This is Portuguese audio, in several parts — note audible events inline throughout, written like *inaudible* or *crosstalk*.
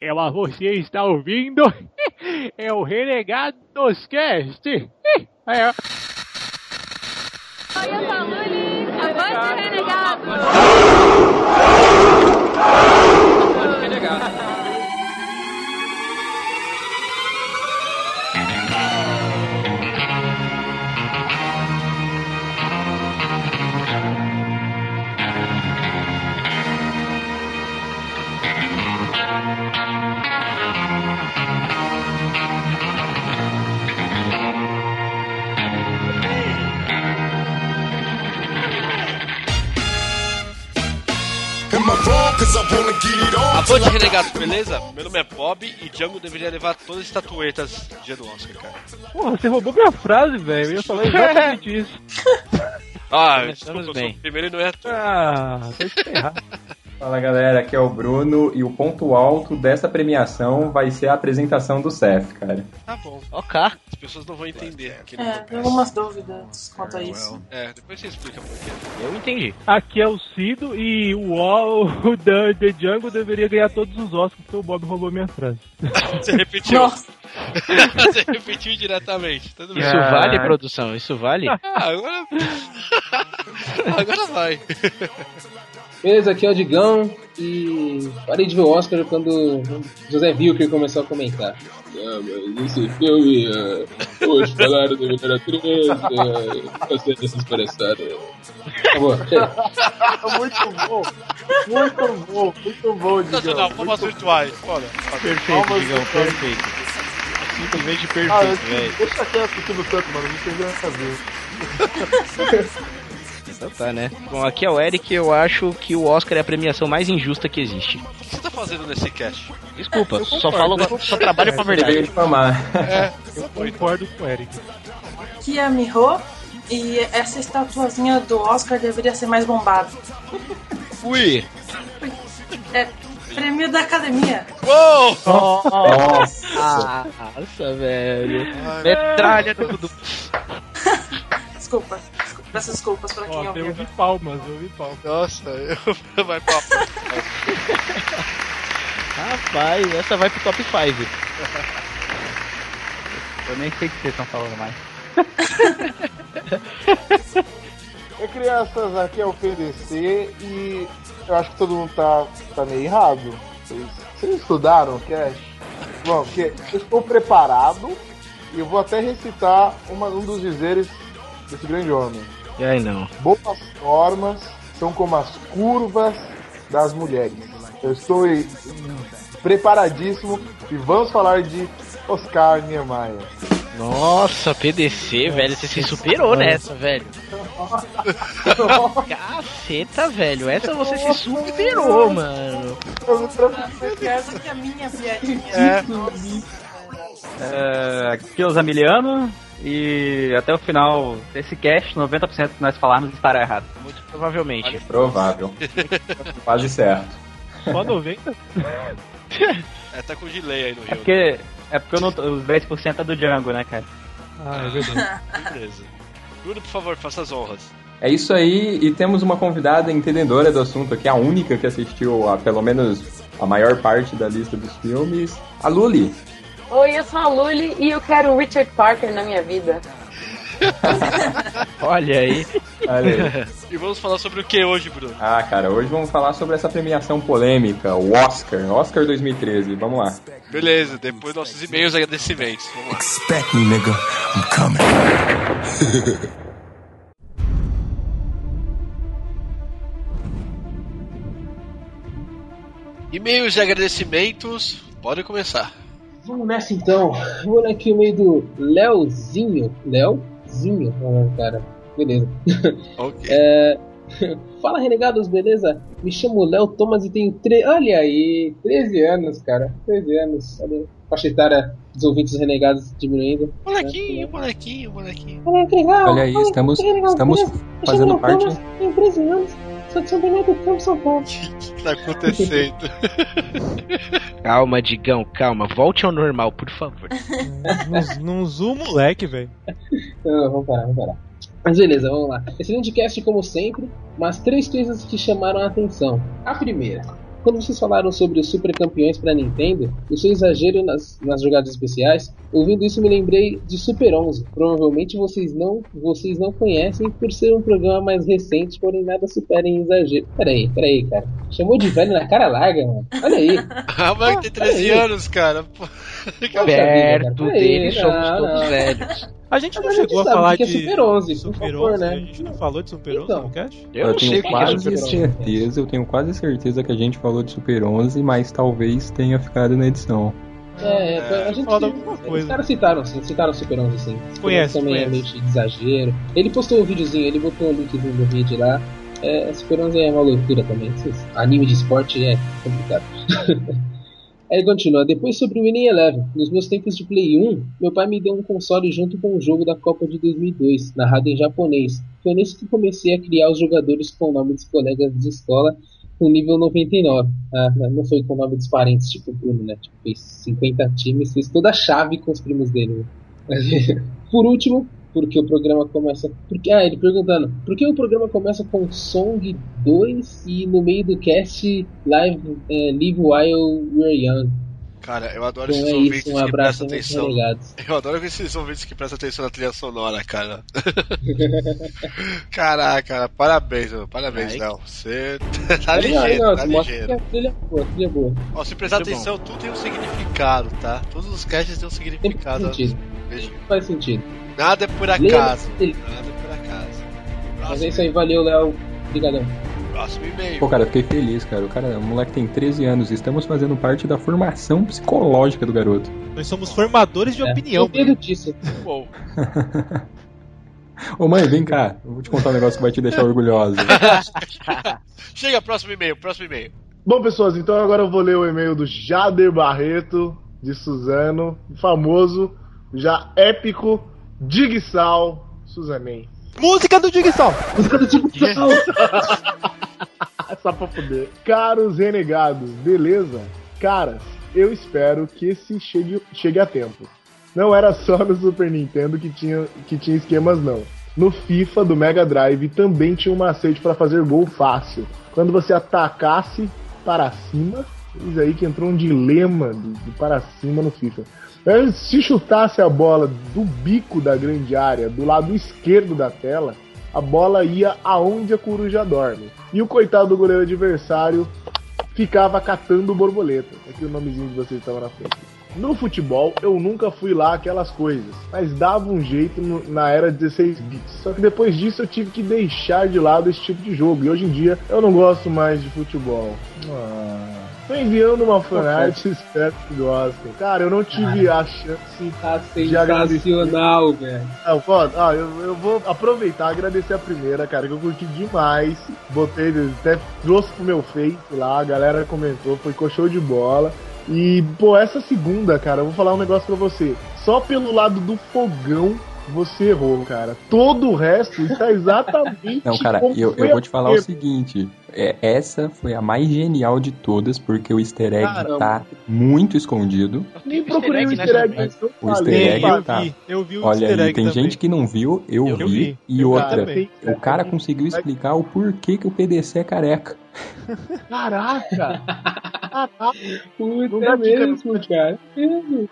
Ela, você está ouvindo? *laughs* É o Renegados Cast. *laughs* É. Olha, Paluli, avante renegado! A Band Renegados, beleza? Meu nome é Bob e Django deveria levar todas as estatuetas dia do Oscar, cara. Porra, você roubou minha frase, velho. Eu ia falar exatamente *laughs* isso. Ah, desculpa, eu sou o primeiro e não é ator. Ah, tá ferrado. *laughs* Fala galera, aqui é o Bruno e o ponto alto dessa premiação vai ser a apresentação do Seth, cara. Tá bom, Ok. as pessoas não vão entender aqui no É, tem algumas dúvidas quanto a isso. É, depois você explica por quê. Eu entendi. Aqui é o Cido e o, *laughs* o, o da The Django deveria ganhar todos os Oscars porque o Bob roubou minha frase. *laughs* Você repetiu. Nossa, *laughs* você repetiu diretamente. Tudo bem. Isso Ah. vale, produção? Isso vale? Ah, agora. agora vai. Beleza, aqui é o Digão e parei de ver o Oscar quando José Wilker começou a comentar. Ah, mas esse filme, ah, hoje falaram do melhor atriz, ah, gostei dessas palhaçadas. Acabou, chega. *laughs* Muito bom, muito bom, muito bom, Digão. palmas virtuais. Foda. foda. Perfeito, Digão, perfeito. Simplesmente Ah, perfeito, esse- velho. deixa quieto tudo tanto, mano, não tem nada a ver. *laughs* Então tá, né? Bom, aqui é o Eric e eu acho que o Oscar é a premiação mais injusta que existe. O que você tá fazendo nesse cast? Desculpa, só falo, só trabalho com a Ele veio verdade. difamar. *laughs* Eu concordo com o Eric. aqui é a Miho e essa estatuazinha do Oscar deveria ser mais bombada. Ui! É prêmio da academia. Uou! Nossa, Nossa, velho. Metralha no do... *laughs* Desculpa, desculpa peço desculpas pra quem Ó, eu ouviu. ouvi palmas, eu ouvi palmas. Nossa, eu... *laughs* vai papo. Rapaz, essa vai pro top 5. Eu nem sei o que vocês estão falando mais. É *laughs* crianças, aqui é o PDC e eu acho que todo mundo tá, tá meio errado. Vocês, vocês estudaram o cast? Bom, porque eu estou preparado e eu vou até recitar uma, um dos dizeres desse grande homem. E aí não. Boas formas são como as curvas das mulheres. Eu estou preparadíssimo e vamos falar de Oscar Niemeyer. Nossa, PDC, velho, você se superou nessa, velho. *laughs* Caceta, velho, essa você se superou, mano. Eu. Essa que é a minha piadinha. É, aqui é o Zamiliano e até o final desse cast, 90% que nós falarmos estará errado. Muito provavelmente. provável. *laughs* Quase certo. Só 90? *laughs* É, tá com delay aí no É Rio. porque, é porque eu não, os 10% é do Django, né, cara? Ah, é verdade. *laughs* Beleza. Bruno, por favor, faça as honras. É isso aí, e temos uma convidada entendedora do assunto aqui, a única que assistiu a pelo menos a maior parte da lista dos filmes, a Luli. Oi, eu sou a Luli e eu quero o Richard Parker na minha vida. *laughs* Olha aí. Olha aí. E vamos falar sobre o que hoje, Bruno? Ah, cara, hoje vamos falar sobre essa premiação polêmica, o Oscar, Oscar 2013. Vamos lá. Beleza, depois nossos e-mails e agradecimentos. Vamos lá. Expect me, nigga. I'm coming. *laughs* E-mails e agradecimentos, pode começar. Vamos nessa então. Vou ler aqui o meio do Leozinho. Leozinho? Ah, cara. Beleza. *laughs* Ok. É, *laughs* Fala, renegados, beleza? Me chamo Léo Thomas e tenho tre... Olha aí, 13 anos, cara. 13 anos. Olha, a faixa etária dos ouvintes renegados diminuindo. Molequinho, molequinho, molequinho. Olha que legal. Olha aí, estamos, legal, estamos? Me fazendo parte. Tenho 13 anos. Paulo. O que tá acontecendo? *laughs* Calma, Digão, calma. Volte ao normal, por favor. não, não zoom moleque, velho. Não, vamos parar, vamos parar. Mas beleza, vamos lá. Excelente cast como sempre, mas três coisas que chamaram a atenção. A primeira, quando vocês falaram sobre os super campeões para Nintendo, o seu exagero nas, nas jogadas especiais, ouvindo isso me lembrei de Super 11. Provavelmente vocês não, vocês não conhecem por ser um programa mais recente, porém nada supera em exagero. Peraí, peraí, cara. Chamou de velho na cara larga, mano. Olha aí. *laughs* Ah, mas tem 13 anos, cara. Perto dele somos todos velhos. A gente não a gente chegou a sabe falar que é de Super 11, por Super favor, 11, né? A gente não falou de Super 11 Então. no cast? Eu, não sei tenho é quase Super 11. certeza, eu tenho quase certeza que a gente falou de Super 11, mas talvez tenha ficado na edição. É, é, a gente. Fala alguma Os coisa. caras citaram sim, citaram Super 11 sim. Conhece, 11 também é meio conhece. de exagero. Ele postou um videozinho, ele botou o link do, vídeo lá. É, Super 11 é uma loucura também. Anime de esporte é complicado. *laughs* Aí continua, depois sobre o Winning Eleven. Nos meus tempos de Play 1, meu pai me deu um console junto com o jogo da Copa de 2002, narrado em japonês. Foi nesse que comecei a criar os jogadores com o nome dos colegas de escola com nível 99. Ah, não foi com o nome dos parentes, tipo o Bruno, né? Tipo, fez 50 times, fez toda a chave com os primos dele. né? *laughs* Por último, porque o programa começa. Porque, ah, ele perguntando, por que o programa começa com Song 2 e no meio do cast Live, eh, Live While We're Young? Cara, eu adoro Então esses é ouvintes isso, um que abraço prestam atenção. Eu adoro esses ouvintes que prestam atenção na trilha sonora, cara. *laughs* Caraca, cara, parabéns, mano. Parabéns. Léo. Você *laughs* tá aí, ligeiro, não, tá ligeiro. a trilha é boa, a trilha é boa. Ó, se prestar Muito bom. atenção, tudo tem um significado, tá? Todos os casts têm um significado. sentido. Veja. Faz sentido. Nada é por acaso. Nada é por acaso. Mas é isso aí, valeu, Léo. Obrigadão. Próximo e-mail. Pô, cara, eu fiquei feliz, cara. O cara, o moleque tem 13 anos, estamos fazendo parte da formação psicológica do garoto. Nós somos formadores de É, opinião. Eu medo disso. Uou. *laughs* Ô mãe, vem cá, eu vou te contar um negócio que vai te deixar orgulhosa. *laughs* Chega, próximo e-mail, próximo e-mail. Bom, pessoas, então agora eu vou ler o e-mail do Jader Barreto, de Suzano, famoso, já épico, Digsal Suzanen. Música do Digsal! Só *laughs* pra poder. Caros renegados, beleza? Caras, eu espero que esse chegue, chegue a tempo. Não era só no Super Nintendo que tinha, que tinha esquemas, não. No FIFA do Mega Drive também tinha um macete para fazer gol fácil. Quando você atacasse para cima, eis aí que entrou um dilema do, do para cima no FIFA. Se chutasse a bola do bico da grande área, do lado esquerdo da tela, a bola ia aonde a coruja dorme. E o coitado do goleiro adversário ficava catando borboleta. Aqui o nomezinho de vocês estava na frente. No futebol, eu nunca fui lá aquelas coisas, mas dava um jeito no- na era 16 bits. Só que depois disso eu tive que deixar de lado esse tipo de jogo. E hoje em dia eu não gosto mais de futebol. Ah. Tô enviando uma fanart, espero que gostem. Cara, eu não tive a chance Tá de agradecer. sensacional, velho. Ah, ah, eu, eu vou aproveitar e agradecer a primeira, cara, que eu curti demais. Botei, até trouxe pro meu Face lá, a galera comentou, foi show de bola. E, pô, essa segunda, cara, eu vou falar um negócio pra você. Só pelo lado do fogão você errou, cara. Todo o resto está exatamente. Não, cara, como eu, foi eu vou te falar o seguinte: é, essa foi a mais genial de todas, porque o easter egg Caramba. tá muito escondido. Nem procurei o egg easter egg, nessa mas não O easter egg Fala. tá. vi, eu vi o Olha easter aí, egg tem também. gente que não viu, eu, Eu vi, vi. e Eu outra. também. O cara conseguiu explicar o porquê que o PDC é careca. Caraca! *laughs* Caraca! Puta, Não dá é mesmo, cara.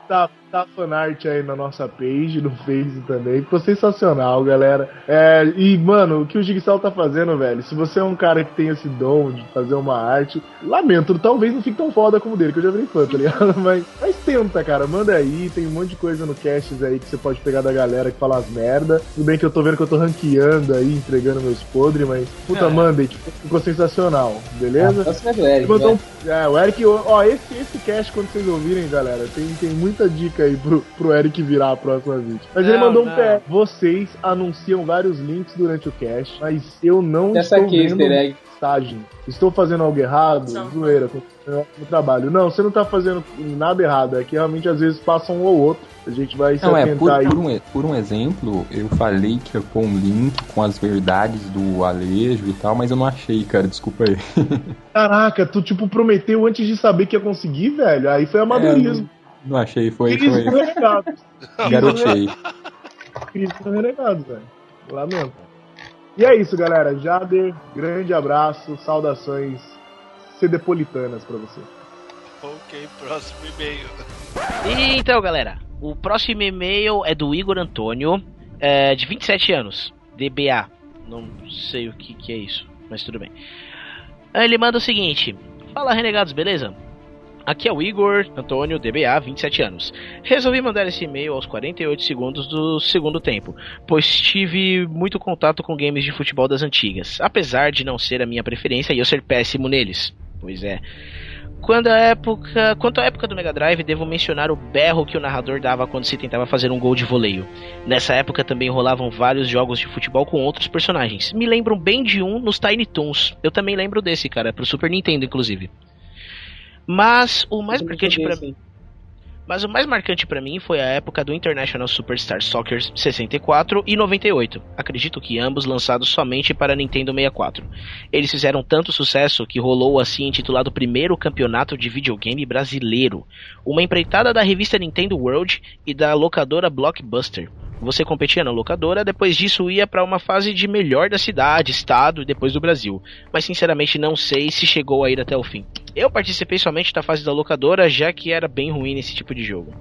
tá, tá fanart aí na nossa page, no Face também. Ficou sensacional, galera. É, e, mano, o que o Jigsaw tá fazendo, velho? Se você é um cara que tem esse dom de fazer uma arte, lamento, talvez não fique tão foda como o dele, que eu já virei fã, tá ligado? *laughs* Mas, mas tenta, cara, manda aí. Tem um monte de coisa no casts aí que você pode pegar da galera que fala as merda. Tudo bem que eu tô vendo que eu tô ranqueando aí, entregando meus podres, mas, puta, É. mandem, que ficou sensacional, beleza? Próximo é do Eric, um- é, o Eric, ó, esse, esse cast, quando vocês ouvirem, galera, tem, tem muita dica aí pro, pro Eric virar a próxima vídeo. Mas ele Não, mandou um não. pé. Vocês anunciam vários links durante o cast, mas eu não Essa estou aqui, vendo easter egg. mensagem. Estou fazendo algo errado? Não. Zoeira, no trabalho. Não, você não tá fazendo nada errado. É que realmente às vezes passa um ou outro. A gente vai se Não, é, por, aí. por, um, por um exemplo, eu falei que ia pôr um link com as verdades do Alejo e tal, mas eu não achei, cara, desculpa aí. *laughs* Caraca, tu tipo prometeu antes de saber que ia conseguir, velho. Aí foi amadorismo. Não achei, foi, Crise do foi. renegado. Garotei. Crise do renegado, velho. Lamento. E é isso, galera. Jader, grande abraço, saudações sedepolitanas pra você. Ok, próximo e-mail. E então, galera, o próximo e-mail é do Igor Antônio, é, de 27 anos, DBA. Não sei o que, que é isso, mas tudo bem. Ele manda o seguinte: Fala, renegados, beleza? Aqui é o Igor Antônio, DBA, 27 anos. Resolvi mandar esse e-mail aos 48 segundos do segundo tempo, pois tive muito contato com games de futebol das antigas, apesar de não ser a minha preferência e eu ser péssimo neles. Pois é. Quando a época, quanto à época do Mega Drive, devo mencionar o berro que o narrador dava quando se tentava fazer um gol de voleio. Nessa época também rolavam vários jogos de futebol com outros personagens. Me lembram bem de um nos Tiny Toons. Eu também lembro desse, cara, pro Super Nintendo, inclusive. Mas o mais marcante para mim. Mas o mais marcante para mim foi a época do International Superstar Soccer 64 e 98. Acredito que ambos lançados somente para Nintendo 64. Eles fizeram tanto sucesso que rolou assim intitulado Primeiro Campeonato de Videogame Brasileiro, uma empreitada da revista Nintendo World e da locadora Blockbuster. Você competia na locadora, depois disso ia para uma fase de melhor da cidade, estado e depois do Brasil. Mas sinceramente não sei se chegou a ir até o fim. Eu participei somente da fase da locadora, já que era bem ruim nesse tipo de jogo.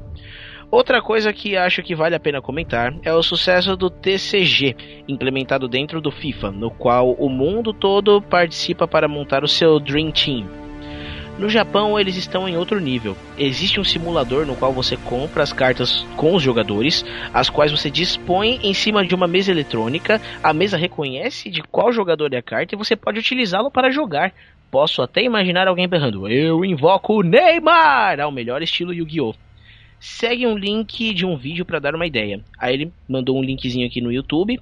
Outra coisa que acho que vale a pena comentar é o sucesso do TCG, implementado dentro do FIFA, no qual o mundo todo participa para montar o seu Dream Team. No Japão, eles estão em outro nível. Existe um simulador no qual você compra as cartas com os jogadores, as quais você dispõe em cima de uma mesa eletrônica. A mesa reconhece de qual jogador é a carta e você pode utilizá-lo para jogar. Posso até imaginar alguém berrando: Eu invoco Neymar! Ao melhor estilo Yu-Gi-Oh! Segue um link de um vídeo para dar uma ideia. Aí ele mandou um linkzinho aqui no YouTube.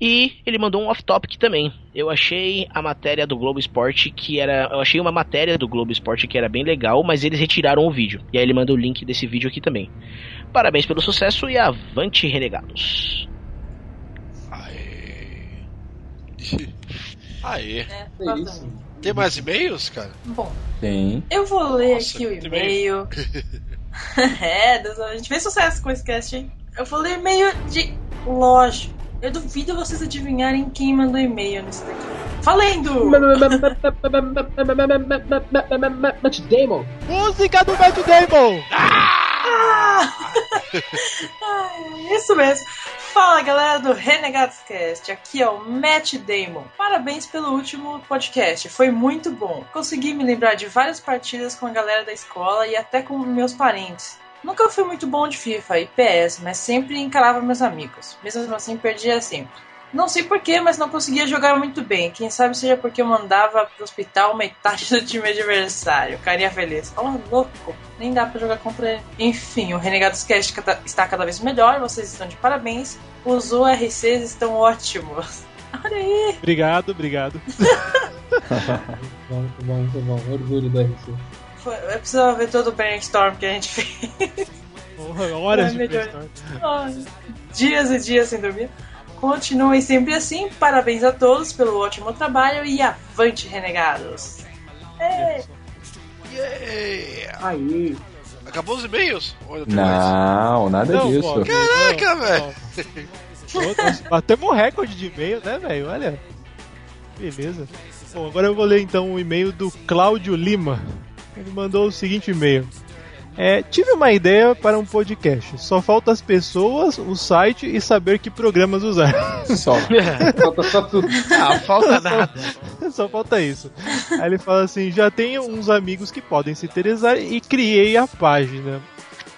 E ele mandou um off-topic também. Eu achei a matéria do Globo Esporte que era. Eu achei uma matéria do Globo Esporte que era bem legal, mas eles retiraram o vídeo. E aí ele mandou o link desse vídeo aqui também. Parabéns pelo sucesso e avante, renegados. Aê. *laughs* É, Tem mais e-mails, cara? Bom, Tem. eu vou ler Nossa, aqui o e-mail. *laughs* *laughs* é, Deus, a gente fez sucesso com esse cast, hein? Eu vou ler e-mail de. Lógico. Eu duvido vocês adivinharem quem mandou e-mail nesse daqui. Valendo! Matt Damon. Música do Matt Damon! *laughs* Ai, Isso mesmo. Fala galera do Renegados Cast, aqui é o Matt Damon. Parabéns pelo último podcast, foi muito bom. Consegui me lembrar de várias partidas com a galera da escola e até com meus parentes. Nunca fui muito bom de FIFA e PS, mas sempre encarava meus amigos. Mesmo assim, perdia sempre. Não sei porquê, mas não conseguia jogar muito bem. Quem sabe seja porque eu mandava pro hospital metade do time adversário. Carinha feliz. Oh, louco. Nem dá pra jogar contra ele. Enfim, o Renegados Cast está cada vez melhor. Vocês estão de parabéns. Os ORCs estão ótimos. *laughs* Olha aí. Obrigado, obrigado. *laughs* Bom, muito bom, muito bom. Orgulho do RC. Foi- Eu precisava ver todo o brainstorm que a gente fez. Horas de brainstorm. Dias e dias sem dormir. Continuem sempre assim. Parabéns a todos pelo ótimo trabalho e avante, renegados. É. Yeah. Aí. Acabou os e-mails? Não, nada Não, disso. pô, Caraca, velho. Batemos um recorde de e-mail, né, velho? Olha. Beleza. Bom, agora eu vou ler então o e-mail do Cláudio Lima. Ele mandou o seguinte e-mail. É, tive uma ideia para um podcast. Só falta as pessoas, o site e saber que programas usar. *laughs* Só. Falta só tudo. Ah, falta nada. *laughs* Só falta isso. Aí ele fala assim: já tenho uns amigos que podem se interessar e criei a página.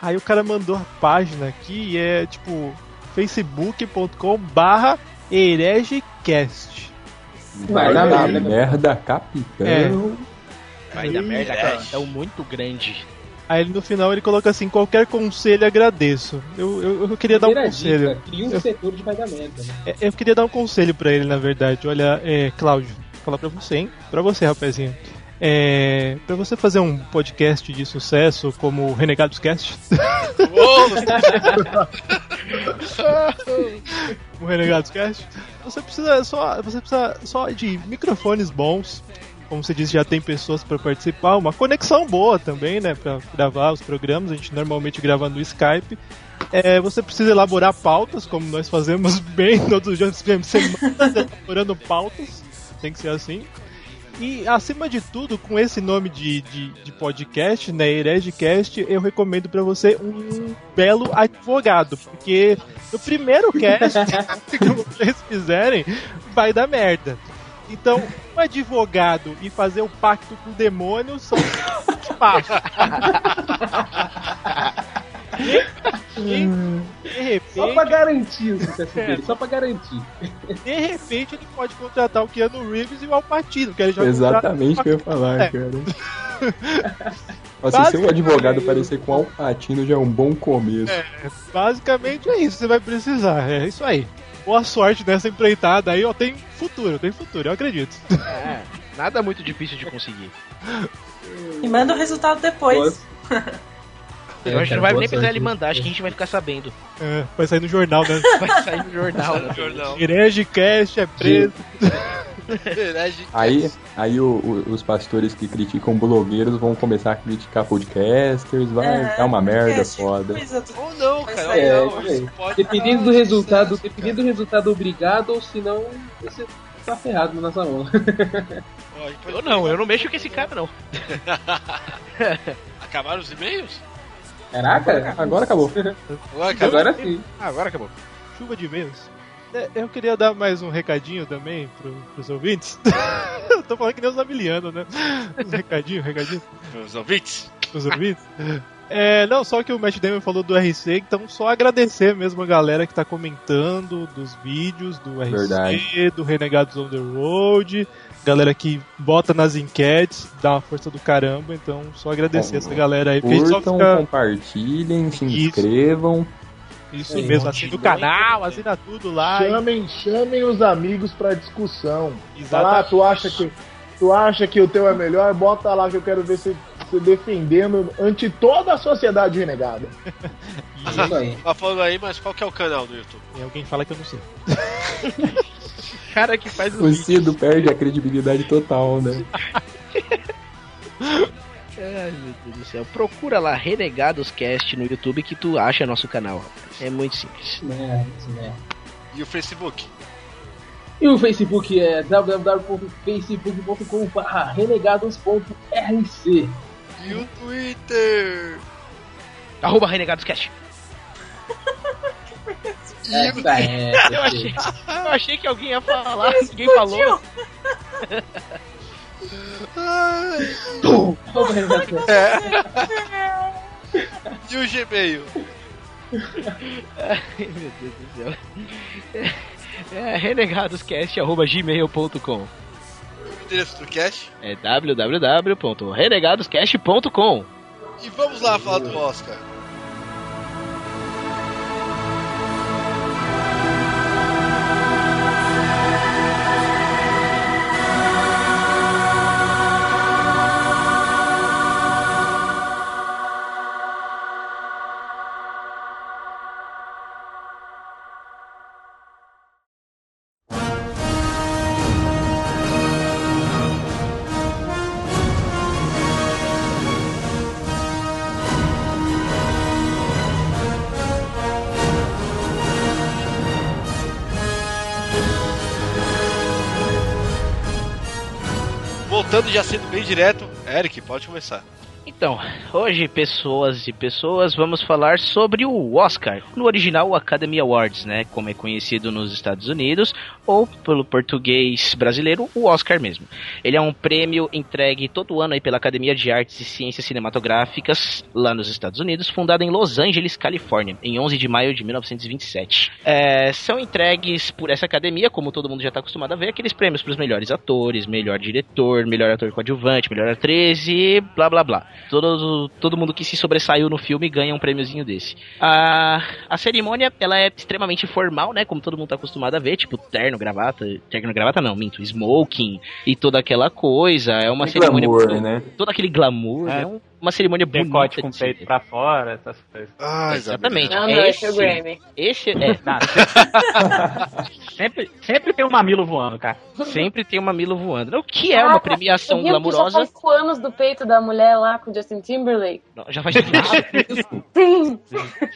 Aí o cara mandou a página aqui e é tipo facebook.com barra heregecast. Vai dar Vai, merda, merda, capitão. É. Vai dar merda, É. cara. É um muito grande. Aí ele, no final ele coloca assim: qualquer conselho agradeço. Eu, eu, eu queria dar um Primeira conselho. dica, cria um setor de pagamento. Né? É, Eu queria dar um conselho pra ele, na verdade. Olha, é, Cláudio, vou falar pra você, hein? Pra você, rapazinho. É, pra você fazer um podcast de sucesso como o Renegados Cast, *laughs* *laughs* o Renegados Cast, você precisa só, você precisa só de microfones bons. Como você disse, já tem pessoas pra participar, uma conexão boa também, né, Pra gravar os programas. A gente normalmente grava no Skype. É, você precisa elaborar pautas, como nós fazemos *laughs* bem todos os dias, semanas elaborando pautas. Tem que ser assim. E acima de tudo, com esse nome de, de, de podcast, né, Heredcast, eu recomendo pra você um belo advogado, porque no primeiro cast *laughs* que vocês fizerem, vai dar merda. Então, um advogado e fazer o pacto com o demônio são fácil. De repente, Só pra garantir o dele, só pra garantir. de repente ele pode contratar o Keanu Reeves e o Alpatino, que ele já Exatamente o que eu ia falar, É, cara. *laughs* Nossa, se seu advogado parecer com Alpatino já é um bom começo. É, basicamente é isso que você vai precisar. É isso aí. Boa sorte nessa empreitada aí, ó. Tem futuro, tem futuro, eu acredito. É, nada muito difícil de conseguir. E manda o resultado depois. Eu acho que não vai nem precisar ele mandar, acho que a gente vai ficar sabendo. É, vai sair no jornal, né? *laughs* Vai sair no jornal. né? Heregecast é preso. Aí, aí o- o- os pastores que criticam blogueiros vão começar a criticar podcasters, vai É, dar uma merda podcast, foda. Ou não, cara. É, ou não, isso pode- Dependendo do resultado, dependendo do resultado, obrigado, ou senão você tá ferrado na nossa mão. Eu não, eu não mexo com esse cara, não. *laughs* Acabaram os e-mails? Caraca! Agora acabou. Agora acabou. Agora sim. Ah, agora acabou. Chuva de e-mails. É, Eu queria dar mais um recadinho também pro, pros ouvintes. *laughs* Eu tô falando que nem os Amiliano, né? Uns recadinhos, recadinhos. Os ouvintes? Os ouvintes. É, não, só que o Matt Damon falou do RC, então só agradecer mesmo a galera que tá comentando dos vídeos do RC, Verdade. do Renegados on the Road, galera que bota nas enquetes, dá uma força do caramba, então só agradecer essa galera aí, porque a gente só Curtam, fica. compartilhem, se inscrevam. Isso É, mesmo, assina o canal, assina tudo lá. e- Chamem, chamem os amigos pra discussão. Exatamente. Fala, ah, tu acha que tu acha que o teu é melhor? Bota lá que eu quero ver você, você defendendo ante toda a sociedade renegada. *laughs* Isso aí. Tá falando aí, mas qual que é o canal do YouTube? E alguém fala que eu não sei. *laughs* Cara que faz O Cido perde a credibilidade total, né? *laughs* Ai, meu Deus do céu. Procura lá Renegados Cast no YouTube que tu acha nosso canal. É muito simples. É, isso mesmo. E o Facebook? E o Facebook é www.facebook.com.br renegados.rc E o Twitter? Arroba Renegados Cast. Essa é. Eu achei, eu achei que alguém ia falar, *laughs* ninguém falou. *laughs* Cast. E o Gmail? Ai, meu Deus do céu. É renegadoscast.gmail.com O endereço do cast? É www.renegadoscast.com E vamos lá falar do Oscar. Direto, Eric, pode começar. Então, hoje, pessoas e pessoas, vamos falar sobre o Oscar. No original, o Academy Awards, né? Como é conhecido nos Estados Unidos, ou pelo português brasileiro, o Oscar mesmo. Ele é um prêmio entregue todo ano aí pela Academia de Artes e Ciências Cinematográficas, lá nos Estados Unidos, fundada em Los Angeles, Califórnia, em 11 de maio de 1927. É, são entregues por essa academia, como todo mundo já está acostumado a ver, aqueles prêmios para os melhores atores, melhor diretor, melhor ator coadjuvante, melhor atriz e blá blá blá. Todo, todo mundo que se sobressaiu no filme ganha um prêmiozinho desse. A, a cerimônia, ela é extremamente formal, né? Como todo mundo tá acostumado a ver, tipo terno, gravata, terno, gravata não, minto, smoking e toda aquela coisa. É uma E cerimônia glamour, muito- né? todo aquele glamour, É. né? Um- uma cerimônia bonita. Decote com o peito pra fora, essas coisas. Ah, Exatamente. Não, não, esse é o Grammy. Esse é. *laughs* Não, sempre, sempre tem um mamilo voando, cara. Sempre tem um mamilo voando. O que é uma Caraca, premiação que Já glamourosa? faz anos do peito da mulher lá com o Justin Timberlake. Não, Já faz *laughs* Sim.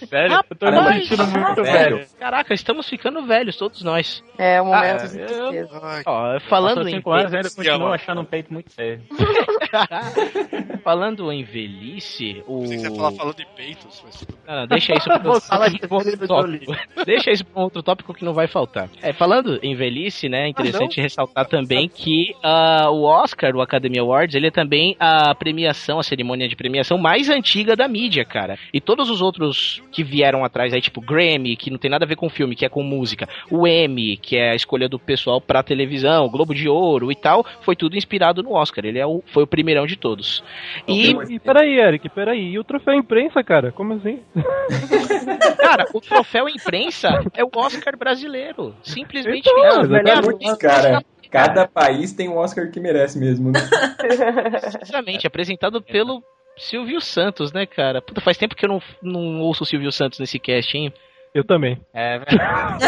Sério? eu tô me sentindo muito velho. velho. Caraca, estamos ficando velhos, todos nós. É, um momento Ah, de eu- tristeza. Ai, Ó, falando em, cinco anos, ainda continuo achando um peito muito feio. *laughs* falando em velhice, o. que você ia falar falando de peitos. Mas... Não, não, deixa isso para *laughs* outro tópico. *laughs* Deixa isso para outro tópico que não vai faltar. É, falando em velhice, né, é interessante ressaltar também que ah, o Oscar, o Academy Awards, ele é também a premiação, a cerimônia de premiação mais antiga da mídia, cara. E todos os outros que vieram atrás aí, tipo Grammy, que não tem nada a ver com filme, que é com música, o Emmy, que é a escolha do pessoal pra televisão, o Globo de Ouro e tal, foi tudo inspirado no Oscar. Ele é o, foi o primeirão de todos. E E peraí, Eric, peraí. E o troféu imprensa, cara? Como assim? *laughs* Cara, o troféu imprensa é o Oscar brasileiro. Simplesmente Então. Ele é Cara, cada país tem um Oscar que merece mesmo, né? Precisamente, apresentado pelo Silvio Santos, né, cara? Puta, faz tempo que eu não, não ouço o Silvio Santos nesse cast, hein? Eu também. É verdade.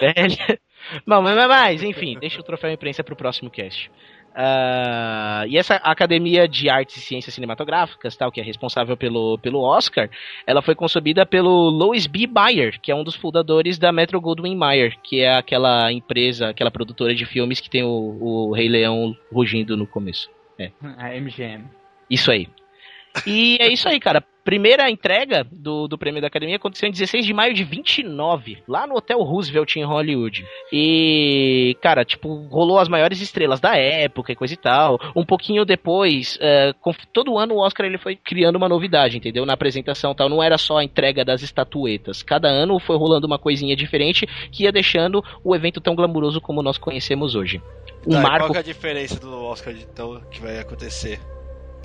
*laughs* Velho. Bom, mas, mas- mas, enfim, deixa o troféu imprensa pro próximo cast. Ah, e essa Academia de Artes e Ciências Cinematográficas, tal, que é responsável pelo, pelo Oscar, ela foi concebida pelo Louis B. Mayer, que é um dos fundadores da Metro Goldwyn Mayer, que é aquela empresa, aquela produtora de filmes que tem o, o Rei Leão rugindo no começo. É. *laughs* A MGM. Isso aí. E é isso aí, cara. Primeira entrega do, do prêmio da academia aconteceu em 16 de maio de 29, lá no Hotel Roosevelt em Hollywood. E, cara, tipo, rolou as maiores estrelas da época e coisa e tal. Um pouquinho depois, com- todo ano o Oscar ele foi criando uma novidade, entendeu? Na apresentação tal. Não era só a entrega das estatuetas. Cada ano foi rolando uma coisinha diferente que ia deixando o evento tão glamuroso como nós conhecemos hoje. Um Tá, marco. Qual é a diferença do Oscar então que vai acontecer?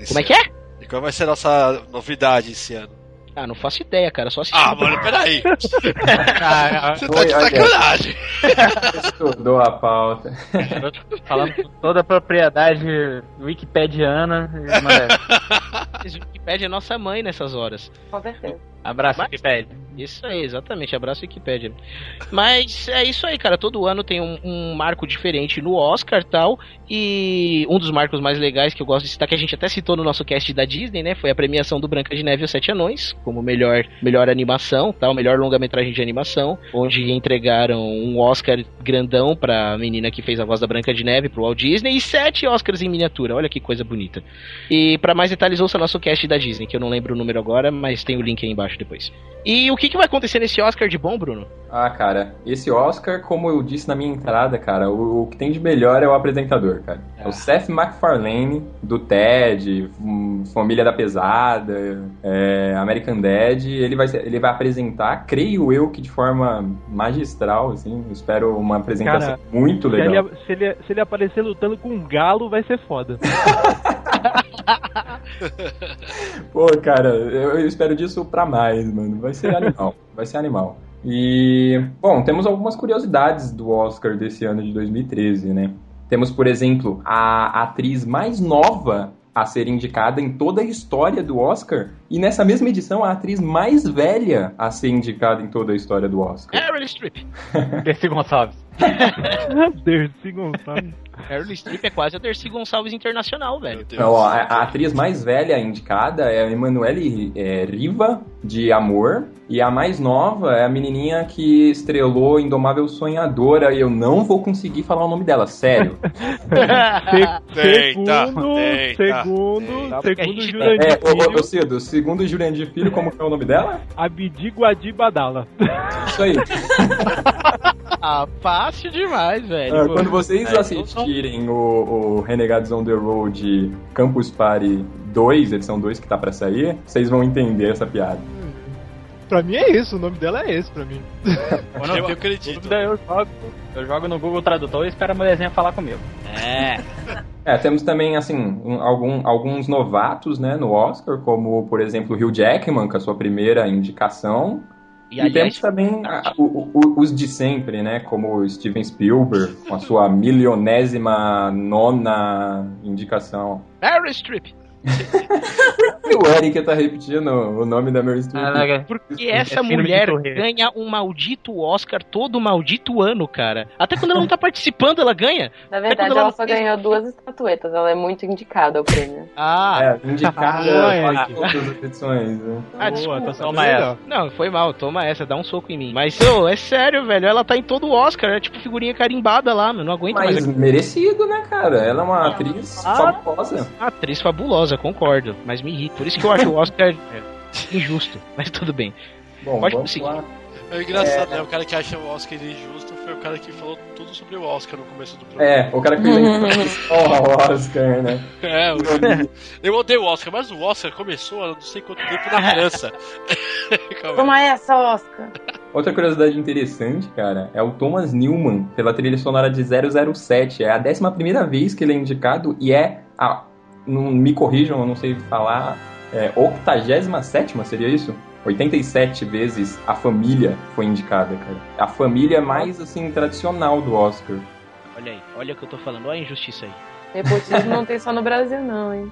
Como é que é? E qual vai ser a nossa novidade esse ano? Ah, não faço ideia, cara. Só assistir. Ah, mano, peraí. Ah, *laughs* Você tá de sacanagem. Estudou a pauta. *laughs* falando com toda a propriedade wikipediana. Mas, Wikipedia é nossa mãe nessas horas. Com certeza. Abraço, Mas- Wikipedia. Isso aí, exatamente. Abraço Wikipedia. Mas é isso aí, cara. Todo ano tem um, um marco diferente no Oscar tal. E um dos marcos mais legais que eu gosto de citar, que a gente até citou no nosso cast da Disney, né? Foi a premiação do Branca de Neve e os Sete Anões, como melhor, melhor animação, tal, melhor longa-metragem de animação, onde entregaram um Oscar grandão pra menina que fez a voz da Branca de Neve pro Walt Disney e sete Oscars em miniatura. Olha que coisa bonita. E pra mais detalhes, ouça nosso cast da Disney, que eu não lembro o número agora, mas tem o link aí embaixo depois. E o que, que vai acontecer nesse Oscar de bom, Bruno? Ah, cara, esse Oscar, como eu disse na minha entrada, cara, o, o que tem de melhor é o apresentador, cara. É o Seth MacFarlane, do TED, hum, Família da Pesada, é, American Dad. Ele vai, ele vai apresentar, creio eu que de forma magistral, assim. Espero uma apresentação Cara, muito Se legal. ele, se, ele, se ele aparecer lutando com um galo, vai ser foda. *laughs* Pô, cara, eu, eu espero disso pra mais, mano. Vai ser animal. *laughs* Vai ser animal. E, bom, temos algumas curiosidades do Oscar desse ano de 2013, né? Temos, por exemplo, a atriz mais nova a ser indicada em toda a história do Oscar. E nessa mesma edição, a atriz mais velha a ser indicada em toda a história do Oscar. Meryl Streep. *laughs* Dercy Gonçalves. *laughs* Dercy Gonçalves. Meryl Streep é quase a Dercy Gonçalves Internacional, velho. Então, ó, a, a atriz mais velha indicada é a Emanuele é, Riva, de Amor. E a mais nova é a menininha que estrelou Indomável Sonhadora. E eu não vou conseguir falar o nome dela, sério. *laughs* Segundo, tenta, segundo, tenta. Porque a segundo gente- Jurandir É, ô, ô, Filho, ô Cido, segundo Jurandir Filho, como que é o nome dela? Abdi Guadi Badala. Isso aí. *laughs* Ah, fácil demais, velho. Ah, quando vocês É, assistirem o, o Renegados on the Road Campus Party 2, edição 2 que tá pra sair, vocês vão entender essa piada. Pra mim é isso, o nome dela é esse pra mim. Quando *laughs* Eu eu, acredito. eu jogo, eu jogo no Google Tradutor e espero a mulherzinha falar comigo. É. *laughs* É, temos também, assim, um- algum- alguns novatos, né, no Oscar, como, por exemplo, o Hugh Jackman, com a sua primeira indicação. E, E, aliás, temos também a- o- o- os de sempre, né, como Steven Spielberg, com a sua milionésima nona indicação. Meryl Streep. *laughs* E o Eric tá repetindo o nome da Meryl Streep. Porque essa É filme de mulher ganha um maldito Oscar todo maldito ano, cara. Até quando ela não tá *laughs* participando, ela ganha. Na É verdade, ela ela só fez- ganhou duas estatuetas. Ela é muito indicada ao prêmio. *laughs* Ah, É, indicada Boa, todas as edições, né? ah Boa, desculpa. tá sabendo Toma essa. legal. Não, foi mal, toma essa, dá um soco em mim. Mas, ô, é sério, velho, ela tá em todo o Oscar, é tipo figurinha carimbada lá, meu, não aguento Mas mais. merecido, né, cara? Ela é uma atriz Ah. famosa. Atriz fabulosa, concordo, mas me irrita. Por isso que eu acho o Oscar injusto, mas tudo bem. Bom, Pode vamos prosseguir. lá. É engraçado, né? O cara que acha o Oscar injusto foi o cara que falou tudo sobre o Oscar no começo do programa. É, o cara que só *laughs* o Oscar, né? É, eu, *laughs* eu odeio o Oscar, mas o Oscar começou há não sei quanto tempo na França. *laughs* Toma essa, Oscar. Outra curiosidade interessante, cara, é o Thomas Newman, pela trilha sonora de 007. É a 11 vez que ele é indicado e é a. Não me corrijam, eu não sei falar. É, 87 seria isso? 87 vezes a família foi indicada, cara. A família mais, assim, tradicional do Oscar. Olha aí, olha o que eu tô falando, olha a injustiça aí. Nepotismo não tem só no Brasil, não, hein?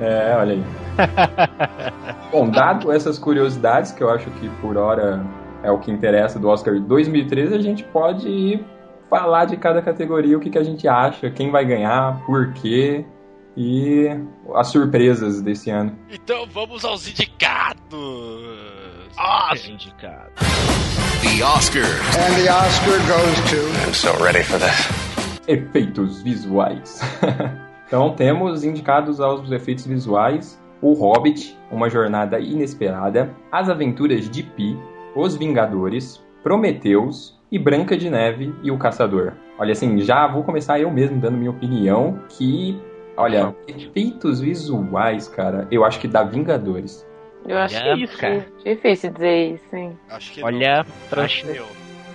É, olha aí. *laughs* Bom, dado essas curiosidades, que eu acho que por hora é o que interessa do Oscar 2013, a gente pode ir falar de cada categoria, o que, que a gente acha, quem vai ganhar, por quê e as surpresas desse ano. Então vamos aos indicados. Nossa, indicado. The Oscar. And the Oscar goes to. I'm so ready for this. Efeitos visuais. *laughs* então temos indicados aos efeitos visuais O Hobbit, Uma Jornada Inesperada, As Aventuras de Pi, Os Vingadores, Prometeus e Branca de Neve e o Caçador. Olha assim, já vou começar eu mesmo dando minha opinião que, olha, efeitos visuais, cara, eu acho que dá Vingadores. Eu acho Olha que isso, cara. difícil dizer isso, hein? Acho que Olha, não. acho, Meu,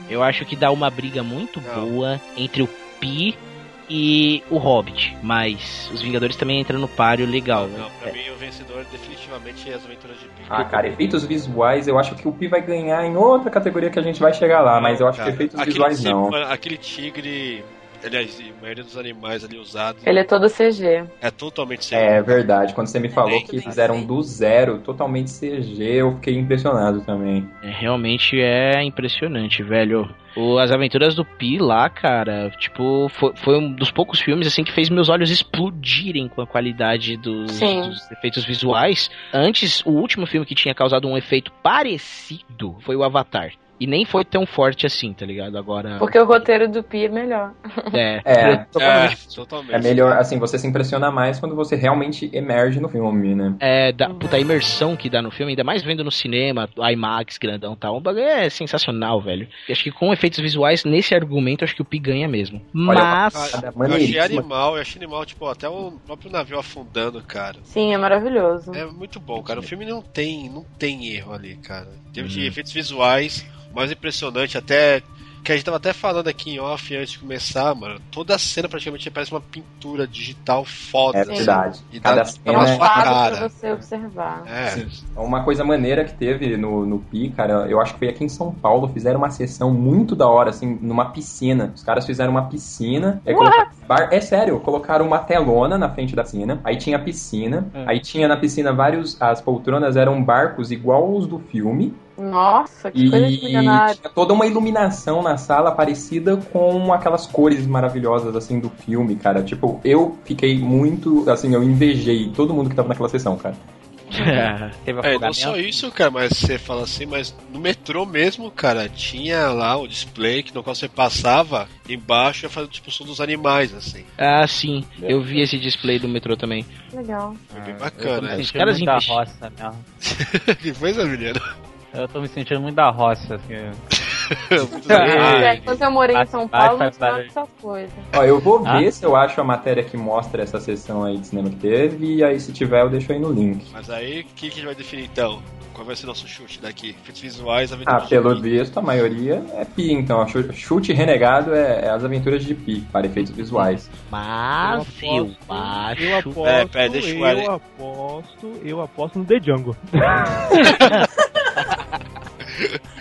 eu acho que dá uma briga muito Não. boa entre o Pi e o Hobbit, mas os Vingadores também entram no páreo legal. né? não, pra mim o vencedor definitivamente é as aventuras de Pi. Ah, cara, efeitos visuais, eu acho que o Pi vai ganhar em outra categoria que a gente vai chegar lá, mas eu acho que Cara, efeitos aquele visuais tigre- não. Aquele tigre, aliás, a maioria dos animais ali usados Ele é todo CG. é totalmente CG. É verdade, quando você me falou Bem, que fizeram do zero, totalmente CG, eu fiquei impressionado também. É, realmente é impressionante, velho. O, As Aventuras do Pi lá, cara, tipo, foi, foi um dos poucos filmes assim que fez meus olhos explodirem com a qualidade dos, dos efeitos visuais. Antes, o último filme que tinha causado um efeito parecido foi o Avatar. E nem foi tão forte assim, tá ligado? Agora. Porque o roteiro do Pi é melhor. É, *laughs* É, É, totalmente. totalmente. é melhor, assim, você se impressiona mais quando você realmente emerge no filme, né? É, da, puta, a imersão que dá no filme, ainda mais vendo no cinema, IMAX, grandão e tal, o bagulho é sensacional, velho. E acho que com efeitos visuais, nesse argumento, acho que o Pi ganha mesmo. Olha, Mas. Ah, eu achei animal, eu achei animal, tipo, até o próprio navio afundando, cara. Sim, é maravilhoso. É muito bom, cara. O filme não tem, não tem erro ali, cara. Termos Uhum. de efeitos visuais, mais impressionante, até. Que a gente tava até falando aqui em off antes de começar, mano. Toda a cena praticamente parece uma pintura digital foda. É assim. verdade. E Cada dá, dá cena uma é- cara. pra você observar. É, Sim. Uma coisa maneira que teve no, no Pi, cara, eu acho que foi aqui em São Paulo, fizeram uma sessão muito da hora, assim, numa piscina. Os caras fizeram uma piscina. colocaram bar- É sério, colocaram uma telona na frente da piscina. Aí tinha a piscina. Aí tinha na piscina vários. As poltronas eram barcos igual os do filme. Nossa, que coisa E milionária. tinha toda uma iluminação na sala parecida com aquelas cores maravilhosas, assim, do filme, cara. Tipo, eu fiquei muito, assim, eu invejei todo mundo que tava naquela sessão, cara. *laughs* Teve É, não só isso, cara, mas você fala assim, mas no metrô mesmo, cara, tinha lá o display que no qual você passava, embaixo ia fazer tipo som dos animais, assim. Ah, sim. Eu vi esse display do metrô também. Legal. Foi bem Eu bacana, né? Os caras muito da investi- roça mesmo. *laughs* coisa? Eu tô me sentindo muito da roça. Assim. *laughs* Ah, legal. É, quando eu morei em São Paulo, não tinha essas coisas. Ó, eu vou Ah. ver se eu acho a matéria que mostra essa sessão aí de cinema que teve, e aí se tiver eu deixo aí no link. Mas aí, o que, que a gente vai definir então? Qual vai ser nosso chute daqui? Efeitos visuais, Ah, aventuras pelo de Pi. visto, a maioria é Pi, então. Chute renegado é, é as aventuras de Pi, para efeitos visuais. Mas eu, eu acho. aposto, É, pera, deixa o eu Eric. aposto, eu aposto no The Django. *laughs* *laughs*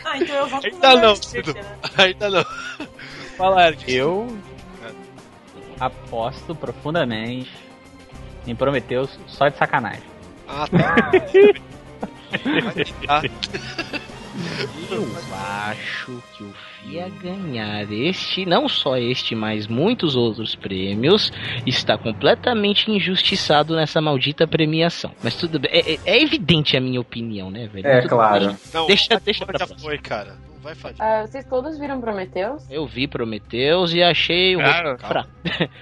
Ah, então eu voto no Ainda não, né? *laughs* Ainda não. Fala, Eric. Eu aposto profundamente Em Prometheus, só de sacanagem. Ah, tá. *laughs* Eu acho que o FIA ganhar este, não só este, mas muitos outros prêmios, está completamente injustiçado nessa maldita premiação. Mas tudo bem, é, é- é evidente a minha opinião, né, velho? É, Tudo claro. bem. Não, deixa, deixa pra já foi, cara. Não vai fazer. Ah, vocês todos viram Prometheus? Eu vi Prometheus e achei o Cara, fraco.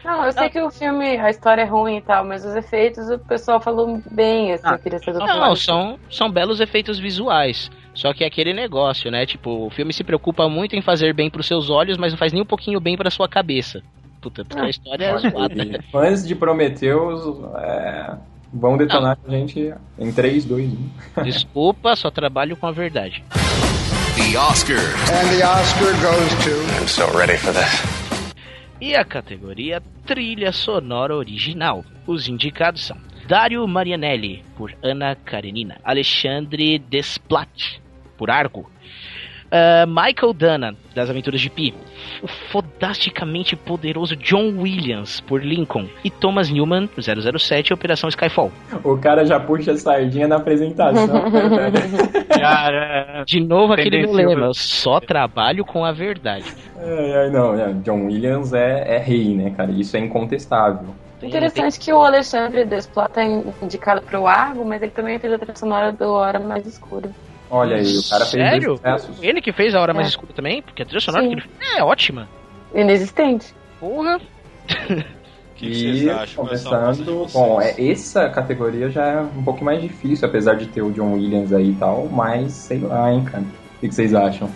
Não, eu sei que o filme, a história é ruim e tal, mas os efeitos o pessoal falou bem, assim, Ah, eu queria saber Não, mais. são, são belos efeitos visuais. Só que é aquele negócio, né? Tipo, o filme se preocupa muito em fazer bem pros seus olhos, mas não faz nem um pouquinho bem pra sua cabeça. Puta, porque a história é zoada. E Fãs de Prometheus é, vão detonar a gente em um. 3, 2, 1. Desculpa, só trabalho com a verdade. The Oscars. And the Oscar goes to. I'm so ready for this. E a categoria Trilha Sonora Original. Os indicados são Dario Marianelli, por Ana Karenina. Alexandre Desplat, por Argo. Ah, Michael Dana, das Aventuras de Pi. O fodasticamente poderoso John Williams, por Lincoln. E Thomas Newman, 007, Operação Skyfall. O cara já puxa a sardinha na apresentação. *laughs* Cara, De novo aquele meu Tendencioso. lema, eu só trabalho com a verdade. Ai, ai, não, é, John Williams é, é rei, né, cara? Isso é incontestável. Interessante que o Alexandre Desplat é indicado pro Argo, mas ele também fez a trilha sonora do Hora Mais Escura. Olha aí, o cara fez Sério? Ele que fez a Hora Mais É. Escura também? Porque a trilha sonora que ele fez é ótima. Inexistente. Porra. *laughs* Que E vocês acham? começando, bom, é, essa categoria já é um pouco mais difícil, apesar de ter o John Williams aí e tal, mas sei lá, hein, cara. O que que vocês acham?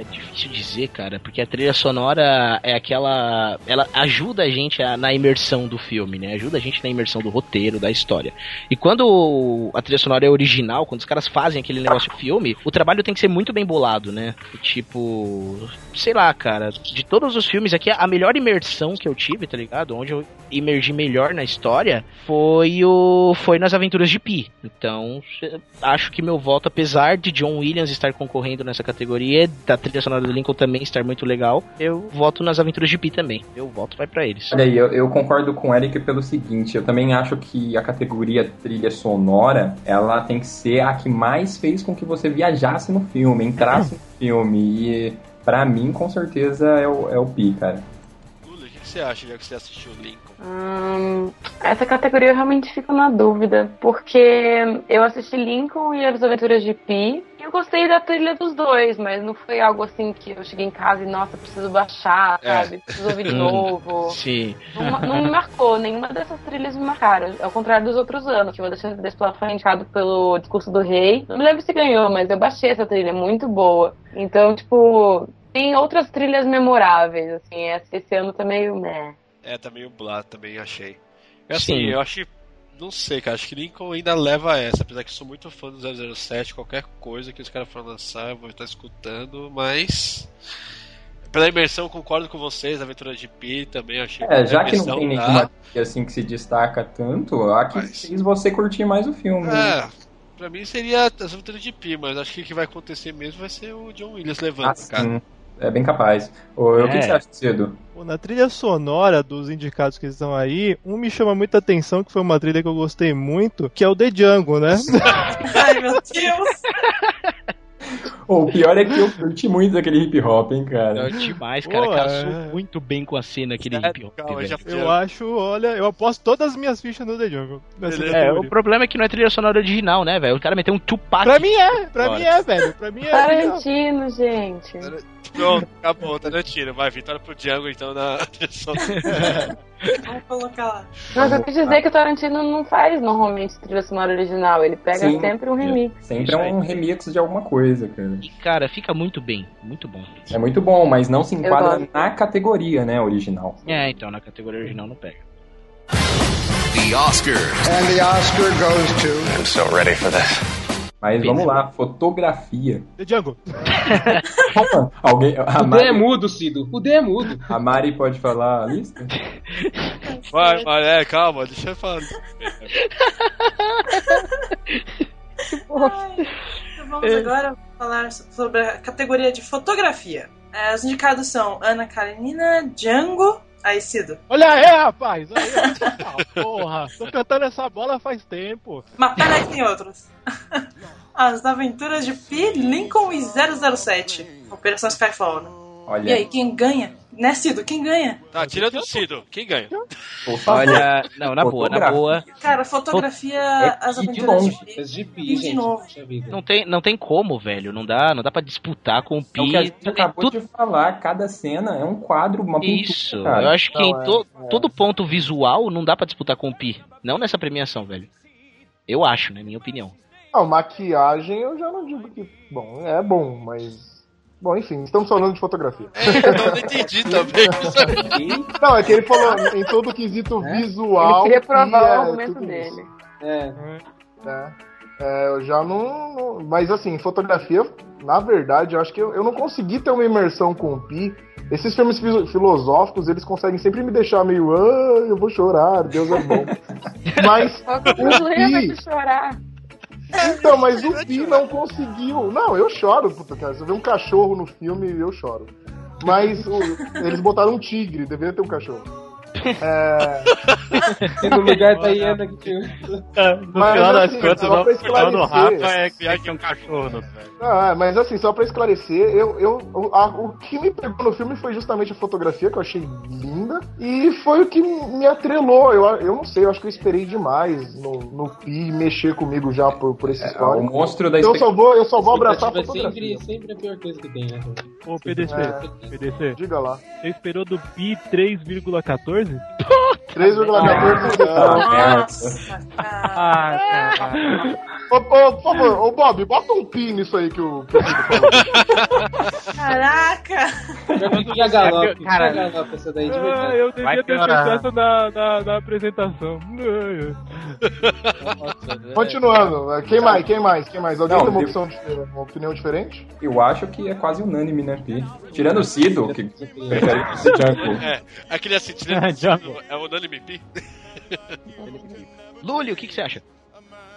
É difícil dizer, cara, porque a trilha sonora é aquela. Ela ajuda a gente a- na imersão do filme, né? Ajuda a gente na imersão do roteiro, da história. E quando a trilha sonora é original, quando os caras fazem aquele negócio filme, o trabalho tem que ser muito bem bolado, né? Tipo. Sei lá, cara. De todos os filmes aqui, a melhor imersão que eu tive, tá ligado? Onde eu emergi melhor na história foi o. Foi nas Aventuras de Pi. Então, acho que meu voto, apesar de John Williams estar concorrendo nessa categoria, da trilha sonora do Lincoln também estar muito legal, eu voto nas Aventuras de Pi também. Meu voto vai pra eles. Olha aí, eu, eu concordo com o Eric pelo seguinte, eu também acho que a categoria trilha sonora, ela tem que ser a que mais fez com que você viajasse no filme, entrasse no filme, e pra mim, com certeza, é o, é o Pi, cara. Lula, o que que você acha, já que você assistiu Lincoln? Hum, essa categoria eu realmente fico na dúvida, porque eu assisti Lincoln e As Aventuras de Pi, eu gostei da trilha dos dois, mas não foi algo assim que eu cheguei em casa e, nossa, preciso baixar, É. sabe? Preciso ouvir de *laughs* Hum. novo. Sim. Não, não me marcou, nenhuma dessas trilhas me marcaram. Ao contrário dos outros anos, que o Alexandre Desplat foi indicado pelo Discurso do Rei. Não me lembro se ganhou, mas eu baixei essa trilha, é muito boa. Então, tipo, tem outras trilhas memoráveis, assim, esse, ano tá meio meh. É, tá meio blá, também achei. É assim, Sim. eu que. Não sei, cara. Acho que Lincoln ainda leva essa. Apesar que eu sou muito fã do 007, qualquer coisa que os caras forem lançar, eu vou estar escutando, mas. Pela imersão, concordo com vocês. Aventura de Pi também achei É, já a que não tem nenhuma assim que se destaca tanto, a que Mas- fez você curtir mais o filme. né? É, pra mim seria as Aventuras de Pi, mas acho que o que vai acontecer mesmo vai ser o John Williams levando, Ah, cara. sim. É bem capaz. Ô, O que, É. que você acha, Cedo? Pô, na trilha sonora dos indicados que estão aí, um me chama muita atenção, que foi uma trilha que eu gostei muito, que é o The Django, né? *laughs* Ai, meu Deus. O pior é que eu curti muito aquele hip hop, hein, cara. É demais, cara. Pô, Casou é. muito bem com a cena aquele Sério? hip hop. Calma, velho. já- Eu acho, olha, eu aposto todas as minhas fichas no The Beleza. É, o problema é que não é trilha sonora original, né, velho? O cara meteu um Tupac. Pra mim é, pra Bora. mim é, velho. Pra mim é. Tarantino, gente. Pronto, acabou, Tarantino. Vai, vitória pro Django então na *laughs* Vamos colocar lá. Mas eu quis dizer que o Tarantino não faz normalmente trilha sonora original, ele pega Sim. sempre um remix. Sempre é um remix de alguma coisa, cara. E, cara, fica muito bem. Muito bom. É muito bom, mas não se enquadra na categoria, né, original. É, então, na categoria original não pega. The Oscars. And the Oscar goes to. I'm so ready for this. Mas vamos lá, fotografia. The Django. Opa, *laughs* alguém, a O D é Mari, mudo, Cido. O D é mudo. a Mari pode falar a lista? Vai, vai, é, calma, deixa eu falar. Ai, então vamos agora falar sobre a categoria de fotografia. É, os indicados são Ana Karenina, Django, Aí, Cido. Olha aí, rapaz! Aí, ah, porra! Tô cantando essa bola faz tempo. Mas peraí, tem outros. *laughs* As Aventuras de Pi, Lincoln e 007. Operação Skyfall. né? Olha. E aí, quem ganha? Né, Cido? Quem ganha? Tá, tirando o Cido, quem ganha? Por *laughs* favor. Olha, não, na boa, na boa. Cara, fotografia, É As Pi de Aventuras longe. de Pi. As de Pi, E de gente. novo. Não tem, não tem como, velho. Não dá, não dá para disputar com o É o que a Pi. gente acabou de falar, cada cena é um quadro, uma pintura, Isso, cara. eu acho que Não, em é, to- é. todo ponto visual não dá pra disputar com o Pi. Não nessa premiação, velho. Eu acho, né? Minha opinião. Não, maquiagem eu já não digo que. Bom, é bom, mas. Bom, enfim, estamos falando de fotografia. É, eu não entendi também. *laughs* Não, é que ele falou em todo quesito É? visual. Ele queria provar e é o argumento tudo dele. isso, É. né? É, eu já não, não- Mas assim, fotografia, na verdade, eu acho que eu, eu não consegui ter uma imersão com o Pi. Esses filmes filo- filosóficos, eles conseguem sempre me deixar meio. Ah, eu vou chorar, Deus é bom. *laughs* Mas que o Pi. te chorar. Então, mas o Pi não conseguiu. Não, eu choro, puta, cara. Se eu ver um cachorro no filme, eu choro. Mas o- eles botaram um tigre, deveria ter um cachorro. É, *laughs* no lugar da hiena que tinha. No Mas, final das assim, contas, só o plano do esclarecer- Rafa é criar aqui um cachorro ah, mas assim, só pra esclarecer, eu, eu, o- a- o que me pegou no filme foi justamente a fotografia, que eu achei linda, e foi o que me atrelou. Eu, eu não sei, eu acho que eu esperei demais no, no Pi mexer comigo já por, por esse É, o monstro da Eu só vou, eu só vou abraçar a é fotografia. sempre, sempre a pior coisa que tem, né? Ô, PDC, É. PDC, Diga lá. você esperou do Pi 3,14? 3,14 Nossa, cara. Ah, cara. Ô, ô, por favor, ô Bob, bota um pi nisso aí que o o. *laughs* Caraca! Que a galope, Cara, que a galope essa daí de Ah, verdade. eu Vai devia ter piorar. feito essa na, na, na apresentação. *laughs* Continuando, quem mais? Quem mais? Quem mais? Alguém Não, tem uma, eu- opção, uma opinião diferente? Eu acho que é quase unânime, né, Pi? Tirando o Cido, que prefere esse Jungle. *laughs* É, aquele assim, tirando o é o Unânime Pi? Lully, o que, que você acha?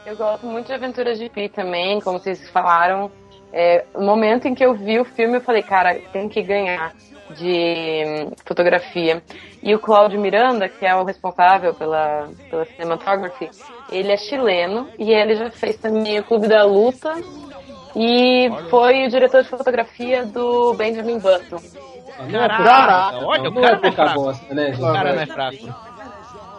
Eu gosto muito de Aventuras de Pi também, como vocês falaram. É, o momento em que eu vi o filme, eu falei, cara, tem que ganhar de hum, fotografia. E o Cláudio Miranda, que é o responsável pela, pela cinematography, ele é chileno e ele já fez também o Clube da Luta e foi o diretor de fotografia do Benjamin Button. Não é pouca- Caraca, olha, o cara é não é pouca fraco. bosta, né? O cara não é fraco.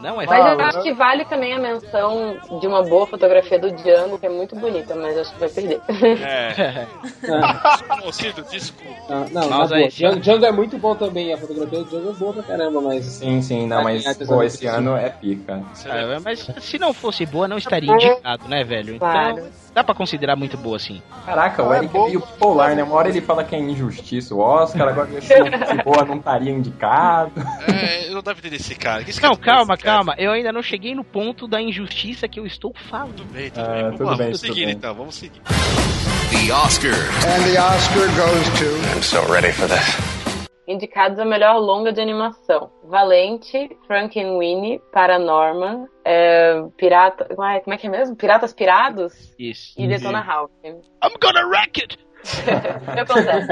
Não é Mas eu acho que vale também a menção de uma boa fotografia do Django, que é muito bonita, mas acho que vai perder. É. Não, Ô, Cido, desculpa. não, não, Mas aí. Django, Django é muito bom também, a fotografia do Django é boa pra caramba, mas... Sim, sim, não, mas pô, esse ano é pica. É, mas se não fosse boa, não estaria indicado, né, velho? Então, Claro. Dá pra considerar muito boa, sim. Caraca, o é Eric bom. é meio polar, né? Uma hora ele fala que é injustiça o Oscar, agora se não fosse boa não estaria indicado. É, eu não dá pra entender esse cara. Esse Não, cara- calma, esse cara- calma. Eu ainda não cheguei no ponto da injustiça que eu estou falando. Tudo bem, tudo Ah, bem. Vamos tudo lá, bem, vamos tudo seguir bem. então, vamos seguir. The Oscars. And the Oscar goes to. I'm so ready for this. Indicados a melhor longa de animação: Valente, Frankenweenie, Paranorman, é, Pirata. Uai, como é que é mesmo? Piratas Pirados Isso. e Detona Ralph. I'm gonna wreck it! O que acontece?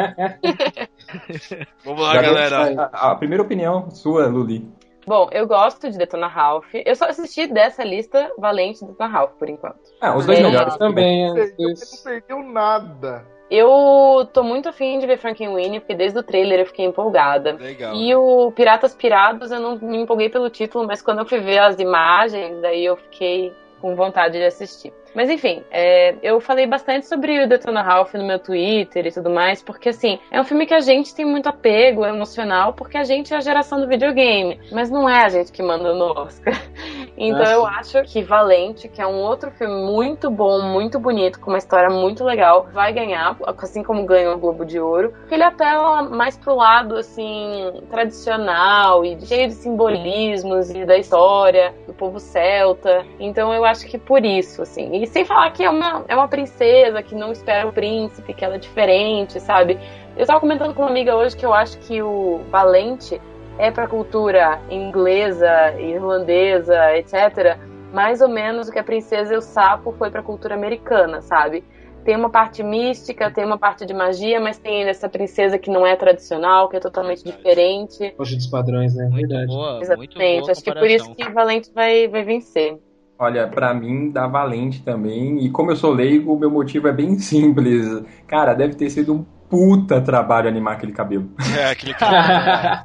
Vamos lá, Já galera. A, a primeira opinião sua, Luli. Bom, eu gosto de Detona Ralph. Eu só assisti dessa lista Valente e Detona Ralph, por enquanto. Ah, os dois É, melhores. Também, é, você não perdeu nada. Eu tô muito afim de ver Frankenweenie, porque desde o trailer eu fiquei empolgada. Legal. E o Piratas Pirados eu não me empolguei pelo título, mas quando eu fui ver as imagens, daí eu fiquei com vontade de assistir. Mas enfim, é, eu falei bastante sobre o Detona Ralph no meu Twitter e tudo mais, porque assim, é um filme que a gente tem muito apego emocional, porque a gente é a geração do videogame, mas não é a gente que manda no Oscar. *laughs* Então Ah, eu acho que Valente, que é um outro filme muito bom, muito bonito, com uma história muito legal, vai ganhar, assim como ganhou o Globo de Ouro, porque ele apela mais pro lado, assim, tradicional e cheio de simbolismos e da história do povo celta. Então eu acho que por isso, assim. E sem falar que é uma, é uma princesa que não espera o príncipe, que ela é diferente, sabe? Eu tava comentando com uma amiga hoje que eu acho que o Valente é pra cultura inglesa, irlandesa, etc., mais ou menos o que a princesa e o sapo foi pra cultura americana, sabe? tem uma parte mística, tem uma parte de magia, mas tem essa princesa que não é tradicional, que é totalmente diferente. Foge dos padrões, né? Verdade. Boa, muito Exatamente. boa Acho que por isso que Valente vai, vai vencer. Olha, pra mim dá valente também. E como eu sou leigo, o meu motivo é bem *laughs* simples. Cara, deve ter sido um puta trabalho animar aquele cabelo. *laughs* É, aquele *laughs* cara.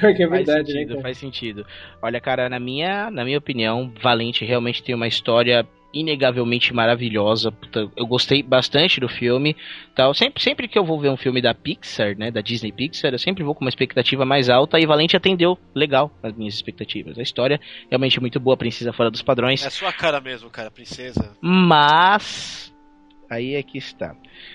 Porque é faz verdade, né? sentido, cara? faz sentido. Olha, cara, na minha, na minha opinião, Valente realmente tem uma história inegavelmente maravilhosa. Puta, eu gostei bastante do filme. Tal. Sempre, sempre que eu vou ver um filme da Pixar, né, da Disney Pixar, eu sempre vou com uma expectativa mais alta e Valente atendeu legal as minhas expectativas. A história realmente muito boa, Princesa Fora dos Padrões. É sua cara mesmo, cara, princesa. Mas aí é que está.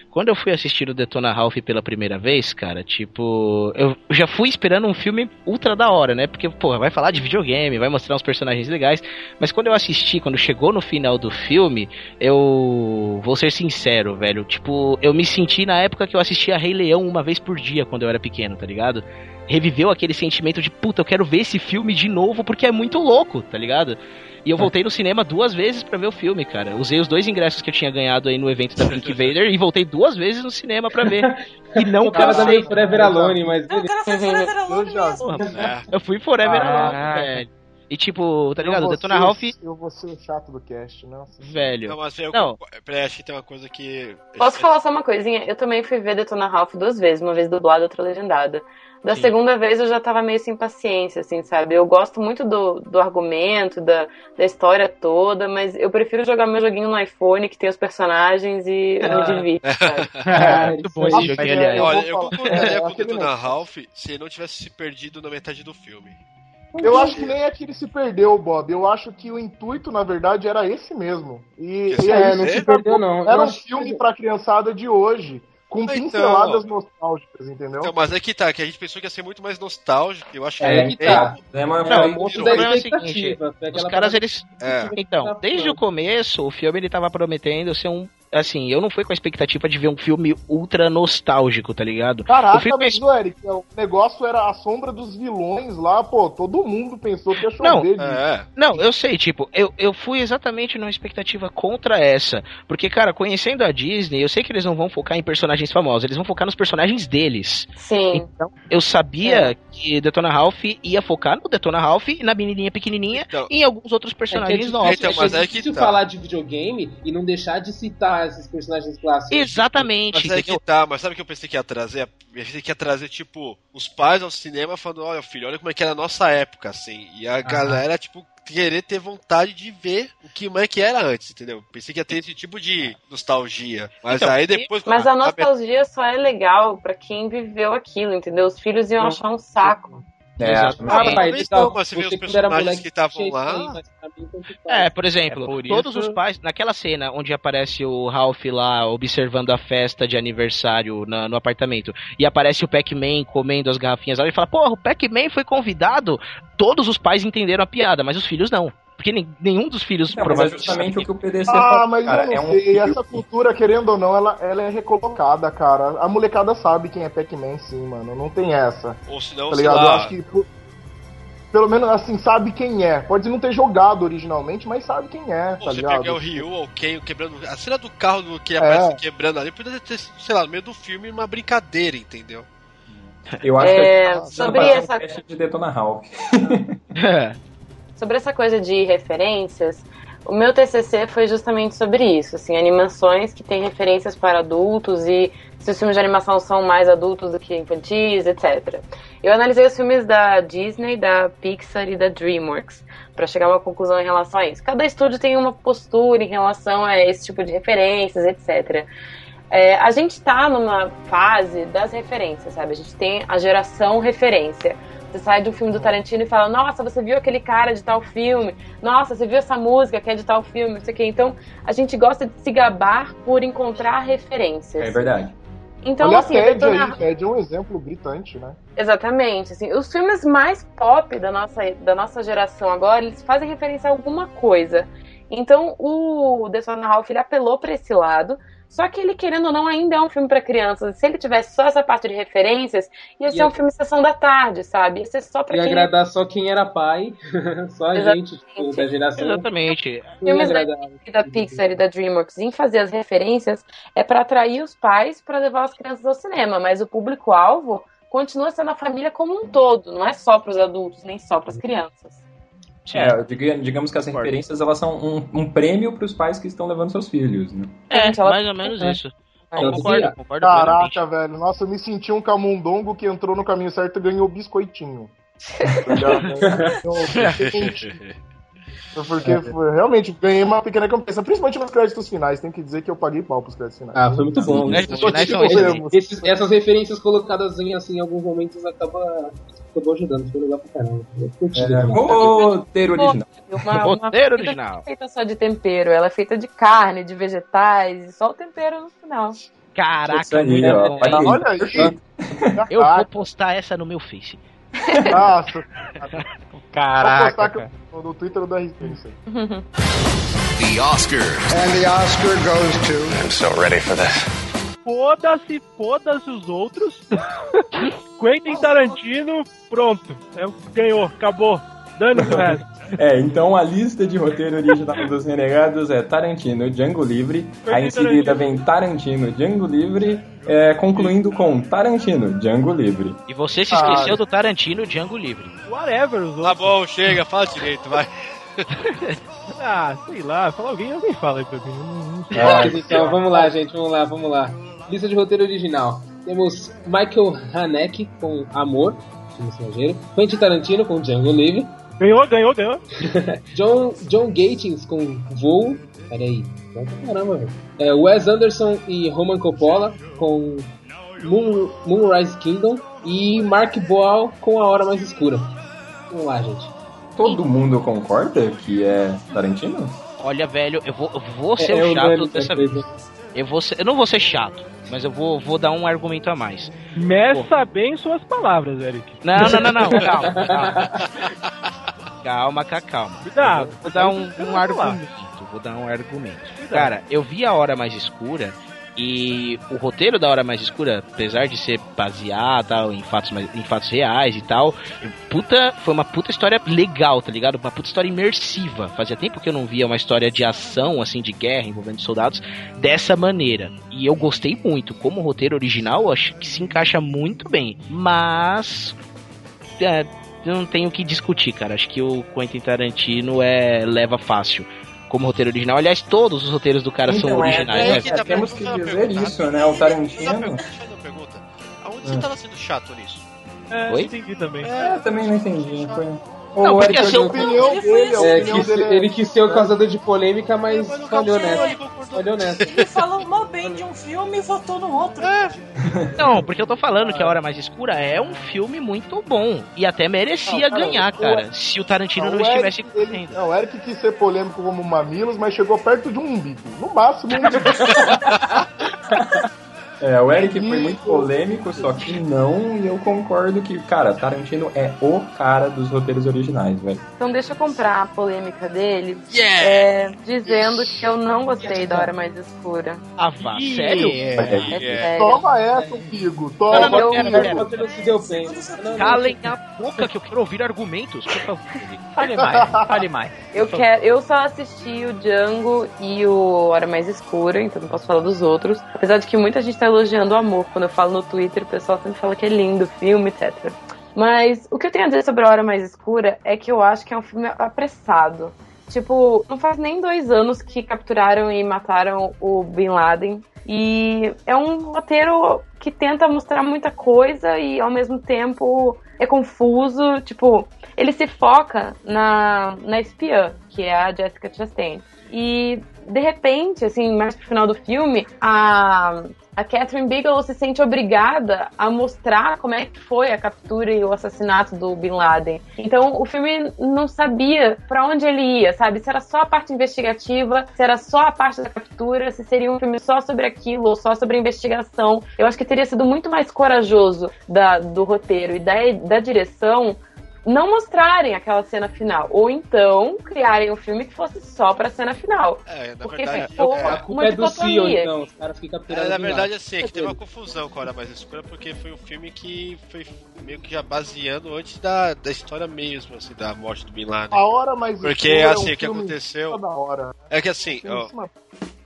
Quando eu fui assistir o Detona Ralph pela primeira vez, cara, tipo, eu já fui esperando um filme ultra da hora, né? Porque, porra, vai falar de videogame, vai mostrar uns personagens legais, mas quando eu assisti, quando chegou no final do filme, eu vou ser sincero, velho, tipo, eu me senti na época que eu assistia Rei Leão uma vez por dia quando eu era pequeno, tá ligado? Reviveu aquele sentimento de puta, eu quero ver esse filme de novo porque é muito louco, tá ligado? E eu voltei no cinema duas vezes pra ver o filme, cara. Usei os dois ingressos que eu tinha ganhado aí no evento da Pink *laughs* Vader e voltei duas vezes no cinema pra ver. *laughs* E não O cara cansei. Forever Alone, mas. O cara foi Forever *laughs* Alone mesmo. É. Eu fui Forever Alone, velho. E tipo, tá Eu ligado? Detona ser- Ralph, Eu vou ser o chato do cast, nossa. velho. Não, mas eu, Não. Peraí, acho que tem uma coisa que. Posso falar só uma coisinha? Eu também fui ver Detona Ralph duas vezes, uma vez dublada, outra legendada. Da Sim. segunda vez eu já tava meio sem paciência, assim, sabe? Eu gosto muito do, do argumento, da, da história toda, mas eu prefiro jogar meu joguinho no iPhone, que tem os personagens, e eu me divirto, *laughs* sabe? Ah, Muito bom esse joguinho, aliás. eu Olha, vou eu concordaria É, com o negócio. Ralph se ele não tivesse se perdido na metade do filme. Eu acho que nem é que ele se perdeu, Bob. Eu acho que o intuito, na verdade, era esse mesmo. E, e É, não se perdeu, não. Era um filme pra criançada de hoje, com Então. pinceladas nostálgicas, entendeu? Então, mas é que tá, que a gente pensou que ia ser muito mais nostálgico. Eu acho que É, ele que tem- tá. É uma Não, o Monstro o da problema é o seguinte, expectativa. Foi Os caras, eles. É. Então, desde o começo, o filme ele tava prometendo ser um. Assim, eu não fui com a expectativa de ver um filme ultra nostálgico, tá ligado? o Caraca, filme é- mas, ô, Eric, o negócio era a sombra dos vilões lá, pô, todo mundo pensou que ia chover Não, de... É. Não, eu sei, tipo, eu, eu fui exatamente numa expectativa contra essa. Porque, cara, conhecendo a Disney, eu sei que eles não vão focar em personagens famosos, eles vão focar nos personagens deles. Sim. Então, eu sabia que Detona Ralph ia focar no Detona Ralph e na menininha pequenininha Então. e em alguns outros É que é personagens difícil, novos. Então, é que mas é é que difícil tá. falar de videogame e não deixar de citar esses personagens clássicos. Exatamente. Mas é que tá, mas sabe o que eu pensei que ia trazer? Eu pensei que ia trazer, tipo, os pais ao cinema falando, olha, filho, olha como é que era a nossa época, assim. E a galera, tipo, querer ter vontade de ver o que é que era antes, entendeu? Pensei que ia ter esse tipo de nostalgia. Mas Então, aí depois. Mas a nostalgia só é legal pra quem viveu aquilo, entendeu? Os filhos iam achar um saco. É, Exatamente. Ah, pai, legal. você vê os personagens que estavam lá. faz. É, por exemplo, É por todos isso- os pais, naquela cena onde aparece o Ralph lá observando a festa de aniversário na- no apartamento, e aparece o Pac-Man comendo as garrafinhas lá, ele fala, porra, o Pac-Man foi convidado, todos os pais entenderam a piada, mas os filhos não. Porque nenhum dos filhos Não, mas é justamente o que o PDC Ah, falou, mas cara. eu não É um sei, filme- essa cultura, querendo ou não, ela, ela é recolocada, cara. A molecada sabe quem é Pac-Man, sim, mano. Não tem essa. Ou senão, Tá sei ligado? Eu lá. acho que. pô, Pelo menos assim, sabe quem é. Pode não ter jogado originalmente, mas sabe quem é, Ou tá você ligado? pegar o Ryu ou o Ken quebrando. A cena do carro do que É. aparece quebrando ali poderia ter, sei lá, no meio do filme uma brincadeira, entendeu? Eu acho É, que tá sobre essa- um teste de Detona Ralph. *laughs* *laughs* Sobre essa coisa de referências, o meu TCC foi justamente sobre isso, assim, animações que têm referências para adultos e se os filmes de animação são mais adultos do que infantis, etc. Eu analisei os filmes da Disney, da Pixar e da DreamWorks para chegar a uma conclusão em relação a isso. Cada estúdio tem uma postura em relação a esse tipo de referências, etc. É, a gente tá numa fase das referências, sabe? A gente tem a geração referência. Você sai do filme do Tarantino e fala, nossa, você viu aquele cara de tal filme, nossa, você viu essa música que é de tal filme, não sei o quê. Então, a gente gosta de se gabar por encontrar referências. É verdade. Então, Olha assim, a Ted aí, Ted é um exemplo gritante, né? Exatamente, assim, os filmes mais pop da nossa, da nossa geração agora, eles fazem referência a alguma coisa. Então, o Detona Ralph, ele apelou para esse lado, Só que ele, querendo ou não, ainda é um filme pra crianças. Se ele tivesse só essa parte de referências, ia ser um filme sessão da tarde, sabe? Ia ser só pra Ia quem agradar só quem era pai, *laughs* só a gente tipo, da geração. Exatamente. Filmes da, da Pixar e da DreamWorks em fazer as referências é pra atrair os pais pra levar as crianças ao cinema, mas o público-alvo continua sendo a família como um todo, não é só pros adultos, nem só pras crianças. É, diga- digamos que as referências elas são um, um prêmio para os pais que estão levando seus filhos, né? É, ela- mais ou menos É. isso. Eu concordo, concordo. Caraca, velho. Nossa, eu me senti um camundongo que entrou no caminho certo e ganhou biscoitinho. *laughs* Tá *laughs* Porque foi- realmente ganhei uma pequena recompensa, principalmente nos créditos finais. Tem que dizer que eu paguei pau pros créditos finais. Ah, foi muito bom. Né? São Esses- essas referências colocadas em, assim, em alguns momentos acaba, acabou ajudando. Foi legal pra caramba. É, roteiro original. Uma, uma Roteiro comida original. não é feita só de tempero, ela é feita de carne, de vegetais, e só o tempero no final. Caraca, aí, ó. Olha aí. Olha aí. Eu vou postar essa no meu Face. Nossa, *laughs* vou Caraca. postar que cara. Eu- no Twitter da RT isso aí. The Oscars. And the Oscar goes to. I'm so ready for this. Foda-se, foda-se os outros. *laughs* Quentin Tarantino, pronto. É, ganhou, acabou. Dane-se o resto. É, então a lista de roteiro original dos Renegados é Tarantino, Django Livre, aí em seguida vem Tarantino, Django Livre, é, concluindo com Tarantino, Django Livre. E você se esqueceu do Tarantino Django Livre. Whatever, os Tá bom, chega, fala direito, vai. *laughs* Ah, sei lá, fala alguém, alguém fala aí pra mim. Mas então, vamos lá, gente, vamos lá, vamos lá. Lista de roteiro original. Temos Michael Haneke com Amor, filme estrangeiro. Quentin Tarantino com Django Livre. Ganhou, ganhou, ganhou. *laughs* John, John Gatins com Voo. Peraí. Bom pra Caramba, velho. É, Wes Anderson e Roman Coppola com Moon, Moonrise Kingdom. E Mark Boal com A Hora Mais Escura. Vamos lá, gente. Todo mundo concorda que é Tarantino? Olha, velho, eu vou, eu vou ser É, é o chato unânime dessa essa vez. Eu, vou ser- eu não vou ser chato, mas eu vou, vou dar um argumento a mais. Meça bem suas palavras, Eric. Não, não, não, não, calma, *laughs* calma. Calma, calma. Cuidado. Eu Vou dar um, um argumento. Vou dar um argumento. Cara, eu vi a Hora Mais Escura e o roteiro da Hora Mais Escura, apesar de ser baseado tal, em, fatos, em fatos reais e tal, puta, foi uma puta história legal, tá ligado? Uma puta história imersiva. Fazia tempo que eu não via uma história de ação, assim, de guerra envolvendo soldados dessa maneira. E eu gostei muito. Como roteiro original, eu acho que se encaixa muito bem. Mas. é, não tenho o que discutir, cara. Acho que o Quentin Tarantino é leva fácil. Como roteiro original. Aliás, todos os roteiros do cara são Então, é, originais, é, né? é, temos que dizer isso, né? O Tarantino. Pergunta. Aonde você Hum. tava sendo chato nisso? É, Oi? entendi também. É, também não entendi. Foi... Não, porque assim, o- opinião dele, assim. É, opinião quis- dele é- ele quis ser o causador de polêmica, mas falhou nessa. Falhou nessa. Ele falou mal bem de um filme e votou no outro. Não, porque eu tô falando que A Hora Mais Escura é um filme muito bom. E até merecia Não, cara, ganhar, o- cara. Se o Tarantino Não, não o estivesse Eric, ele, não, o Eric quis ser polêmico como Mamilos, mas chegou perto de um umbigo. No máximo, um *laughs* É, o Eric foi muito polêmico, só que não, e eu concordo que, cara, Tarantino é o cara dos roteiros originais, velho. Então deixa eu comprar a polêmica dele, Yeah! é, dizendo que eu não gostei da Hora Mais Escura. Ah, vá, sério? É sério. Toma essa. Não, Toma. não, não, Eu- pera, pera. Não se deu bem. Não, não. Calem a boca que eu quero ouvir argumentos, por favor. Fale mais, fale mais. Eu, quero, eu só assisti o Django e o Hora Mais Escura, então não posso falar dos outros. Apesar de que muita gente tá elogiando o amor. Quando eu falo no Twitter, o pessoal sempre fala que é lindo o filme, etc. Mas o que eu tenho a dizer sobre a Hora Mais Escura é que eu acho que é um filme apressado. Tipo, não faz nem dois anos que capturaram e mataram o Bin Laden. E é um roteiro que tenta mostrar muita coisa e ao mesmo tempo é confuso. Tipo, ele se foca na, na espiã, que é a Jessica Chastain. E de repente, assim, mais pro final do filme, a, a Catherine Bigelow se sente obrigada a mostrar como é que foi a captura e o assassinato do Bin Laden. Então o filme não sabia pra onde ele ia, sabe? Se era só a parte investigativa, se era só a parte da captura, se seria um filme só sobre aquilo ou só sobre a investigação. Eu acho que teria sido muito mais corajoso da, do roteiro e da, da direção não mostrarem aquela cena final. Ou então criarem um filme que fosse só pra cena final. É, na Porque verdade, ficou é, A culpa é do CEO, então. Os caras ficam É, na verdade, assim, é que teve uma confusão com a Hora Mais Escura, porque foi um filme que foi meio que já baseando antes da, da história mesmo, assim, da morte do Bin Laden. A hora mais Porque, escura é um assim, o que aconteceu-. É que assim, ó,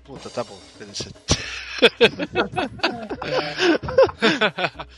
puta, tá bom. beleza.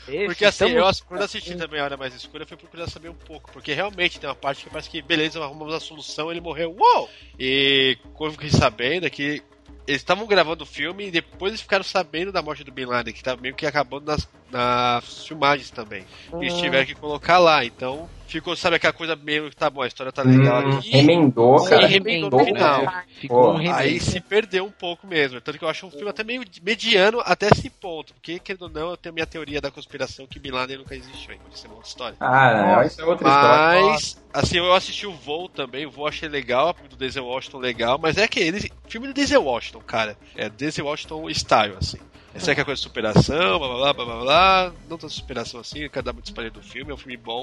Esse, Porque assim, estamos- eu, ass- quando assisti também a Hora Mais Escura, eu fui procurar saber um pouco. Porque realmente tem uma parte que parece que, beleza, arrumamos a solução, ele morreu. Uou! E quando eu fiquei sabendo é que eles estavam gravando o filme e depois eles ficaram sabendo da morte do Bin Laden, que tava meio que acabando nas, nas filmagens também. E eles Ah. tiveram que colocar lá, então ficou, sabe, aquela coisa meio que tá bom, a história tá legal Hum, aqui. remendou, cara. remendou no final. Ficou Pô, um. Aí se perdeu um pouco mesmo. Tanto que eu acho um filme até meio mediano até esse ponto. Porque, querendo ou não, eu tenho minha teoria da conspiração que Bin Laden nunca existiu. Hein? Isso é uma outra história. Ah, isso é outra história. Mas, assim, eu assisti o Voo também. O Voo achei legal, o filme do Denzel Washington legal. Mas é aquele filme do Denzel Washington, cara. É Denzel Washington style, assim. Essa é aquela coisa de superação, blá blá blá blá blá blá. Não tanto superação assim, dar muito spoiler do filme, é um filme bom.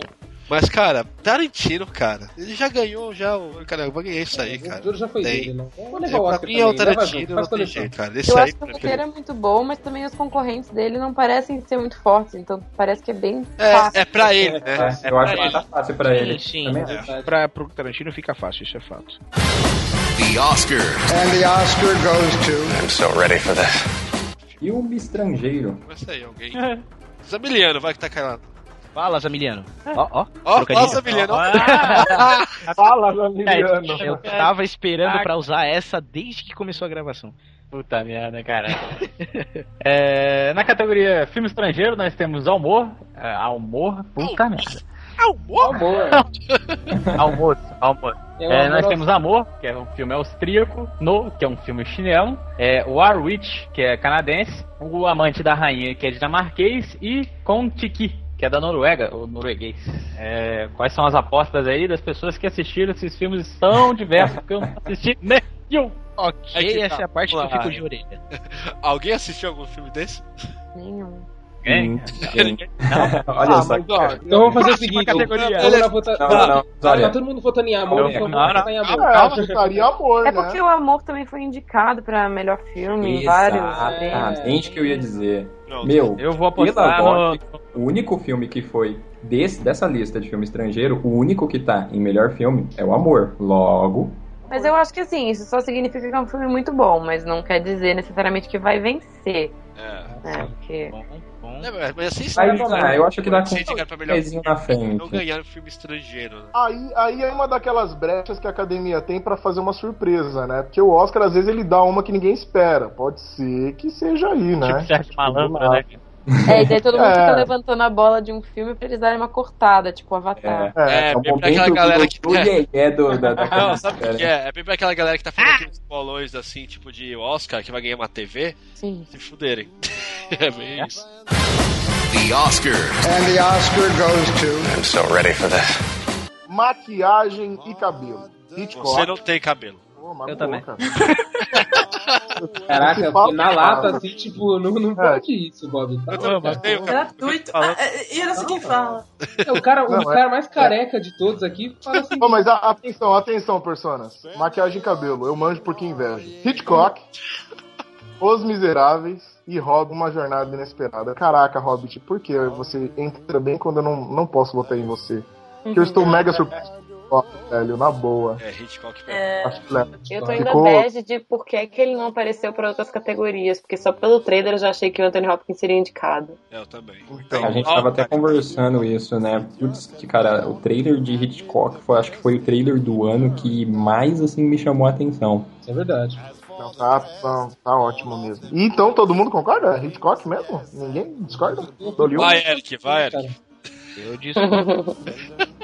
Mas, cara, Tarantino, cara, ele já ganhou, já. o- Cara, eu vou ganhar isso aí, cara. O já foi Tem. dele, né? Vou É, o pra mim é o Tarantino, não tem jeito, cara. Esse Eu aí, acho que o mim, roteiro é muito bom, mas também os concorrentes dele não parecem ser muito fortes, então parece que é bem fácil. É, é pra ele, né? É, É eu acho que tá fácil pra ele. Sim, É. Pra, pro Tarantino fica fácil, isso é fato. The Oscars. And the Oscar goes to. I'm so ready for this. Filme estrangeiro. Começa aí, alguém. *laughs* Zamiliano, vai que tá caindo. Fala, Zamiliano. Ó, ó. Ó, Zamiliano. *laughs* Fala, É, Zamiliano. eu tava esperando pra usar essa desde que começou a gravação. Puta merda, cara. É, na categoria filme estrangeiro, nós temos Almor. É, Almor, puta merda. Almor? Amor. *laughs* Almoço, Almor. É nós temos Amor, que é um filme austríaco, No, que é um filme chinelo, é, Warwitch, que é canadense, O Amante da Rainha, que é dinamarquês, e Kontiki, que é da Noruega, ou norueguês. É, quais são as apostas aí das pessoas que assistiram esses filmes tão diversos que eu não assisti nenhum? Ok, É que essa tá. é a parte que eu fico de orelha. Alguém assistiu algum filme desse? Nenhum. Hein? Olha Ah, só. mas, ó, Então vamos fazer o seguinte. categoria. Vamos lá votar. Não, não, não. Tá, Olha, tá todo mundo votando em amor, Não, não. votar em amor. Ah, É né? porque o Amor também foi indicado pra melhor filme em vários. Exatamente o que eu ia dizer. Meu, Eu vou apostar no. o único filme que foi desse, dessa lista de filme estrangeiro, o único que tá em melhor filme é o Amor. Logo, Mas eu acho que assim, isso só significa que é um filme muito bom, mas não quer dizer necessariamente que vai vencer. É. Né? Porque. Bom, É, mas- assim, Mas, sabe, ah, eu acho que dá com melhor pezinho na frente. não ganharam filme estrangeiro, né? Aí, aí é uma daquelas brechas que a academia tem pra fazer uma surpresa, né? Porque o Oscar, às vezes, ele dá uma que ninguém espera. Pode ser que seja aí, né? Tipo Sérgio Malandro, né? *laughs* É, e daí todo mundo É. fica levantando a bola de um filme pra eles darem uma cortada, tipo Avatar. É, é o bem pra aquela galera que- do iê-iê do, da, da *laughs* Não, sabe o que que é? É bem pra aquela galera que tá fazendo aqueles bolões assim, tipo de Oscar, que vai ganhar uma TV, Sim. se fuderem. *laughs* é bem isso. The Oscars. And the Oscar goes to. I'm so ready for this. Maquiagem e cabelo. Hitchcock. Você não tem cabelo. Pô, Eu também. cara. *laughs* Caraca, Fala- na lata, assim, tipo, não, não pode isso, Bob. Tá Eu. Gratuito. Ah, é- E era assim quem fala. É, o cara, Não, o é- cara mais careca de todos aqui fala assim. Mas a- atenção, atenção, personas. Maquiagem e cabelo, eu manjo porque invejo. Hitchcock, Os Miseráveis e Hobbit, Uma Jornada Inesperada. Caraca, Hobbit, por que você entra bem quando eu não, não posso votar em você? Porque eu estou mega surpreso Hitchcock, velho, na boa. É, Hitchcock. É, Acho que leva. Eu tô ainda Ficou- bad de por que, que ele não apareceu pra outras categorias, porque só pelo trailer eu já achei que o Anthony Hopkins seria indicado. Eu também. Então, A gente tava até conversando isso, né? Putz, que cara, o trailer de Hitchcock foi, acho que foi o trailer do ano que mais assim me chamou a atenção. É verdade. Não, tá, tá, tá ótimo mesmo. E então, todo mundo concorda? É Hitchcock mesmo? Ninguém discorda? Vai, Eric, vai, Eric. *laughs* Eu disse. *laughs*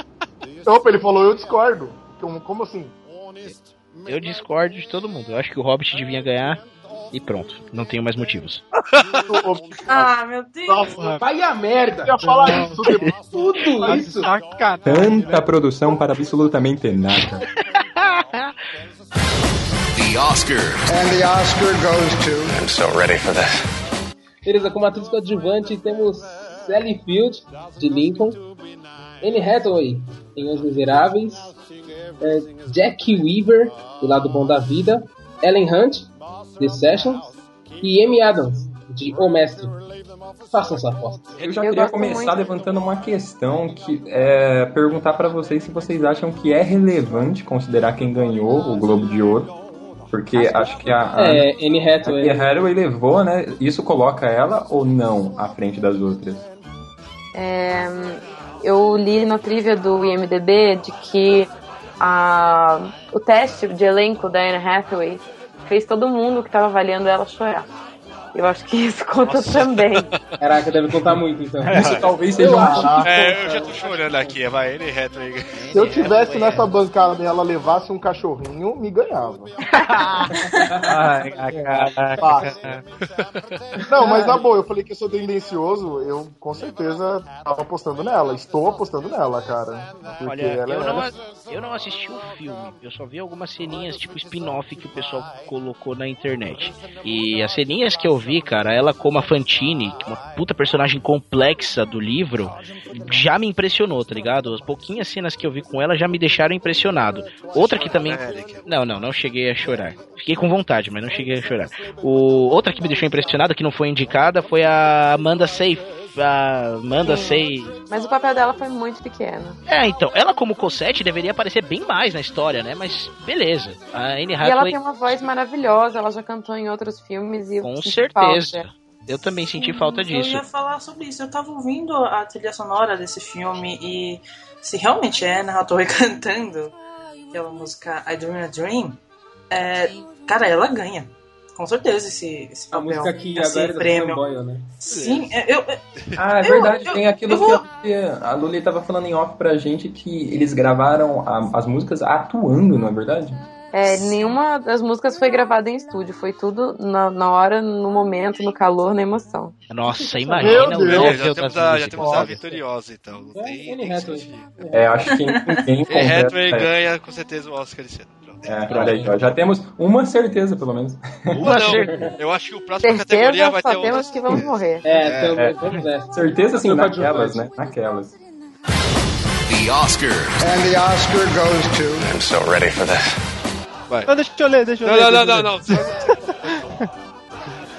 Opa, ele falou, eu discordo. Como, como assim? Eu discordo de todo mundo. Eu acho que o Hobbit devia ganhar. E pronto. Não tenho mais motivos. *laughs* Ah, meu Deus. Vai a merda! Eu ia falar isso depois. *laughs* Tudo isso! Tanta produção para absolutamente nada. The Oscars. And the Oscar goes to. I'm so ready for this. Beleza, como atriz coadjuvante temos Sally Field, de Lincoln. Anne Hathaway em Os Miseráveis, é, Jack Weaver, do lado bom da vida, Ellen Hunt, The Sessions, e Amy Adams, de O Mestre. Façam sua aposta. Eu já Eu queria começar muito. levantando uma questão que é perguntar pra vocês se vocês acham que é relevante considerar quem ganhou o Globo de Ouro, porque acho que a, a É, Anne Hathaway. a Hathaway levou, né? Isso coloca ela ou não à frente das outras? É, eu li na trivia do IMDB de que a, o teste de elenco da Anne Hathaway fez todo mundo que estava avaliando ela chorar. Eu acho que isso conta também. Caraca, deve contar muito então. Isso talvez seja Eu um acho É, eu já tô chorando aqui, vai, ele Hathaway. Se eu tivesse nessa bancada e ela levasse um cachorrinho, me ganhava. *laughs* Ai, caraca. Fácil. Não, mas na boa, eu falei que eu sou tendencioso, eu com certeza tava apostando nela. Estou apostando nela, cara. Porque Olha, ela, eu não, ela- eu não assisti o filme, eu só vi algumas ceninhas tipo spin-off que o pessoal colocou na internet. E as ceninhas que eu vi, cara, ela como a Fantine, uma puta personagem complexa do livro, já me impressionou, tá ligado? As pouquinhas cenas que eu vi com ela já me deixaram impressionado. Outra que também. Não, não, não cheguei a chorar. Fiquei com vontade, mas não cheguei a chorar. O... Outra que me deixou impressionado, que não foi indicada, foi a Amanda Seyfried. A Amanda Sey. Mas o papel dela foi muito pequeno. É, então, ela como Cosette deveria aparecer bem mais na história, né? Mas beleza. A Anne E ela Hathaway, tem uma voz maravilhosa, ela já cantou em outros filmes e eu com certeza. falta. Eu também senti falta Eu disso. ia falar sobre isso. Eu tava ouvindo a trilha sonora desse filme e se realmente é Anna Hathaway *laughs* cantando aquela música I Dream a Dream, é, cara, ela ganha. Com certeza esse, esse A papel. música que esse agora é prêmio. Susan Boyle, né? Sim, eu, eu- Ah, é Eu- verdade. eu- Tem aquilo vou- que a, a Luli tava falando em off pra gente que eles gravaram a- as músicas atuando, não é verdade? É, nenhuma das músicas foi gravada em estúdio, foi tudo na, na hora, no momento, no calor, na emoção. Nossa, imagina o Deus. Nível já temos, a, já temos a vitoriosa, então. Não tem, Anne tem discutir. É, acho que ninguém *laughs* Hathaway conversa. ganha com certeza o Oscar esse ano. É, olha aí, ó, já temos uma certeza, pelo menos. Uma não, eu acho que o próximo categoria Certeza, vai só ter um. temos que vamos morrer. É, É, então, é. Certeza sim, naquelas, né? Naquelas. The Oscars. And the Oscar goes to. I'm so ready for this. Vai. Não, deixa eu ler, deixa eu Não, ler. não, não, não, não. *laughs*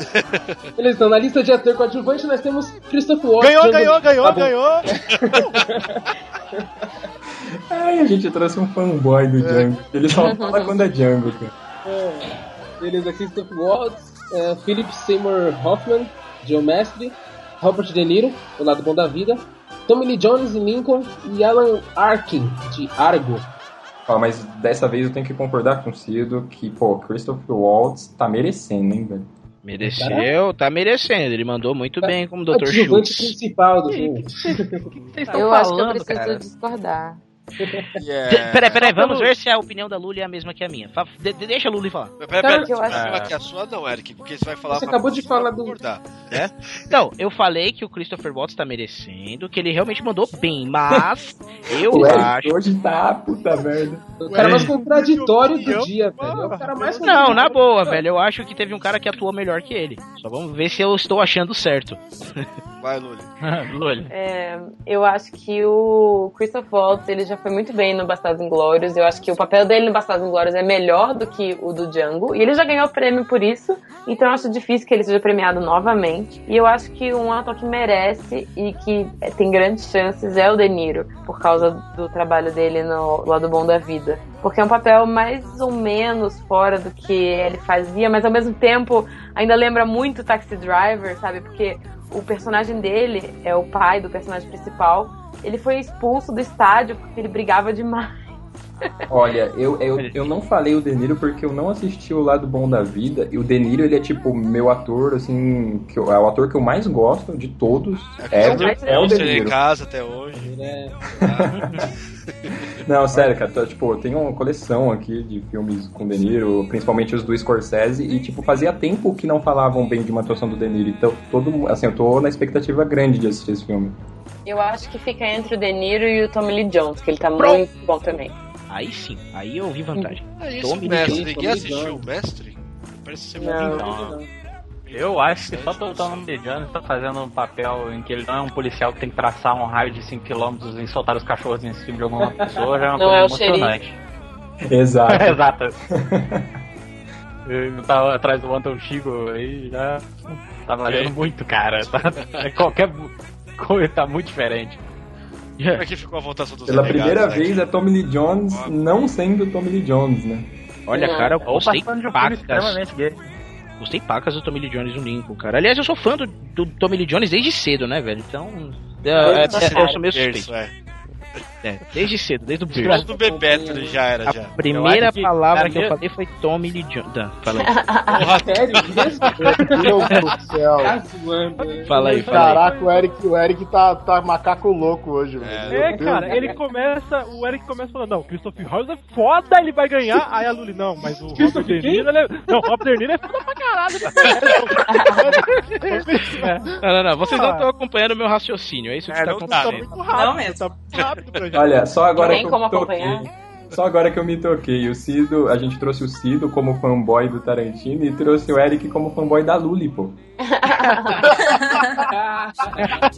*laughs* Beleza, então na lista de ator coadjuvante nós temos Christopher Waltz. Ganhou, ganhou, ganhou, Tá ganhou. *laughs* Ai, a gente trouxe um fanboy do Django. Ele só *laughs* fala quando é Django, cara. É, beleza, Christopher Waltz, é, Philip Seymour Hoffman, Joe Mestre, Robert De Niro, O Lado Bom da Vida, Tommy Lee Jones em Lincoln e Alan Arkin, de Argo. Ó, mas dessa vez eu tenho que concordar com o Cido que, pô, Christopher Waltz tá merecendo, hein, velho. Mereceu, tá merecendo. Ele mandou muito bem como O Dr. Schultz. principal do filme. Vocês estão Eu acho que eu falando, preciso cara. discordar. *laughs* Yeah. Peraí, peraí, vamos ver se a opinião da Luli é a mesma que a minha. De- de- deixa a Luli falar. Peraí, peraí, acho- peraí, que a sua não, Eric, porque você vai falar Você pra acabou de falar do- concordar. *laughs* Então, eu falei que o Christopher Waltz tá merecendo, que ele realmente mandou bem, mas eu Eric acho. hoje tá puta merda. O cara mais contraditório do dia, velho. É o cara mais Não, na boa, velho. Eu acho que teve um cara que atuou melhor que ele. Só vamos ver se eu estou achando certo. Vai, Luli. *laughs* Luli. É, eu acho que o Christopher Waltz ele já foi muito bem no Bastardos Inglórios. Eu acho que o papel dele no Bastardos Inglórios é melhor do que o do Django. E ele já ganhou o prêmio por isso. Então eu acho difícil que ele seja premiado novamente. E eu acho que um ator que merece e que tem grandes chances é o De Niro, por causa do trabalho dele no Lado Bom da Vida. Porque é um papel mais ou menos fora do que ele fazia, mas ao mesmo tempo ainda lembra muito Taxi Driver, sabe? Porque o personagem dele é o pai do personagem principal. Ele foi expulso do estádio porque ele brigava demais. Olha, eu, eu, eu não falei o De Niro porque eu não assisti o Lado Bom da Vida. E o De Niro, ele é tipo meu ator, assim, que eu- é o ator que eu mais gosto de todos. É, mais é o De Monster em casa até hoje. É, Não, sério, cara, tá, tipo, eu tenho uma coleção aqui de filmes com De Niro, principalmente os do Scorsese, e tipo, fazia tempo que não falavam bem de uma atuação do De Niro. Então, todo, assim, eu tô na expectativa grande de assistir esse filme. Eu acho que fica entre o De Niro e o Tommy Lee Jones, que ele tá Pronto. muito bom também. Aí sim, aí eu vi vantagem. É isso, Tommy mestre. Lee Ninguém Jones, assistiu o mestre? Parece ser Não. muito não, não. Eu acho que só pelo Tom Lee Jones tá fazendo um papel em que ele não é um policial que tem que traçar um raio de 5km e soltar os cachorros em cima de alguma pessoa, já é uma Não coisa é emocionante. Exato. *laughs* Exato. Ele não tava atrás do Anton Chico aí já tá valendo É. muito, cara. Tá, qualquer coisa *laughs* tá muito diferente. Como é que ficou a votação dos Pela renegados, primeira né? vez é Tommy Lee Jones não sendo Tommy Lee Jones, né? Olha, Não. cara, eu gostei um pacas. Gostei pacas do Tommy Lee Jones no Lincoln, cara. Aliás, eu sou fã do, do Tommy Lee Jones desde cedo, né, velho? Então. É, é, é, eu sou meio suspeito. Isso, é. É, desde cedo, desde o Desde berço. do Bebeto ele já era, A já. primeira Eu que- palavra é que eu falei foi Tommy Lee Jones. Tá, fala aí. *laughs* Porra, Sério? Meu Deus do céu. Tá né? Fala aí, fala aí. Caraca, o Eric, o Eric tá, tá macaco louco hoje, velho. É. Meu É, Deus. cara, ele começa, o Eric começa falando, não, Christopher House é foda, ele vai ganhar. Aí a Luli, não, mas o Robert De Niro, ele é... Não, o Robert De Niro é foda pra caralho. É. *laughs* Não, não, não. Vocês não estão acompanhando o meu raciocínio. É isso que É, está não tá, acontecendo. Muito rápido, Não mesmo. tá muito rápido Olha, só agora que eu como me toquei. Só agora que eu me toquei. O Cido, a gente trouxe o Cido como fanboy do Tarantino e trouxe o Eric como fanboy da Luli, pô.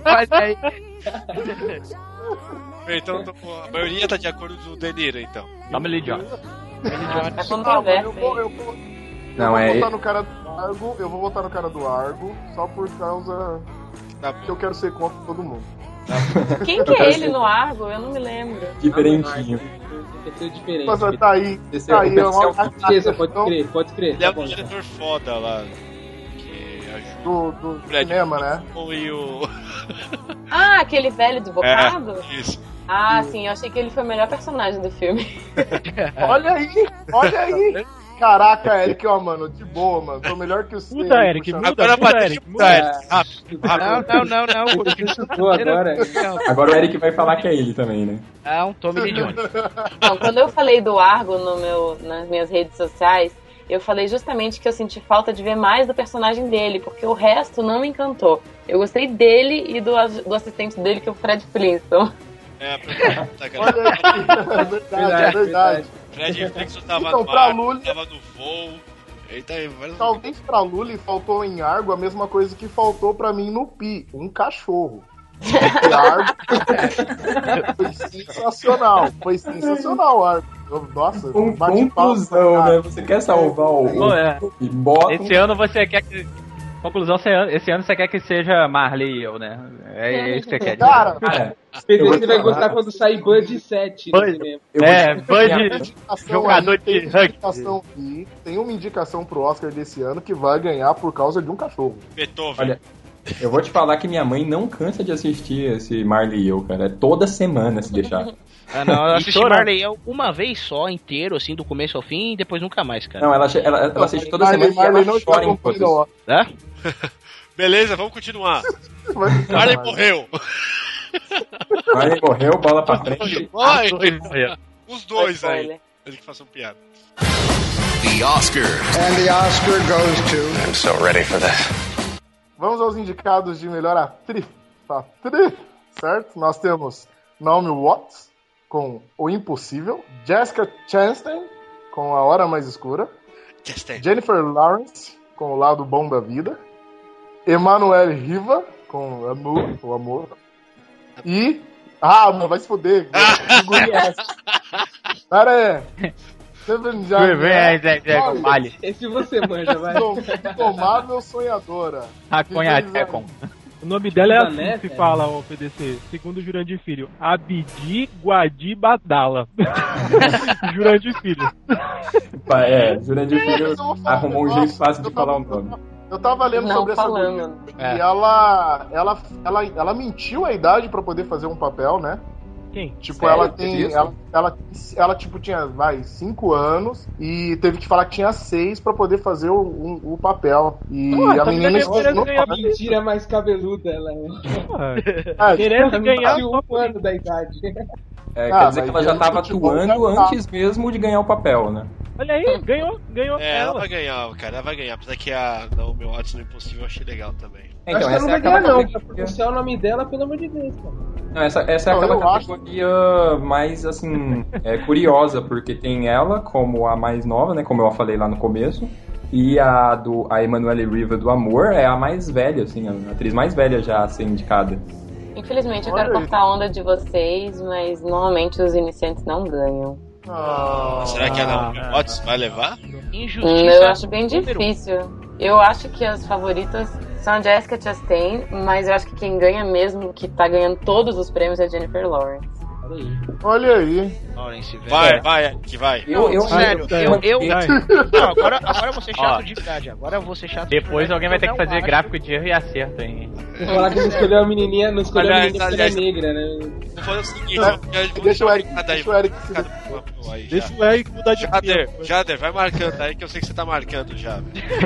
Mas aí, Então a maioria tá de acordo com o De Niro, então. Tommy Lee Jones. É Ah, controverso. eu vou, eu vou, Não, eu vou é. votar no cara do Argo, eu vou votar no cara do Argo, só por causa Tá que eu quero ser contra todo mundo. *laughs* Quem que é ele no Argo? Eu não me lembro. Diferentinho. Diferente. Mas tá aí, Esse tá é aí, é uma Beleza, pode crer, pode crer. Ele é Tá um diretor foda lá. Que ajuda do, do Brad cinema, né? o e *laughs* o. Ah, aquele velho advogado? É, isso. Ah, sim, eu achei que ele foi o melhor personagem do filme. *laughs* Olha aí, olha aí. Caraca, Eric, ó, mano, de boa, mano. Tô melhor que o seu. Muda, Eric, puxando- muda, Agora muda, pra Eric, muda, muda. Eric. Rápido, rápido. não, não, não, não. Chutou agora. Agora o Eric vai falar que é ele também, né? Não, Tommy Lee Jones. Não, quando eu falei do Argo no meu, nas minhas redes sociais, eu falei justamente que eu senti falta de ver mais do personagem dele, porque o resto não me encantou. Eu gostei dele e do, do assistente dele, que é o Fred Flintstone. É, pra- tá, cara. Olha *laughs* é verdade, é verdade. Fred *laughs* Flintstone tava Então, no pra mar, Lully- tava no voo. Tá Talvez pra Lully faltou em Argo a mesma coisa que faltou pra mim no Pi, um cachorro. Porque Argo *laughs* foi sensacional, foi sensacional Argo. Nossa, bate conclusão, palma, né? Você quer salvar o. É. E bota. um Esse ano você quer que. Conclusão, esse ano- você quer que seja Marley e eu, né? É isso que você quer dizer. Cara, vou você vai falar. gostar quando sair Bud 7 no Bud. cinema. eu vou É, Bud, indicação jogador de uma rugby. tem uma indicação pro Oscar desse ano que vai ganhar por causa de um cachorro. Beethoven. Olha, eu vou te falar que minha mãe não cansa de assistir esse Marley e eu, cara. É toda semana se deixar. Ah, não, eu assisti chorando. Marley eu uma vez só, inteiro, assim, do começo ao fim, e depois nunca mais, cara. Não, ela, ela, ela assiste toda Marley, semana Marley e não ela está chora em todas. Hã? *laughs* Beleza, vamos continuar. Vai Marley morreu. Marley morreu, bola pra frente. *laughs* Ai, Foi- os dois aí. Spoiler. Ele que façam piada. The Oscars. And the Oscar goes to. I'm so ready for this. Vamos aos indicados de melhor atriz. Atriz, certo? Nós temos Naomi Watts com O Impossível, Jessica Chastain com A Hora Mais Escura, Chastain. Jennifer Lawrence com O Lado Bom da Vida, Emanuel Riva com Amor, o Amor, e... Ah, mano, vai se é essa? *laughs* Pera aí. Steven Vem, vem, Jagger, Zé, Zé, Vale. Esse você manja, vai. Indomável Sonhadora. Raconha Tecon. O nome dela é assim que se fala, o PDC. Segundo o Jurandir Filho. Abdi Guadi Badala. *laughs* Jurandir Filho. É, Jurandir Filho arrumou um jeito fácil de falar o nome. Eu tava lendo Não sobre essa falando. guria, É. E ela, ela, ela, ela mentiu a idade pra poder fazer um papel, né? Quem? Tipo, Sério? ela tem. Ela, ela, ela, tipo, tinha, vai, 5 anos e teve que falar que tinha 6 pra poder fazer o, o, o papel. E Pô, a tá menina vendo ensinou. que eu ganhei a Mentira mais cabeluda, ela é. Ah, Querendo ganhar de um ano da idade. É, Ah, quer dizer que ela já ele tava futebol atuando já tá. antes mesmo de ganhar o papel, né? Olha aí, ganhou, ganhou. É, ela ela. vai ganhar, cara. Ela vai ganhar. Apesar que a não, meu Watson no Impossível eu achei legal também. Então, Acho que ela essa não é vai aquela ganhar, não. Pra categoria- pronunciar o nome dela, pelo amor de Deus, cara. Não, essa, essa é Não, aquela eu acho- categoria mais, assim, é, curiosa, porque tem ela como a mais nova, né? Como eu falei lá no começo. E a do a Emanuele Riva do Amor é a mais velha, assim, a atriz mais velha já a ser indicada. Infelizmente, eu Olha quero aí. cortar a onda de vocês, mas normalmente os iniciantes não ganham. Ah, Será que a Naomi Watts vai levar? Injustiça. Eu acho bem difícil. Eu acho que as favoritas são a Jessica Chastain, mas eu acho que quem ganha mesmo, que tá ganhando todos os prêmios, é a Jennifer Lawrence. Olha aí. olha aí. Lawrence, velho. Vai, vai, que vai. Eu, eu, Sério, eu- eu, eu. Não, agora, agora eu vou ser chato Ó. de verdade. Agora eu vou ser chato de Depois verdade, alguém vai ter que fazer gráfico de erro e acerto, hein? Vou falar que não escolheu a menininha, não escolheu a Aliás, menina porque ela é aliás- negra, né? Vou fazer o seguinte, deixa o Eric- deixa o Eric. Deixa o Eric mudar de Jader. Jader, vai marcando aí que eu sei que você tá marcando já.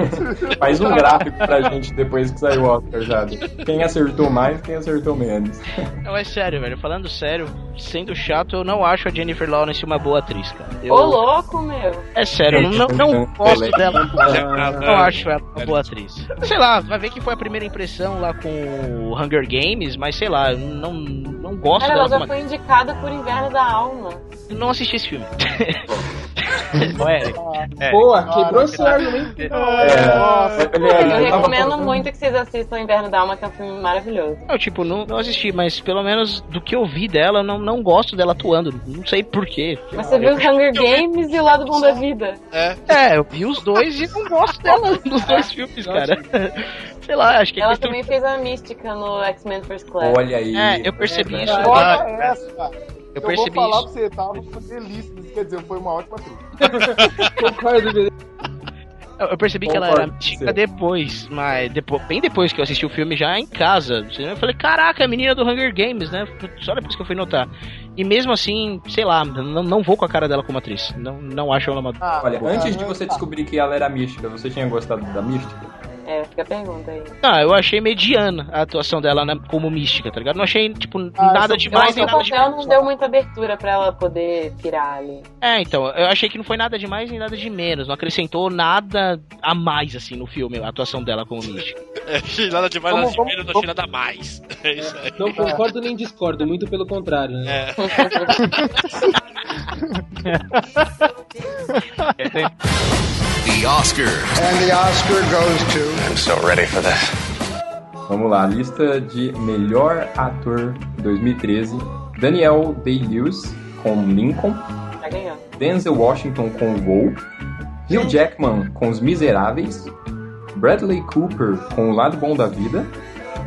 *laughs* Faz um gráfico pra gente depois que sair o Oscar já. Quem acertou mais, quem acertou menos. Não, é sério, velho. Falando sério, sendo chato, eu não acho a Jennifer Lawrence uma boa atriz, cara. Eu, Ô, louco, meu! é sério, eu não, não gosto dela. Não acho ela uma boa atriz. Sei lá, vai ver que foi a primeira impressão lá com o Hunger Games, mas sei lá, eu não, não gosto Cara, dela ela já foi indicada por Inverno da Alma. Não assisti esse filme. *laughs* Eric. É. Boa, quebrou seu argumento. É, Eu recomendo muito que vocês assistam Inverno da Alma, que é um filme maravilhoso. Não, tipo, não, não assisti, mas pelo menos do que eu vi dela, eu não, não gosto dela atuando. Não sei porquê. Mas você viu Hunger Games e o Lado Bom da Vida. É, É, eu vi os dois e não gosto dela *laughs* nos dois filmes, cara. *laughs* Sei lá, acho que é Ela questão também fez a mística no X-Men First Class. Olha aí. É, eu percebi isso. Olha ah, essa, cara. Eu Eu vou percebi falar isso. pra você, tava feliz, quer dizer, foi uma ótima atriz. *laughs* Concordo, beleza. Eu eu percebi que ela era mística depois, mas depois, bem depois que eu assisti o filme já em casa. Eu falei, caraca, a menina do Hunger Games, né? Só depois que eu fui notar. E mesmo assim, sei lá, não, não vou com a cara dela como atriz. Não, não acho ela uma. Ah, Olha, antes de você descobrir que ela era mística, você tinha gostado da mística? É, fica a pergunta aí. Ah, eu achei mediana a atuação dela né, como mística, tá ligado? Não achei, tipo, Ah, nada demais nem nada de papel não deu muita abertura pra ela poder pirar ali. É, então, eu achei que não foi nada de mais nem nada de menos. Não acrescentou nada a mais, assim, no filme, a atuação dela como mística. *laughs* é, achei nada demais, nada Vamos- de vamos- menos, não achei nada a mais. *laughs* É isso aí. Não concordo nem discordo, muito pelo contrário, né? É. *laughs* The Oscars. And the Oscar goes to. I'm so ready for this. Vamos lá, lista de melhor ator 2013. Daniel Day-Lewis com Lincoln. Vai ganhar. Denzel Washington com Voo. Hugh Jackman com Os Miseráveis. Bradley Cooper com O Lado Bom da Vida.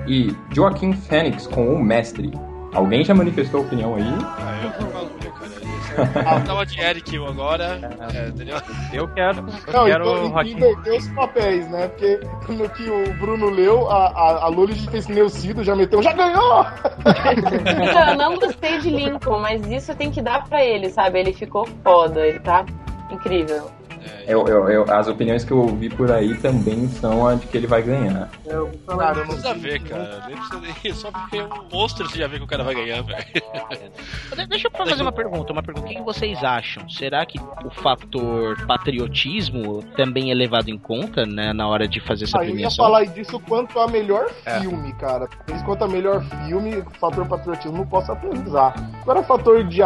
E Joaquin Phoenix com O Mestre. Alguém já manifestou opinião aí? Ah, eu tô maluco, cara. Eu tava de Eric eu agora. É, entendeu? Eu quero. Eu Não, quero então, inverteu os papéis, né? Porque no que o Bruno leu, a, a, a Lully já fez Neucido, já meteu, já ganhou! *laughs* Então, eu não gostei de Lincoln, mas isso tem que dar pra ele, sabe? Ele ficou foda, ele tá incrível. Eu- eu- eu- as opiniões que eu ouvi por aí também são a de que ele vai ganhar. Cara, não precisa ver, cara. Nem precisa nem. Só porque é um monstro você já vê que o cara vai ganhar, velho. De- Deixa eu fazer uma pergunta, uma pergunta. O que vocês acham? Será que o fator patriotismo também é levado em conta, né, na hora de fazer essa Ah, eu ia premiação? falar disso quanto a melhor É. filme, cara. Quanto a melhor filme, o fator patriotismo não posso atualizar. Agora, fator de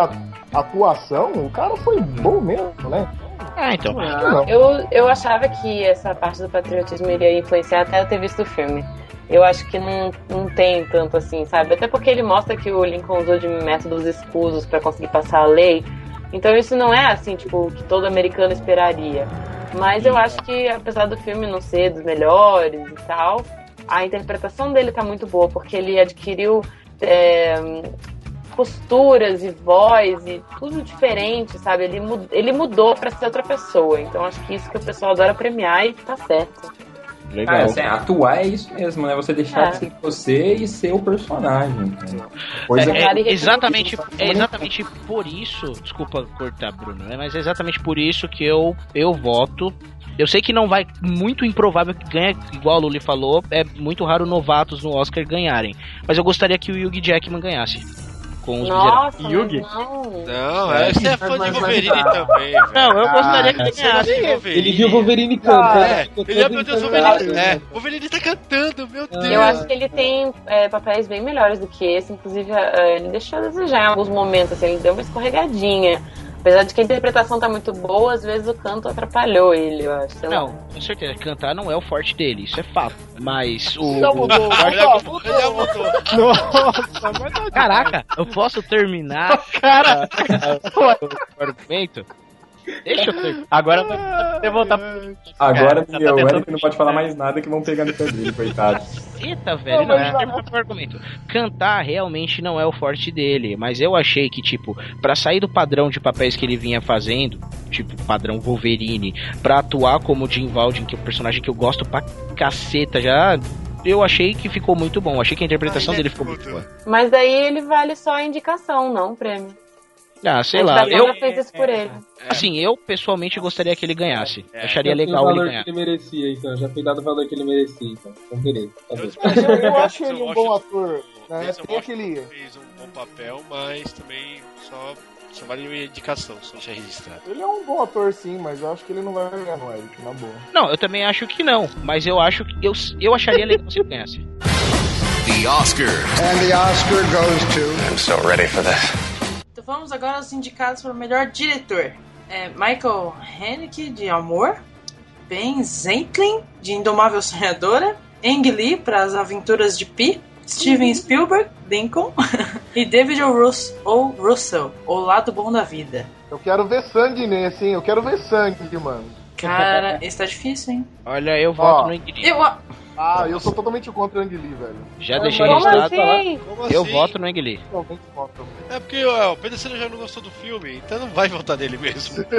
atuação, o cara foi bom mesmo, né? Ah, então. Não. Eu, eu achava que essa parte do patriotismo iria influenciar até eu ter visto o filme. Eu acho que não, não tem tanto assim, sabe? Até porque ele mostra que o Lincoln usou de métodos escusos pra conseguir passar a lei. Então isso não é assim, tipo, o que todo americano esperaria. Mas eu acho que, apesar do filme não ser dos melhores e tal, a interpretação dele tá muito boa, porque ele adquiriu é, posturas e voz e tudo diferente, sabe? Ele, mu- ele mudou pra ser outra pessoa. Então acho que isso que o pessoal adora premiar e tá certo. Ah, assim, atuar é isso mesmo, né? Você deixar É. de ser você e ser o personagem. né? Coisa É, é e exatamente, é exatamente por isso, desculpa cortar, Bruno, né, mas é exatamente por isso que eu, eu voto. Eu sei que não vai muito improvável que ganhe, igual a Luli falou, é muito raro novatos no Oscar ganharem. Mas eu gostaria que o Hugh Jackman ganhasse. Com os. Nossa, Yugi? não. Não, é, você é fã de Mas- Wolverine mas- também, velho. Não, eu gostaria que Ah, ele gosta ganhasse. Ele viu o Wolverine cantar. É, ficou ele é, todo meu Deus, Wolverine. É, Wolverine tá cantando, meu Deus. Eu acho que ele tem é, papéis bem melhores do que esse. Inclusive, é, ele deixou a desejar em alguns momentos. Assim, ele deu uma escorregadinha. Apesar de que a interpretação tá muito boa, às vezes o canto atrapalhou ele, eu acho. lá. Não, com certeza, cantar não é o forte dele, isso é fato. Mas o. *laughs* Já o- mudou, Já mudou, já mudou. Nossa, mas não Caraca, eu posso terminar *laughs* cara, *laughs* o argumento? Deixa eu terminar. Agora vai ter voltar pro. Agora Cara, meu, tá o Eric não pode falar mais nada que vão pegar no pé dele, coitado. Eita, velho, não, já- terminar meu argumento. Cantar realmente não é o forte dele, mas eu achei que, tipo, pra sair do padrão de papéis que ele vinha fazendo, tipo, padrão Wolverine, pra atuar como Jim Valdin, que é um personagem que eu gosto pra caceta já. Eu achei que ficou muito bom, achei que a interpretação Ai, dele é ficou muito boa. Mas aí ele vale só a indicação, não o prêmio. Ah, sei lá, eu, já fez isso por ele. assim, eu pessoalmente gostaria que ele ganhasse. É. Acharia Já legal o ele valor ganhar. que ele merecia, então. Já foi dado o valor que ele merecia, então. Então, beleza. Tá bom. Mas eu, eu acho ele um Eu bom ator. Né? Tem aquele. fez um bom papel, mas também só, só vale uma indicação, só deixar registrado. Ele é um bom ator, sim, mas eu acho que ele não vai ganhar no Eric, na boa. Não, eu também acho que não, mas eu acho que eu, eu acharia legal se ele ganhasse. The Oscar. And the Oscar goes to. I'm so ready for this. Vamos agora aos indicados para o melhor diretor. É Michael Haneke, de Amor. Ben Zentlin, de Indomável Sonhadora. Ang Lee, para As Aventuras de Pi. Steven Spielberg, Lincoln. *laughs* e David O. Russ, ou Russell, O Lado Bom da Vida. Eu quero ver sangue nesse, hein? Eu quero ver sangue, mano. Cara, esse tá difícil, hein? Olha, eu voto Ó. no Ingrid. Eu, Ah, eu sou totalmente contra o Ang Lee, velho. Já deixei Como registrado. assim? Como Eu assim? voto no. Totalmente contra. É porque ó, o Pedro Cena já não gostou do filme, então não vai votar nele mesmo. *laughs*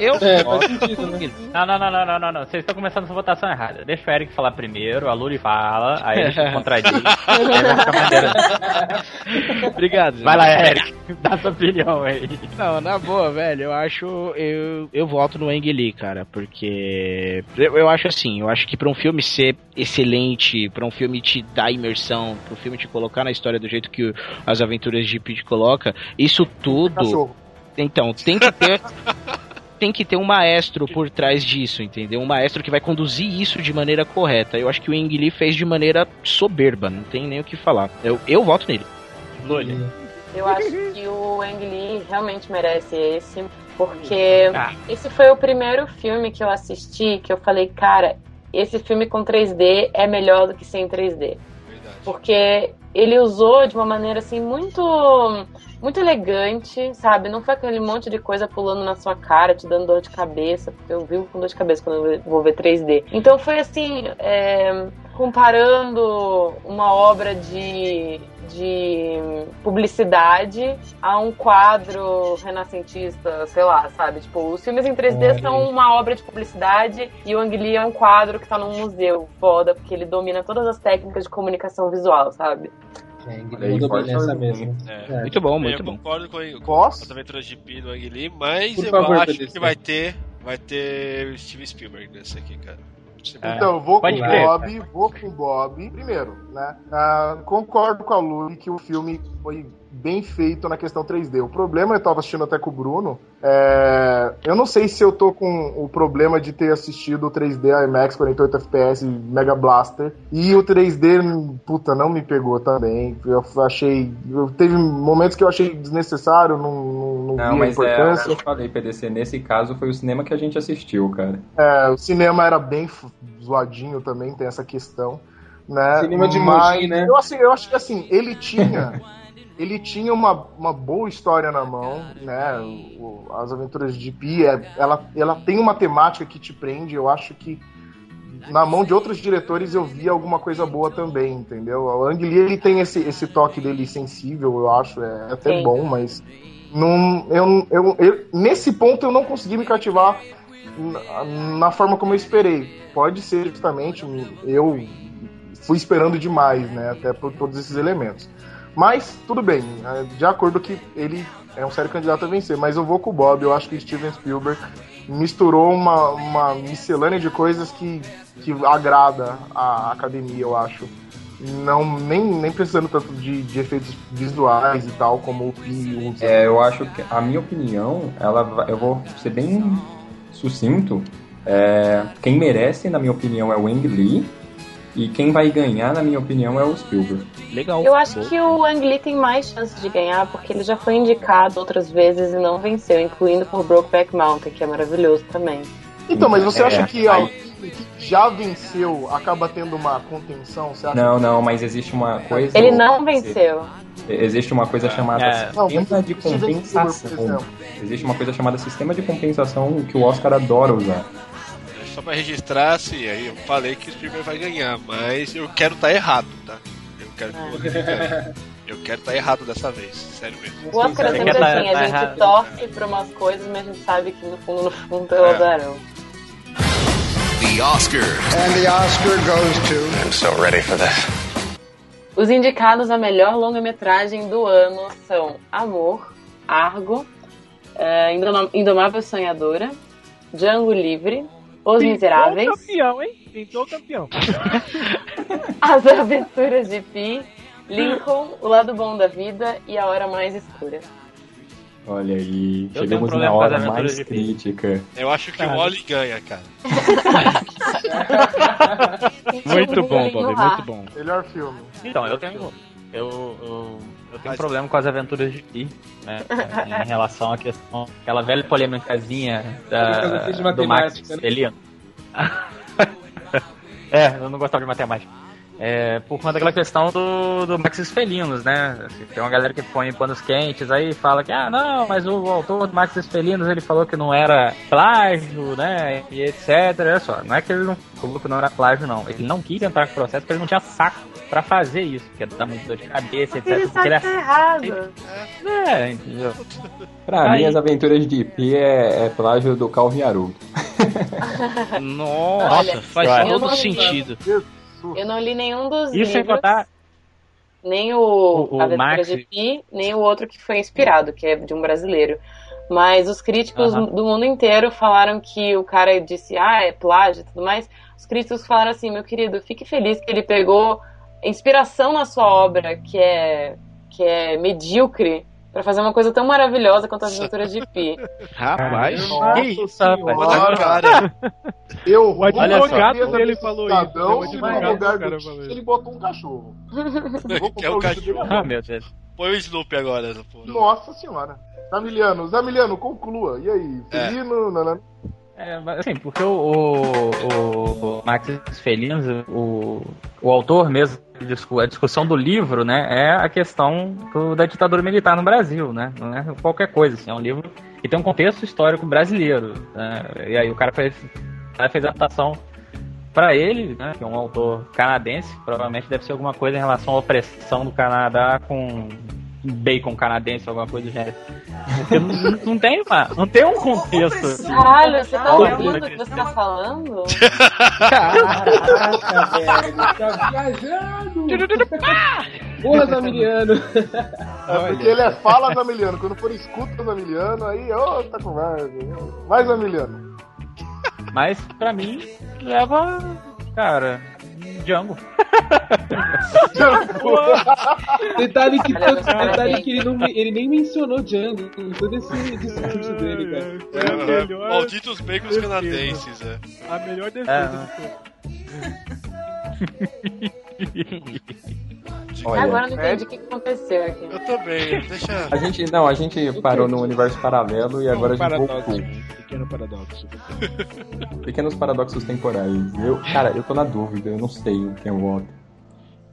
Eu, eu É, voto sentido, no né? Não, não, não, não, não, não, não. Vocês estão começando essa votação errada. Deixa o Eric falar primeiro, a Luri fala, aí ele se contradiz. aí *laughs* vai ficar maneiro. Obrigado. Vai lá, Eric, dá sua opinião aí. Não, na boa, velho, eu acho. Eu, eu voto no Ang Lee, cara, porque. Eu, eu acho assim, eu acho que pra um filme ser excelente, pra um filme te dar imersão, pra um filme te colocar na história do jeito que o- as aventuras de Pete coloca, isso tudo. Então, tem que ter. *laughs* Tem que ter um maestro por trás disso, entendeu? Um maestro que vai conduzir isso de maneira correta. Eu acho que o Ang Lee fez de maneira soberba, não tem nem o que falar. Eu, eu voto nele. Luli. Eu acho que o Ang Lee realmente merece esse, porque Ah. esse foi o primeiro filme que eu assisti que eu falei, cara, esse filme com 3D é melhor do que sem 3D. Verdade. Porque ele usou de uma maneira assim muito muito elegante, sabe? Não foi aquele monte de coisa pulando na sua cara, te dando dor de cabeça, porque eu vivo com dor de cabeça quando eu vou ver 3D. Então foi assim, é, comparando uma obra de, de publicidade a um quadro renascentista, sei lá, sabe? Tipo, os filmes em 3D Olha são uma obra de publicidade e o Ang Lee é um quadro que tá num museu foda, porque ele domina todas as técnicas de comunicação visual, sabe? É. É. É. Muito bom, eu muito bom. concordo com, com Posso? as aventuras de Pi do Ang Lee, mas Por eu favor, acho que vai ter, vai ter o Steven Spielberg nesse aqui, cara. É. Então, eu vou com o. Bob, vou com o Bob. Primeiro, né? ah, concordo com a Luli que o filme foi bem feito na questão 3D. O problema, eu tava assistindo até com o Bruno, é, eu não sei se eu tô com o problema de ter assistido o 3D IMAX 48 FPS Mega Blaster e o 3D, puta, não me pegou também. Eu achei, eu, teve momentos que eu achei desnecessário, não, não, não, Não, mas é, importância. eu falei, PDC, nesse caso foi o cinema que a gente assistiu, cara. É, o cinema era bem zoadinho também, tem essa questão. Né? Cinema de Mas Mogi, né? Eu, assim, eu acho que assim, ele tinha. *laughs* ele tinha uma, uma boa história na mão, né? O- o- As Aventuras de Pi, é, ela, ela tem uma temática que te prende, eu acho que na mão de outros diretores eu vi alguma coisa boa também, entendeu? O Ang Lee, ele tem esse, esse toque dele sensível, eu acho, é até Sim. bom, mas não, eu, eu, eu- nesse ponto eu não consegui me cativar na, na forma como eu esperei. Pode ser justamente eu fui esperando demais, né? Até por todos esses elementos. Mas tudo bem, né, de acordo que ele é um sério candidato a vencer, mas eu vou com o Bob. Eu acho que Steven Spielberg misturou uma, uma miscelânea de coisas que, que agrada a academia, eu acho. Não, nem, nem precisando tanto de, de efeitos visuais e tal, como o Pi usa. É, eu acho que a minha opinião, ela vai- eu vou ser bem sucinto. É, quem merece, na minha opinião, é o Ang Lee. E quem vai ganhar, na minha opinião, é o Spielberg. Legal. Eu acho que o Ang Lee tem mais chances de ganhar porque ele já foi indicado outras vezes e não venceu, incluindo por Brokeback Mountain, que é maravilhoso também. Então, mas você É, acha que aí- alguém que já venceu acaba tendo uma contenção? Você acha Não, que- não, mas existe uma coisa. Ele não venceu. Existe uma coisa chamada É. Não, sistema de Spielberg, por compensação. Existe uma coisa chamada sistema de compensação que o Oscar adora usar. Só pra registrar, assim, aí eu falei que o Spielberg vai ganhar, mas eu quero estar errado, tá? Eu quero que o outro ganhe. *laughs* Eu quero estar errado dessa vez, sério mesmo. O Oscar é sempre tá- assim, a tá gente errado. torce pra umas coisas, mas a gente sabe que no fundo, no fundo, elas É. darão. The Oscars. And the Oscar goes to. I'm so ready for this. Os indicados a melhor longa-metragem do ano são Amor, Argo, Indoma- Indomável Sonhadora, Django Livre, Os Miseráveis, Pintou campeão, hein? Pintou campeão. *laughs* As Aventuras de Pi, Lincoln, O Lado Bom da Vida e A Hora Mais Escura. Olha aí, Eu tenho um chegamos na hora mais crítica. Eu acho que o Wally ganha, cara. *laughs* Muito bom, Bullying no Bob, ar. muito bom. Melhor filme. Então, eu tenho. Eu, eu, eu tenho um problema com as aventuras de Pi, né? Em relação à questão. Aquela velha polêmicazinha da, do Max matemática, né? Felino. *laughs* é, eu não gostava de matemática. É, por conta daquela questão do, do Max Felinos, né? Tem uma galera que põe panos quentes aí e fala que, ah, não, mas o autor do Max Felinos ele falou que não era plágio, né? E etc. Olha só, não é que ele não falou que não era plágio, não. Ele não quis entrar com o processo porque ele não tinha saco pra fazer isso, que é dar muito dor de cabeça, etc. Ele porque ele que tá errado. é, entendeu? Pra Aí. mim, as aventuras de IP é, é plágio do Calvin Haroldo. *laughs* Nossa, Olha, faz todo não- sentido. Eu não li nenhum dos Isso sem livros, contar. nem o, O- o Aventuras Max- de Pi, nem o outro que foi inspirado, que é de um brasileiro. Mas os críticos Aham. do mundo inteiro falaram que o cara disse, ah, é plágio e tudo mais. Os críticos falaram assim, meu querido, fique feliz que ele pegou inspiração na sua obra, que é, que é medíocre, pra fazer uma coisa tão maravilhosa quanto as aventuras de Pi. *laughs* Rapaz, Nossa que isso? cara. Eu O advogado dele desse falou isso, cidadão né? O se lugar cara do isso. ele botou um cachorro. *laughs* Que é o cachorro. Ah, meu Deus. Põe o Snoopy agora, essa porra. Nossa senhora. Zamiliano, Zamiliano, conclua. E aí? É. Felino, nanana. É, mas, assim, porque o, o, o Max Felinos, o, o autor mesmo, a discussão do livro, né, é a questão do- da ditadura militar no Brasil, né, não é qualquer coisa, assim, é um livro que tem um contexto histórico brasileiro, né, e aí o cara fez, fez adaptação para ele, né, que é um autor canadense, provavelmente deve ser alguma coisa em relação à opressão do Canadá com bacon canadense, alguma coisa do gênero. Porque não, não tem uma, não tem um contexto. Caralho, você tá ouvindo o que você tá falando? Caraca, velho, tá viajando! Porra, Zamiliano! É porque ele é fala Zamiliano. Quando for escuta Zamiliano, aí, ô, tá conversa. Vai, Zamiliano. Mas pra mim leva, cara, Django. *laughs* Detalhe que, você detalhe que ele, não, ele nem mencionou Django em todo esse discurso dele, cara. A melhor Malditos bacons canadenses, é. A melhor defesa É. *laughs* *laughs* Olha, Agora eu não entendi o que que aconteceu aqui. Eu também, deixa. a gente, não, a gente parou no universo paralelo e agora a gente paradoxo, voltou. um pequeno paradoxo. *laughs* Pequenos paradoxos temporais. Eu, cara, eu tô na dúvida, eu não sei em quem eu voto.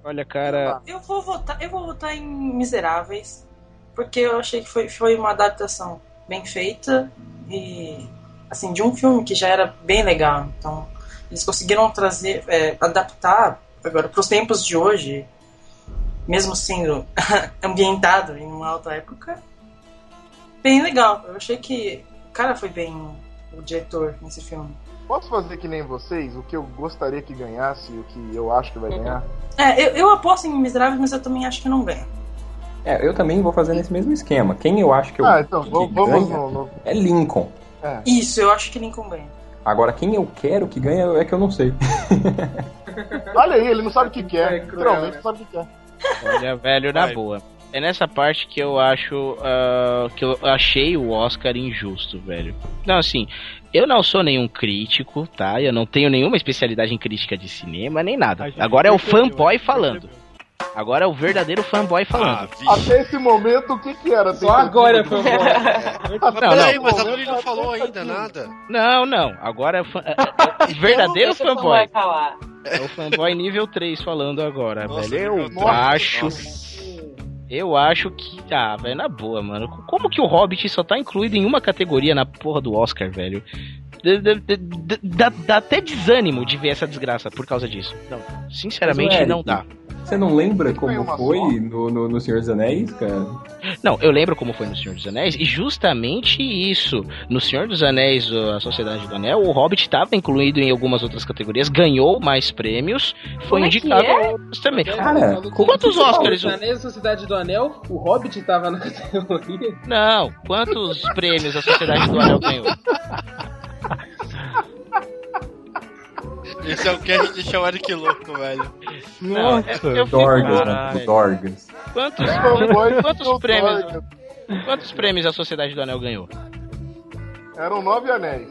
Olha, cara, Eu vou votar, eu vou votar em Miseráveis, porque eu achei que foi, foi uma adaptação bem feita e assim de um filme que já era bem legal. Então eles conseguiram trazer, é, adaptar agora para os tempos de hoje, mesmo sendo *laughs* ambientado em uma alta época, bem legal. Eu achei que o cara foi bem o diretor nesse filme. Posso fazer que nem vocês? O que eu gostaria que ganhasse e o que eu acho que vai ganhar? É, eu, eu aposto em Miseráveis, mas eu também acho que não ganha. É, eu também vou fazer nesse mesmo esquema. Quem eu acho que eu Ah, então, que vamos, vamos ganha no, no- é Lincoln. é. Isso, eu acho que Lincoln ganha. Agora, quem eu quero que ganhe é que eu não sei. *laughs* Olha aí, ele não sabe o que É quer. cruel, Literalmente né? não sabe o que quer. Olha, velho, na Vai. boa. É nessa parte que eu acho ah, que eu achei o Oscar injusto, velho. Não, assim, Eu não sou nenhum crítico, tá? Eu não tenho nenhuma especialidade em crítica de cinema, nem nada. Agora é o fanboy falando. Agora é o verdadeiro fanboy falando. Até esse momento, o que que era? Só agora é fanboy. *laughs* Não, Peraí, não. mas a Luli não falou ainda nada. Não, não. Agora é, o fan- é- é- é *laughs* verdadeiro o fanboy. É o fanboy nível 3 falando agora, Nossa, velho. Eu três. acho. Nossa. Eu acho que. Ah, velho, na boa, mano. Como que o Hobbit só tá incluído em uma categoria na porra do Oscar, velho? Dá, dá até desânimo de ver essa desgraça por causa disso. Não, sinceramente, Mas, não dá. Você não lembra como foi no, no, no Senhor dos Anéis, cara? Não, eu lembro como foi no Senhor dos Anéis, e justamente isso. No Senhor dos Anéis, a Sociedade do Anel, o Hobbit estava incluído em algumas outras categorias, ganhou mais prêmios, foi Como é que indicado é? a outros também. Cara, Quantos Oscars? Os Anéis da Sociedade do Anel, o Hobbit tava na *laughs* categoria. Não, quantos prêmios a Sociedade do Anel ganhou? Esse é o que a gente deixa o Eric louco, velho. Nossa, eu fico- Dorgas, Caralho. né? Dorgas. Quantos, quantos prêmios? Dorgas. Quantos prêmios a Sociedade do Anel ganhou? Eram nove anéis.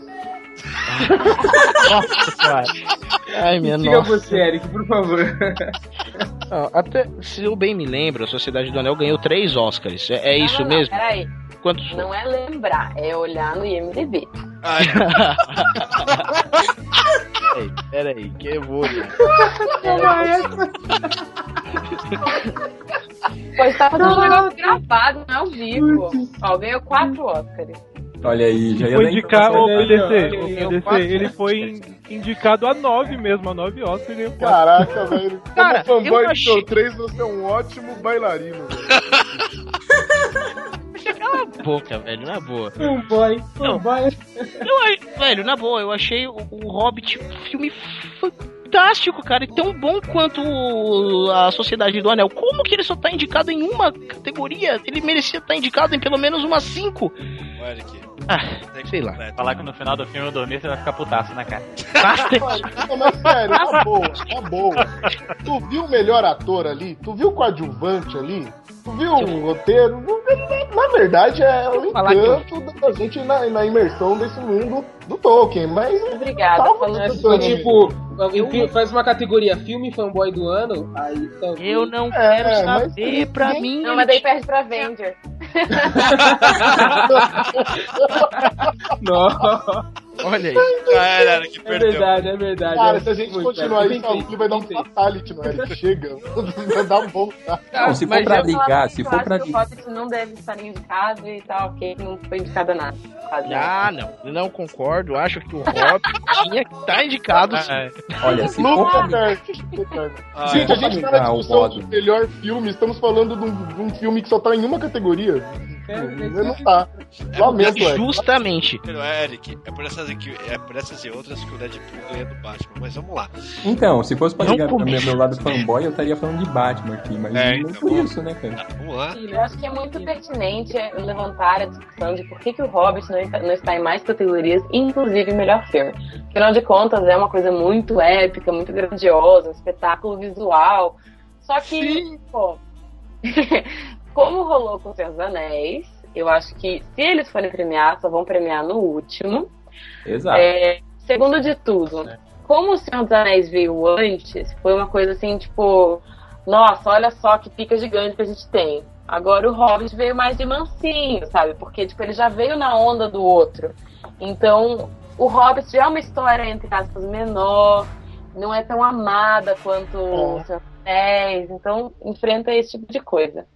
Nossa senhora. Ai, minha Diga nossa. você, Eric, por favor. Não, até, se eu bem me lembro, a Sociedade do Anel ganhou três Oscars. É, é isso não, não, mesmo? Peraí, Quantos? não é lembrar, é olhar no IMDB. Ai, Peraí, peraí, que eu vou olhar. Pô, você tá fazendo um negócio gravado, não é ao vivo. Ó, ganhou quatro Oscars. Olha aí, já ia Foi ô informação. PDC, quatro- ele foi in- indicado a 9 mesmo, a 9 Oscars e ganhou quatro. Caraca, velho. Cara, Como fanboy eu do achei- Show 3, você é um ótimo bailarino, velho. *laughs* Cala a boca, velho, na boa. Fanboy, fanboy. Eu, a- velho, na boa, eu achei o, o Hobbit um filme fantástico, cara, e tão bom quanto o- a Sociedade do Anel. Como que ele só tá indicado em uma categoria? Ele merecia estar indicado em pelo menos umas cinco. o Eric. Ah, sei lá. Falar que no final do filme eu dormir, você vai ficar putaço na cara. Bastante. Não, mas sério, na boa, na boa. Tu viu o melhor ator ali? Tu viu o coadjuvante ali? Viu o roteiro? Na verdade, é o falar que eu- encanto da gente na, na imersão desse mundo do Tolkien, mas Obrigada. Falando eu filme. Tipo, alguém faz uma categoria filme fanboy do ano, aí. Eu não É, quero mas saber, pra ninguém- mim. Não, mas daí perde pra Avenger. *laughs* *laughs* *laughs* Não, Olha aí. Era, Eric, é perdeu. verdade, é verdade. Cara, se a gente continuar isso, Luli vai dar um fatality no Eric. Chega. Vai dar um bom. tá? Não, se for pra eu brigar, se eu for acho pra que o Hobbit não deve estar indicado e tal, ok, não foi indicado nada. Ah, não. Não concordo. Acho que o Hobbit tinha que estar indicado. sim. É, Olha, se for pra. Ah, Gente, a gente tá na Ah, o discussão do melhor filme, estamos falando de um, de um filme que só tá em uma categoria. É, Não tá. Lamento, Eric. Justamente. Pero, Eric, é por, essas, que- é por essas e outras que o Deadpool ganha do Batman, mas vamos lá. Então, se fosse pra Não ligar pro meu lado fanboy, eu estaria falando de Batman aqui, mas É, não então, por vamos. isso, né, cara? Vamos lá. Eu acho que é muito pertinente levantar a discussão de por que, que o Hobbit não está, não está em mais categorias, inclusive melhor filme. Afinal de contas, é uma coisa muito épica, muito grandiosa, um espetáculo visual. Só que, pô, *laughs* como rolou com dos Anéis, eu acho que se eles forem premiar, só vão premiar no último. Exato. É, segundo de tudo, como o Senhor dos Anéis veio antes, foi uma coisa assim, tipo, nossa, olha só que pica gigante que a gente tem. Agora o Hobbit veio mais de mansinho, sabe? Porque, tipo, ele já veio na onda do outro. Então, o Hobbit já é uma história, entre aspas, menor, não é tão amada quanto o Senhor dos Anéis, então enfrenta esse tipo de coisa.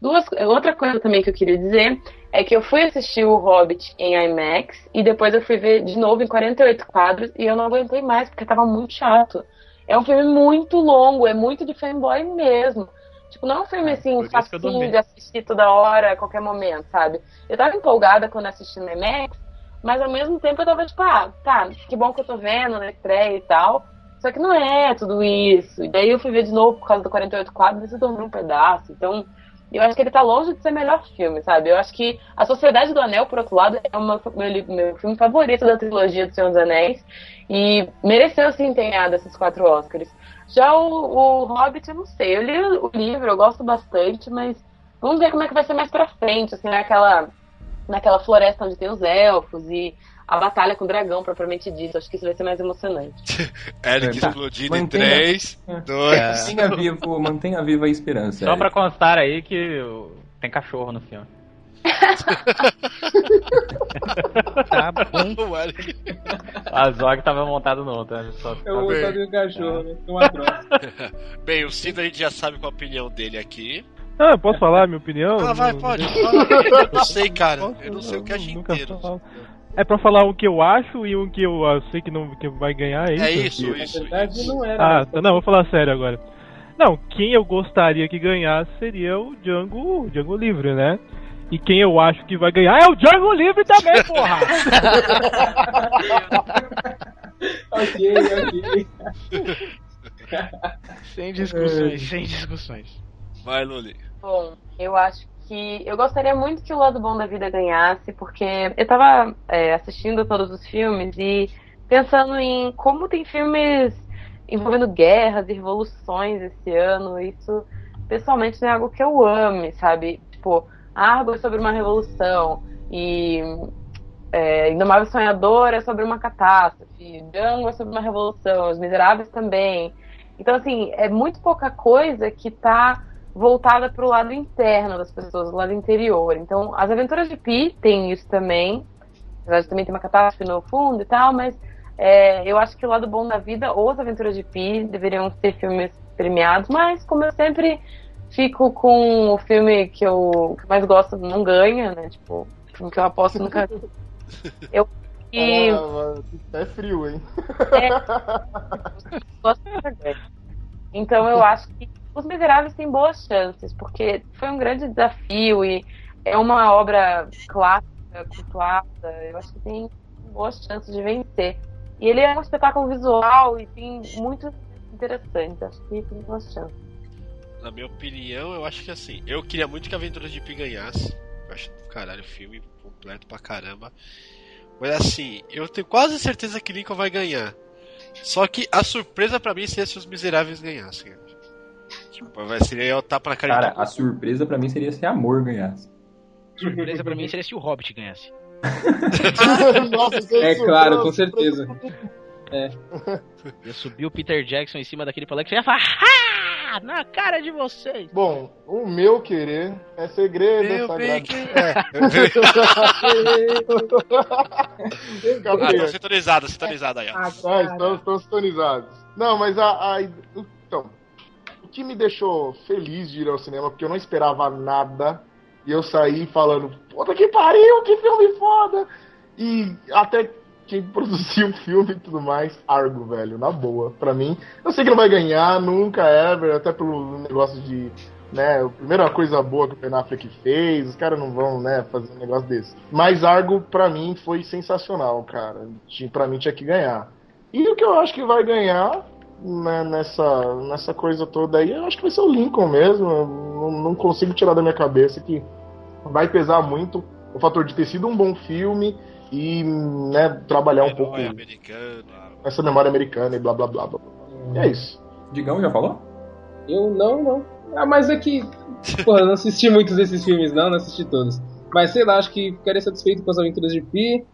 Duas, outra coisa também que eu queria dizer é que eu fui assistir o Hobbit em IMAX e depois eu fui ver de novo em 48 quadros e eu não aguentei mais porque tava muito chato. É um filme muito longo, é muito de fanboy mesmo. Tipo, não é um filme assim, que eu facinho de assistir toda hora, a qualquer momento, sabe? Eu tava empolgada quando assisti no IMAX, mas ao mesmo tempo eu tava tipo, ah, tá, que bom que eu tô vendo na estreia e tal. Só que não é tudo isso. E daí eu fui ver de novo por causa do 48 quadros e eu dormi um pedaço. Então, eu acho que ele tá longe de ser melhor filme, sabe? Eu acho que A Sociedade do Anel, por outro lado, é o meu, meu, filme favorito da trilogia do Senhor dos Anéis. E mereceu sim ganhar desses quatro Oscars. Já o, o Hobbit, eu não sei. Eu li o livro, eu gosto bastante, mas vamos ver como é que vai ser mais pra frente, assim, naquela, naquela floresta onde tem os elfos e a batalha com o dragão, propriamente dito. Acho que isso vai ser mais emocionante. *laughs* Eric Tá. explodindo em Mantenha- 3, 2. Mantenha vivo, mantenha viva a esperança. Só pra Eric. constar aí que tem cachorro no filme. *laughs* Tá bom. O Eric. A Zog tava montado no outro. né? Só- Eu vou botar no cachorro, né? Tem uma troça. *laughs* Bem, o Cido a gente já sabe qual a opinião dele aqui. Ah, eu posso falar a minha opinião? Ah, vai, Não- pode. Eu não sei, cara. Eu não sei o que é nunca inteiro. falo. É pra falar um que eu acho e um que eu ah, sei que não que vai ganhar, é isso? É isso, Na isso. verdade, isso. não era. Ah, tá, não, vou falar sério agora. Não, quem eu gostaria que ganhasse seria o Django, o Django Livre, né? E quem eu acho que vai ganhar é o Django Livre também, porra! *laughs* ok, ok. Sem discussões, sem discussões. Vai, Luli. Bom, eu acho que eu gostaria muito que o lado bom da vida ganhasse, porque eu tava é, assistindo todos os filmes e pensando em como tem filmes envolvendo guerras e revoluções esse ano. Isso, pessoalmente, não é algo que eu ame, sabe? Tipo, Argo é sobre uma revolução e é, Indomável Sonhador é sobre uma catástrofe, Django é sobre uma revolução, Os Miseráveis também. Então, assim, é muito pouca coisa que tá voltada para o lado interno das pessoas, do lado interior. Então, as aventuras de Pi tem isso também. Apesar de também ter uma catástrofe no fundo e tal, mas é, eu acho que o lado bom da vida, ou as aventuras de Pi, deveriam ser filmes premiados, mas como eu sempre fico com o filme que eu que mais gosto não ganha, né? Tipo, o filme que eu aposto nunca. *laughs* Eu. E. Ah, é frio, hein? ganha. Então eu acho que Os Miseráveis têm boas chances, porque foi um grande desafio e é uma obra clássica, cultuada. Eu acho que tem boas chances de vencer. E ele é um espetáculo visual e tem muito interessante. Acho que tem boas chances. Na minha opinião, eu acho que assim, eu queria muito que a Aventura de Pi ganhasse. Eu acho do caralho o filme completo pra caramba. Mas assim, eu tenho quase certeza que Lincoln vai ganhar. Só que a surpresa pra mim seria se os miseráveis ganhassem. Tipo, vai seria eu tapa na cara Cara, a surpresa pra mim seria se Amor ganhasse. Surpresa pra mim seria se o Hobbit ganhasse. *laughs* Nossa, É claro, com certeza. Ia subir o Peter Jackson em cima daquele palanque e ia falar "Ha! na cara de vocês. Bom, o meu querer é segredo Meu sagrado. bem que- *laughs* *laughs* Ah, tô sintonizado, sintonizado aí, ó. Ah, estão, estão sintonizados. Não, mas a, a- Então, que me deixou feliz de ir ao cinema, porque eu não esperava nada, e eu saí falando, puta que pariu, que filme foda! E até quem *laughs* produziu o filme e tudo mais, Argo, velho, na boa. Pra mim, eu sei que não vai ganhar, nunca, ever, até pelo negócio de. Né, a primeira coisa boa que o Ben Affleck fez, os caras não vão, né, fazer um negócio desse. Mas Argo, pra mim, foi sensacional, cara. Pra mim tinha que ganhar. E o que eu acho que vai ganhar né, nessa, nessa coisa toda aí, eu acho que vai ser o Lincoln mesmo. Eu não, não consigo tirar da minha cabeça que vai pesar muito o fator de ter sido um bom filme e né, trabalhar um pouco essa memória americana e blá blá blá blá. blá. E é isso. Digão já falou? Eu não, não. Ah, mas é que. Porra, não assisti muitos desses filmes, não, não assisti todos. Mas sei lá, acho que ficaria satisfeito com as aventuras de Pi.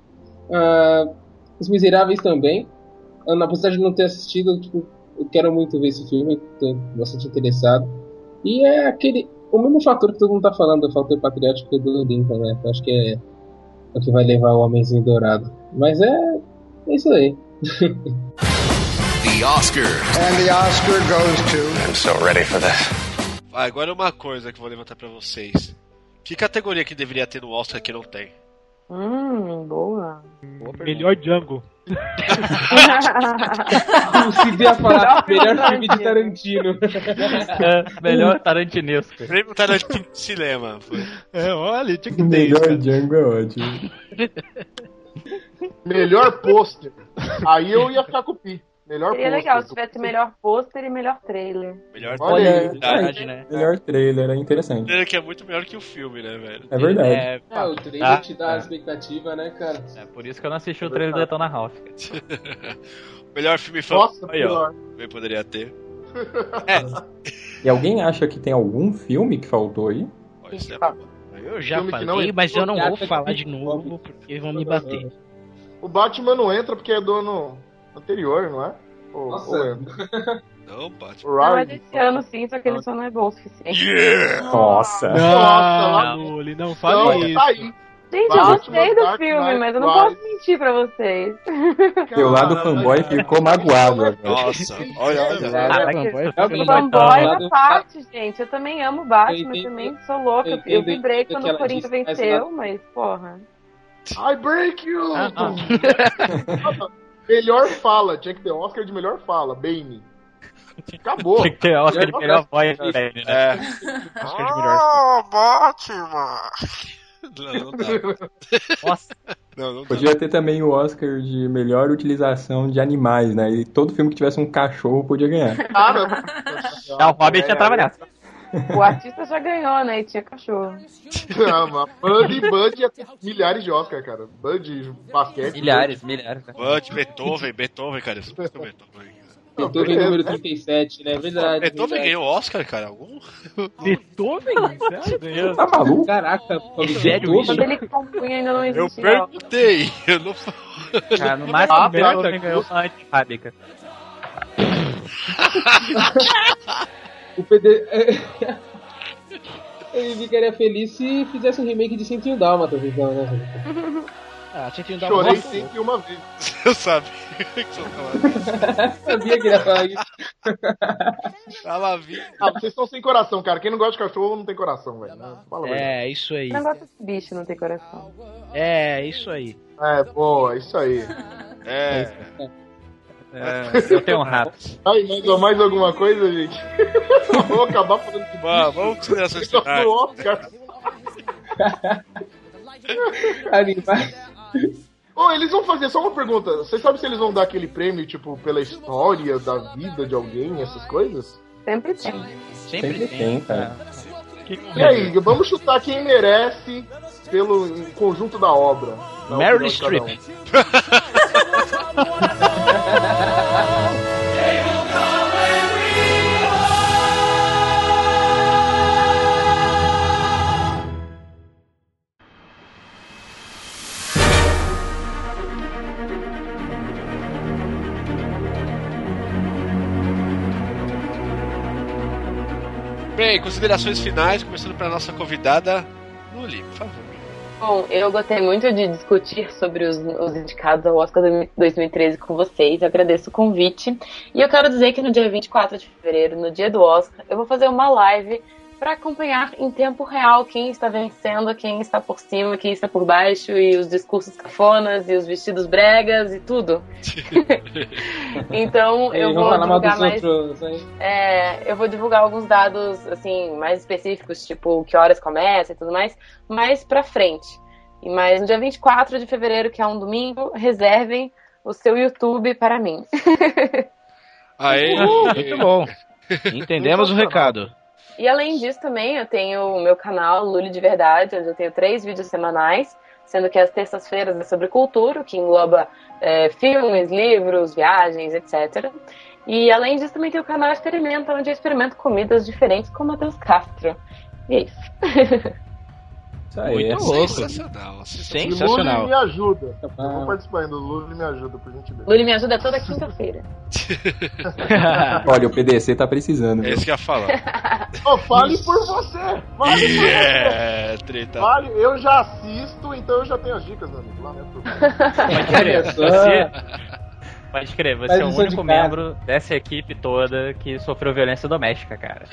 Ah, Os Miseráveis também. Apesar de não ter assistido, tipo, eu quero muito ver esse filme, tô bastante interessado. E é aquele. O mesmo fator que todo mundo tá falando, o fator patriótico do Lincoln, né? Eu acho que é o que vai levar o Homenzinho Dourado. Mas é. É isso aí. *laughs* The Oscar. And the Oscar goes to. I'm so ready for this. Ah, agora uma coisa que eu vou levantar pra vocês. Que categoria que deveria ter no Oscar que não tem? Hum, boa. Melhor Django. Cid ia falar melhor filme de Tarantino. É, melhor tarantinesco. Prêmio Tarantino de Cinema. Foi. É, olha, tinha que ter isso. Melhor. Django é ótimo. *laughs* Melhor pôster. Aí eu ia ficar com o Pi. Melhor Seria pôster. legal se tivesse melhor pôster e melhor trailer. Melhor Olha aí. verdade, É, né? Melhor trailer, é interessante. Trailer que é muito melhor que o filme, né, velho? É verdade. É, É, o trailer tá. te dá a expectativa, né, cara? é por isso que eu não assisti o trailer do Detona House. *laughs* melhor filme Nossa. Aí, ó. pior. Também poderia ter. *laughs* E alguém acha que tem algum filme que faltou aí? Ó, isso é. Eu já falei, não é- mas eu não vou falar de novo porque vão me bater. O Batman não entra porque é do ano anterior, não é? Ou, Nossa. ou entra? Não, Batman. O Não, é desse ano sim, só que ele só não é bom o suficiente. Nossa. Nossa, Não, Luli, não Então, fale tá isso. aí. Gente, eu gostei do filme, mas eu não posso mentir pra vocês. Teu lado fanboy ficou magoado agora. Nossa, olha, olha. Ah, fanboy, é Fanboy na parte, gente. Eu também amo Batman, Eu também sou louca. eu vibrei o que quando o Corinthians venceu, mas porra. I break you! *laughs* *laughs* Ah, ah. melhor fala, tinha que ter Oscar de melhor fala, Bane. Acabou. Tinha que ter Oscar de melhor voz do Bane, né? É. Oscar de melhor. Oh, Batman! Não, não dá. Nossa, Não, não dá. Podia ter também o Oscar de melhor utilização de animais, né? E todo filme que tivesse um cachorro podia ganhar. Cara, é, o Hobbit é, entrava nessa. O artista já ganhou, né? E tinha cachorro. Não, *laughs* mas Bud e Bud ia ter milhares de Oscar, cara. Bud, basquete. Milhares, milhares. né? Bud, Beethoven, Beethoven, cara. Isso é Beethoven. Beethoven número 37, né? Verdade. Beethoven verdade. ganhou Oscar, cara? Algum? Beethoven? *laughs* Sério? Ganhou? Tá maluco? Caraca, sério isso? Quando ele compunha ainda não Eu existia. perguntei. Eu não *laughs* Cara, no máximo Ah, Beethoven ganhou uma anti-rábica. O PD. *laughs* Ele ficaria feliz se fizesse um remake de 101 Dálmatas, então, né? *laughs* Ah, tinha que dar Chorei uma... sempre uma vez. *laughs* Eu sabia que você falava. Sabia que ele ia falar isso. Ela viu. Ah, vocês estão sem coração, cara. Quem não gosta de cachorro não tem coração, velho. Não, Fala. É, isso aí. O negócio desse bicho não tem coração. É, isso aí. É, boa, isso aí. É. É, eu tenho um rato. Aí, mais, mais alguma coisa, gente? *laughs* Vou acabar falando de Vamos, vamos bicho finais. do Oscar. Animais. *laughs* Ô, eles vão fazer só uma pergunta. Vocês sabem se eles vão dar aquele prêmio, tipo, pela história da vida de alguém, essas coisas? Sempre tem. Sempre, Sempre tem, cara. E aí, vamos chutar quem merece pelo conjunto da obra. Meryl Streep. *laughs* Bem, considerações finais, começando pela nossa convidada, Luli, por favor. Bom, eu gostei muito de discutir sobre os, os indicados ao Oscar 2013 com vocês. Eu agradeço o convite. E eu quero dizer que no dia 24 de fevereiro, no dia do Oscar, eu vou fazer uma live para acompanhar em tempo real quem está vencendo, quem está por cima, quem está por baixo, e os discursos cafonas, e os vestidos bregas e tudo. *laughs* então eu vou divulgar mais. outros? É, eu vou divulgar alguns dados assim mais específicos, tipo que horas começa e tudo mais, mais pra frente. E mas no dia 24 de fevereiro, que é um domingo, reservem o seu YouTube para mim. *laughs* Aê! Muito bom. *laughs* Entendemos o recado. E além disso também eu tenho o meu canal Luli de Verdade, onde eu tenho três vídeos semanais, sendo que as terças-feiras é sobre cultura, que engloba é, filmes, livros, viagens, etc. E além disso também tem o canal Experimenta, onde eu experimento comidas diferentes com o Matheus Castro. E é isso. *laughs* Isso aí. Muito louco. Sensacional. Luli Sensacional. me ajuda. Eu vou participar ainda. Luli me ajuda, por gentileza. Luli me ajuda toda quinta-feira. *laughs* Olha, o PDC tá precisando. É viu? isso que eu ia falar. *laughs* Ô, fale por você! Fale por você! Yeah, treta. Fale, eu já assisto, então eu já tenho as dicas, meu amigo. Lamento. Pode crer. Olha só. Você, pode crer, você é o de único casa. membro dessa equipe toda que sofreu violência doméstica, cara.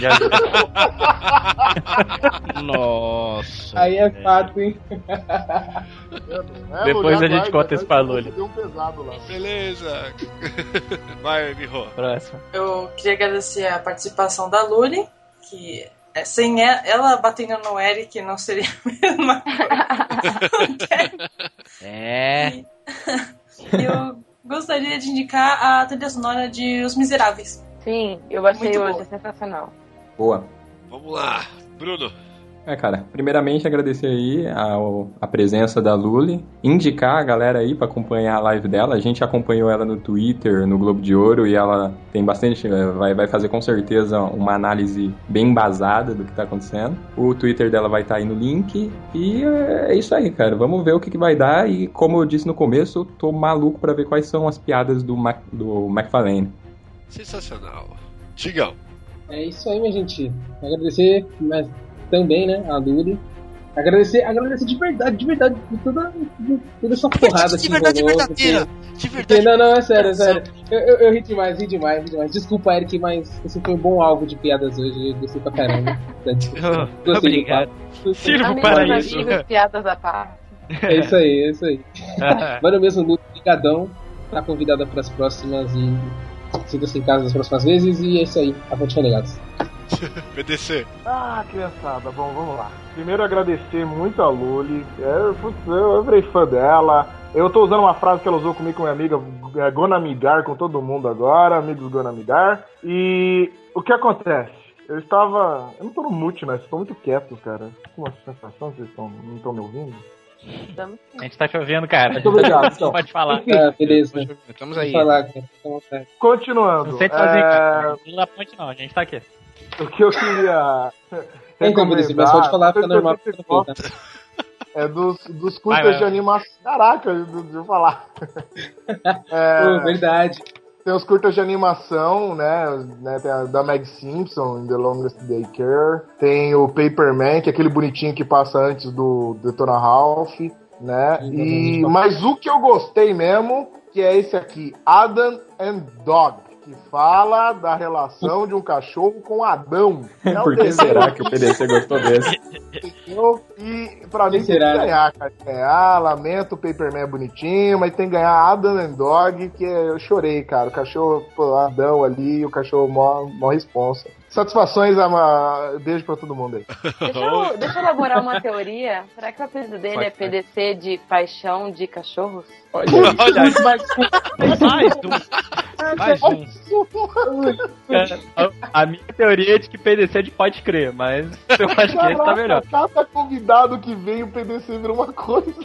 De. *laughs* Nossa. Aí é fato, hein? É, Depois Luli, a gente conta isso pra aguarde, Luli. Deu um pesado lá. Beleza. *laughs* Vai, Miho. Próximo. Eu queria agradecer a participação da Luli, que é, sem ela batendo no Eric não seria a *laughs* mesma coisa. É. E eu gostaria de indicar a trilha sonora de Os Miseráveis. Sim, eu achei Muito hoje bom. sensacional. Boa. Vamos lá. Bruno. É, cara, primeiramente agradecer aí a, a presença da Luli, indicar a galera aí pra acompanhar a live dela. A gente acompanhou ela no Twitter, no Globo de Ouro, e ela tem bastante. eh, Vai, vai fazer com certeza uma análise bem embasada do que tá acontecendo. O Twitter dela vai estar aí no link. E é, é isso aí, cara. Vamos ver o que, que vai dar. E como eu disse no começo, eu tô maluco pra ver quais são as piadas do, Mac, do McFarlane. Sensacional. Digão. É isso aí, minha gente. Agradecer mas também, né, a Luli. Agradecer, agradecer de verdade, de verdade, por toda, toda essa porrada *laughs* de que verdade rolou, verdadeira. porque- De verdade. Não, não, é sério, é sério. Eu, eu, eu ri demais, ri demais, ri demais. Desculpa, Eric, mas você foi um bom alvo de piadas hoje. Eu gostei pra caramba. *laughs* Gostei do Obrigado. Sirvo Amigos, para amigos, isso. piadas à parte. *laughs* É isso aí, é isso aí. Valeu mesmo, Lu. Obrigadão. Tá convidada para as próximas e sinta-se em casa das próximas vezes. E é isso aí. Avante Renegados. *laughs* PDC. Ah, criançada, bom, vamos lá. Primeiro agradecer muito a Luli. É, putz, eu, virei fã dela. Eu tô usando uma frase que ela usou comigo com minha amiga, é, Gonamigar com todo mundo agora, amigos Gonamigar. E o que acontece? Eu estava. Eu não tô no mute, né? Vocês estão muito quietos, cara. Com uma sensação que vocês estão, não estão me ouvindo. A gente tá te ouvindo, cara. Muito obrigado, então. Pode falar. Ah, beleza. Estamos aí. falar, à vontade. Continuando. Não sei te fazer, é. Não ponte, não. A gente tá aqui. O que eu queria. *laughs* Então, beleza, mas pode falar, fica normal. Tá? É dos, dos curtas de animação. Caraca, eu falar. *laughs* É, Pô, verdade. Tem os curtas de animação, né? né, Tem a da Meg Simpson, In The Longest Day Care. Tem o Paperman, que é aquele bonitinho que passa antes do Detona Ralph, né? E, mas o que eu gostei mesmo, que é esse aqui, Adam and Dog, que fala da relação de um cachorro com Adão. É *laughs* Por que será que o PDC gostou desse? eu- E pra mim tem que ganhar, cara. Ganhar, lamento, o Paperman é bonitinho, mas tem que ganhar Adam and Dog, que é- eu chorei, cara. O cachorro, pô, Adão ali, o cachorro mó, mó responsa. Satisfações, ama... beijo pra todo mundo aí. *laughs* Deixa eu, deixa eu elaborar uma teoria. Será que o apelido dele é PDC de paixão de cachorros? Olha, Olha aí. Mais um. Mais um. *laughs* A, minha teoria é de que PDC é de pode crer, mas eu acho que esse tá melhor. Cada convidado que vem, o PDC vira uma coisa, *laughs*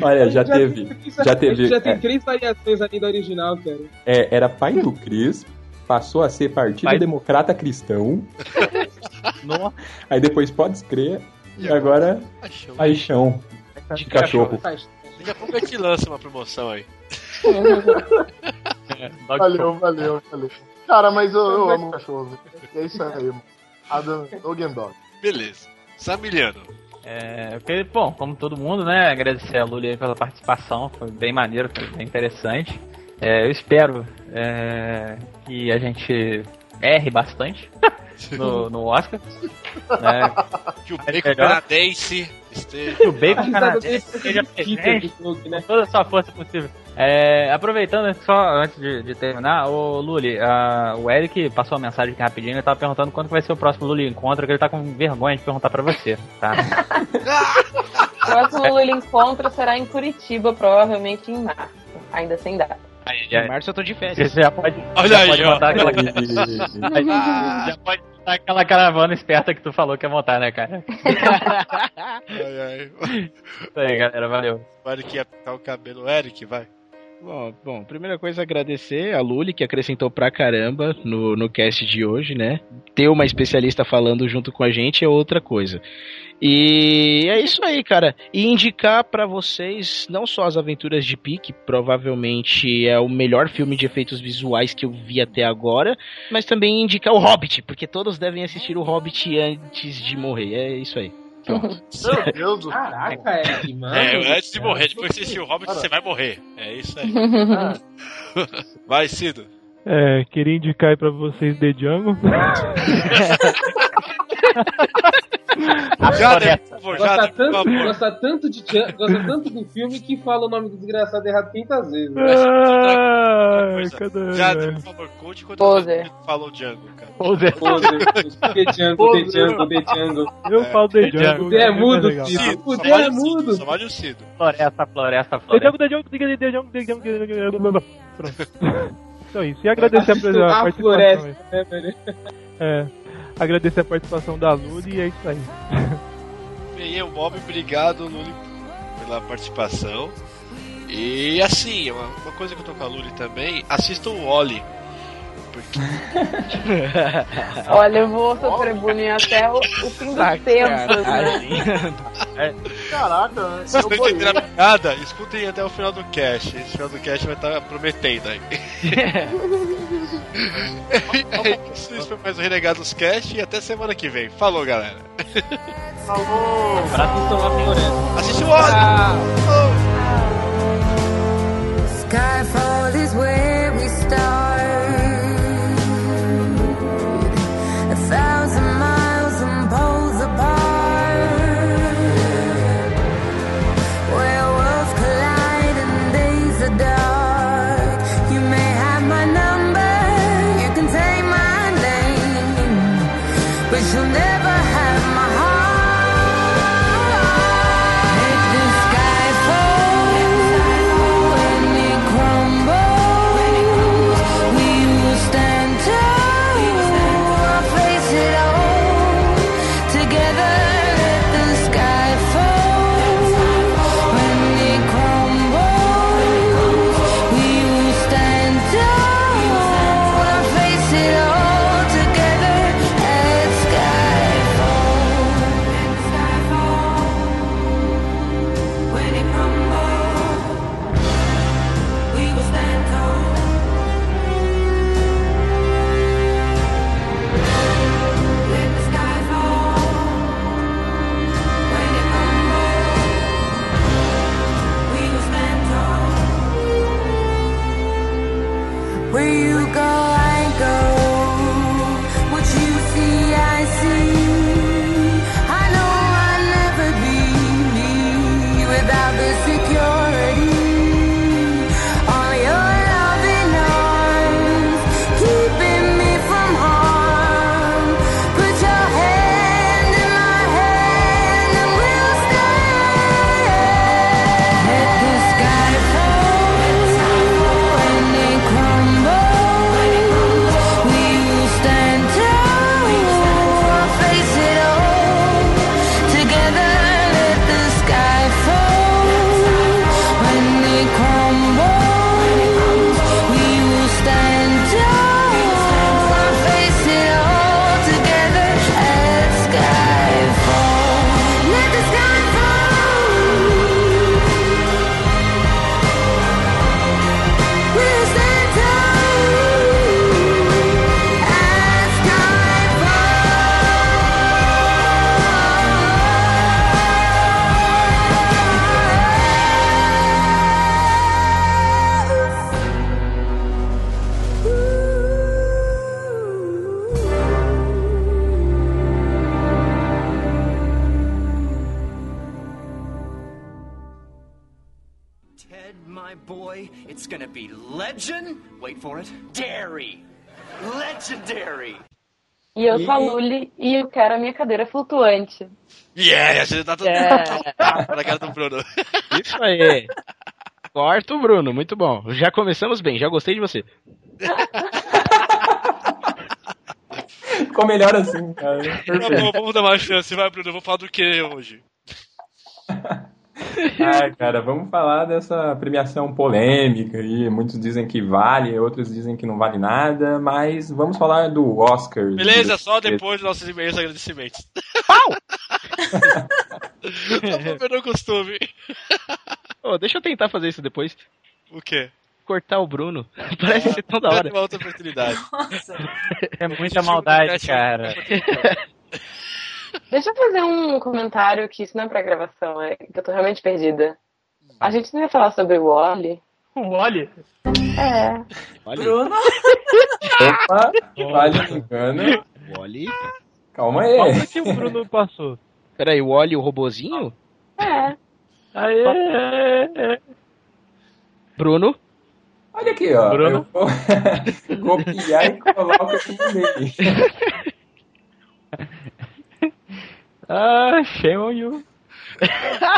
olha, já teve. Já teve. Já tem é, três variações ali da original, cara. é, era pai do Cris, passou a ser Partido Pai- Democrata Cristão, *laughs* Nossa, aí depois pode crer, e agora Paixão. paixão de cachorro. Daqui a pouco a gente lança uma promoção aí. é, *laughs* Valeu, valeu, valeu. Cara, mas eu, eu amo cachorro. E é isso aí, mano. Adam, Dog and Dog. Beleza. Samiliano. É, porque, bom, como todo mundo, né, agradecer a Luli aí pela participação, foi bem maneiro, foi bem interessante. É, eu espero é, que a gente erre bastante *laughs* no, no Oscar. Né, Que o Bacon canadense esteja. que o Bacon Risada canadense Peter presente né? com toda a sua força possível. É, aproveitando só antes de, de terminar, o Luli, ah, o Eric passou uma mensagem aqui rapidinho, ele tava perguntando quando que vai ser o próximo Luli Encontro, que ele tá com vergonha de perguntar pra você, tá? *laughs* O próximo Lula Encontro será em Curitiba, provavelmente em março. Ainda sem data. Aí, Em já, março eu tô de você férias. já pode, Olha já aí, pode ó. montar aquela, *laughs* já pode montar aquela caravana esperta que tu falou que ia montar, né, cara? Ai, ai. Isso aí, galera, valeu. O Eric ia pintar o cabelo. Eric, vai. Bom, bom, primeira coisa, agradecer a Luli, que acrescentou pra caramba no, no cast de hoje, né? Ter uma especialista falando junto com a gente é outra coisa. E é isso aí, cara. E indicar pra vocês não só as Aventuras de Pi, que provavelmente é o melhor filme de efeitos visuais que eu vi até agora, mas também indicar o Hobbit, porque todos devem assistir o Hobbit antes de morrer. É isso aí. Pronto. *laughs* Meu Deus do. Caraca, Eric, mano. É, antes de morrer, depois que você assistir o Hobbit, você vai morrer. É isso aí. *laughs* Vai, Cido. É, queria indicar aí pra vocês The Django. Jader, por favor, Gosta tanto, favor. gosta, tanto de, gosta tanto do filme que fala o nome do desgraçado errado 500 vezes. Ai, cadê? Jader, por favor, conte quando você falou Django, cara. Poser. Poser, The Django, The Django, The Django. Eu falo The Django. O D é mudo. Cido, O só D é mudo. Só vale o Cido. Floresta, floresta, floresta. The Django, The Django, The Django, The Django, The Django. Pronto. Então é isso. E agradecer a, a a floresta, né, velho? É. agradecer a participação da Luli e é isso aí. Bem, eu, Bob, obrigado, Luli, pela participação. E assim, uma, uma coisa que eu tô com a Luli também, assista o Oli. Porque. *laughs* Olha, eu vou sofrer bullying até o, o fim dos tempos, né? Caraca, eu Vocês não boiei. entenderam a piada? Escutem até o final do cast. Esse final do cast vai estar prometendo aí. é *laughs* isso, isso foi mais o Renegados Cast e até semana que vem. Falou, galera. Falou! Assistam lá Floresta. Assiste o! Skyfall is where we start. miles and miles. Minha cadeira flutuante. Yeah, a gente tá todo É. *laughs* na cara do Bruno. Isso aí. Corta o Bruno, muito bom. Já começamos bem, já gostei de você. *laughs* Ficou melhor assim, cara. Tá bom, vamos dar uma chance. Vai, Bruno, eu vou falar do que hoje? *laughs* Ai, cara, vamos falar dessa premiação polêmica aí. Muitos dizem que vale, outros dizem que não vale nada, mas vamos falar do Oscar. Beleza, só 2013. depois dos nossos e-mails agradecimentos. Pau! *laughs* Só pra perder o costume. Ô, deixa eu tentar fazer isso depois. O quê? Cortar o Bruno. *laughs* Parece ser tão da hora. Uma outra oportunidade. Nossa. É muita maldade, cara. Deixa eu fazer um comentário que isso não é pra gravação, é que eu tô realmente perdida. A gente não ia falar sobre o Wally. O Wally? É. Bruno? Opa, vale engano. Wally. Calma aí. Foi que o Bruno passou? Peraí, o Wally, o robozinho? É. Aê! Bruno? Olha aqui, ó. Bruno? Eu vou *laughs* copiar e colar o que eu te mandei. Ah, shame on you.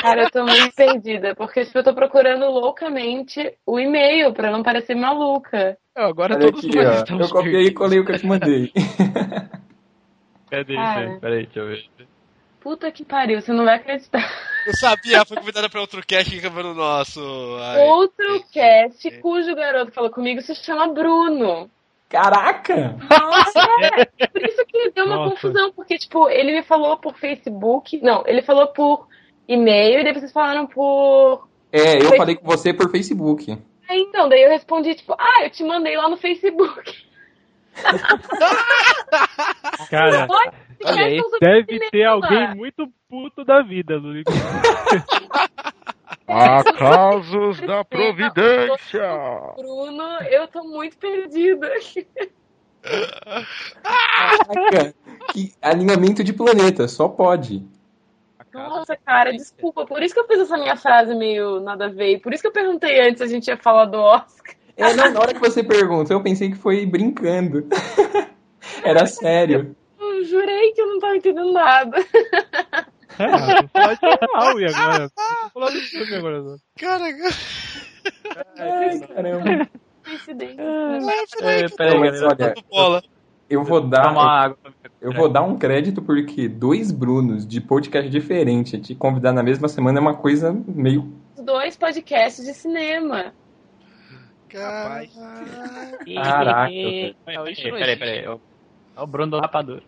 Cara, eu tô muito perdida, porque tipo, eu tô procurando loucamente o e-mail pra não parecer maluca. Agora Olha todos aqui, nós ó. estamos Eu copiei e colei o que eu te mandei. *laughs* Cadê Cara. isso aí? Peraí, deixa eu ver. Puta que pariu, você não vai acreditar. Eu sabia, foi convidada pra outro cast que acabou no nosso. Ai. Outro cast cujo garoto falou comigo se chama Bruno. Caraca! Nossa, *laughs* é. Por isso que deu uma Nossa. confusão, porque, tipo, ele me falou por Facebook. Não, ele falou por e-mail e daí vocês falaram por. É, eu Facebook. falei com você por Facebook. Aí, então, daí eu respondi, tipo, ah, eu te mandei lá no Facebook. *laughs* Cara, deve ter alguém muito puto da vida, Lurico. *laughs* Acasos da *laughs* Providência. Bruno, eu tô muito perdida. Caraca! que alinhamento de planeta, só pode. Nossa, cara, desculpa. Por isso que eu fiz essa minha frase meio nada a ver. Por isso que eu perguntei antes se a gente ia falar do Oscar. É, não, na hora que você pergunta, eu pensei que foi brincando. *laughs* Era sério. Eu jurei que eu não tava entendendo nada. É, vou falar de mal e agora. Vou falar do filme agora. só. Cara, *laughs* Ai, caramba. Coincidência. É, peraí, galera. olha, eu vou Toma dar. água. Eu vou dar um crédito porque dois Brunos de podcast diferente te convidar na mesma semana é uma coisa meio. Os dois podcasts de cinema. Caraca. Caraca. Peraí, peraí, peraí. Ó o Bruno do Rapadura.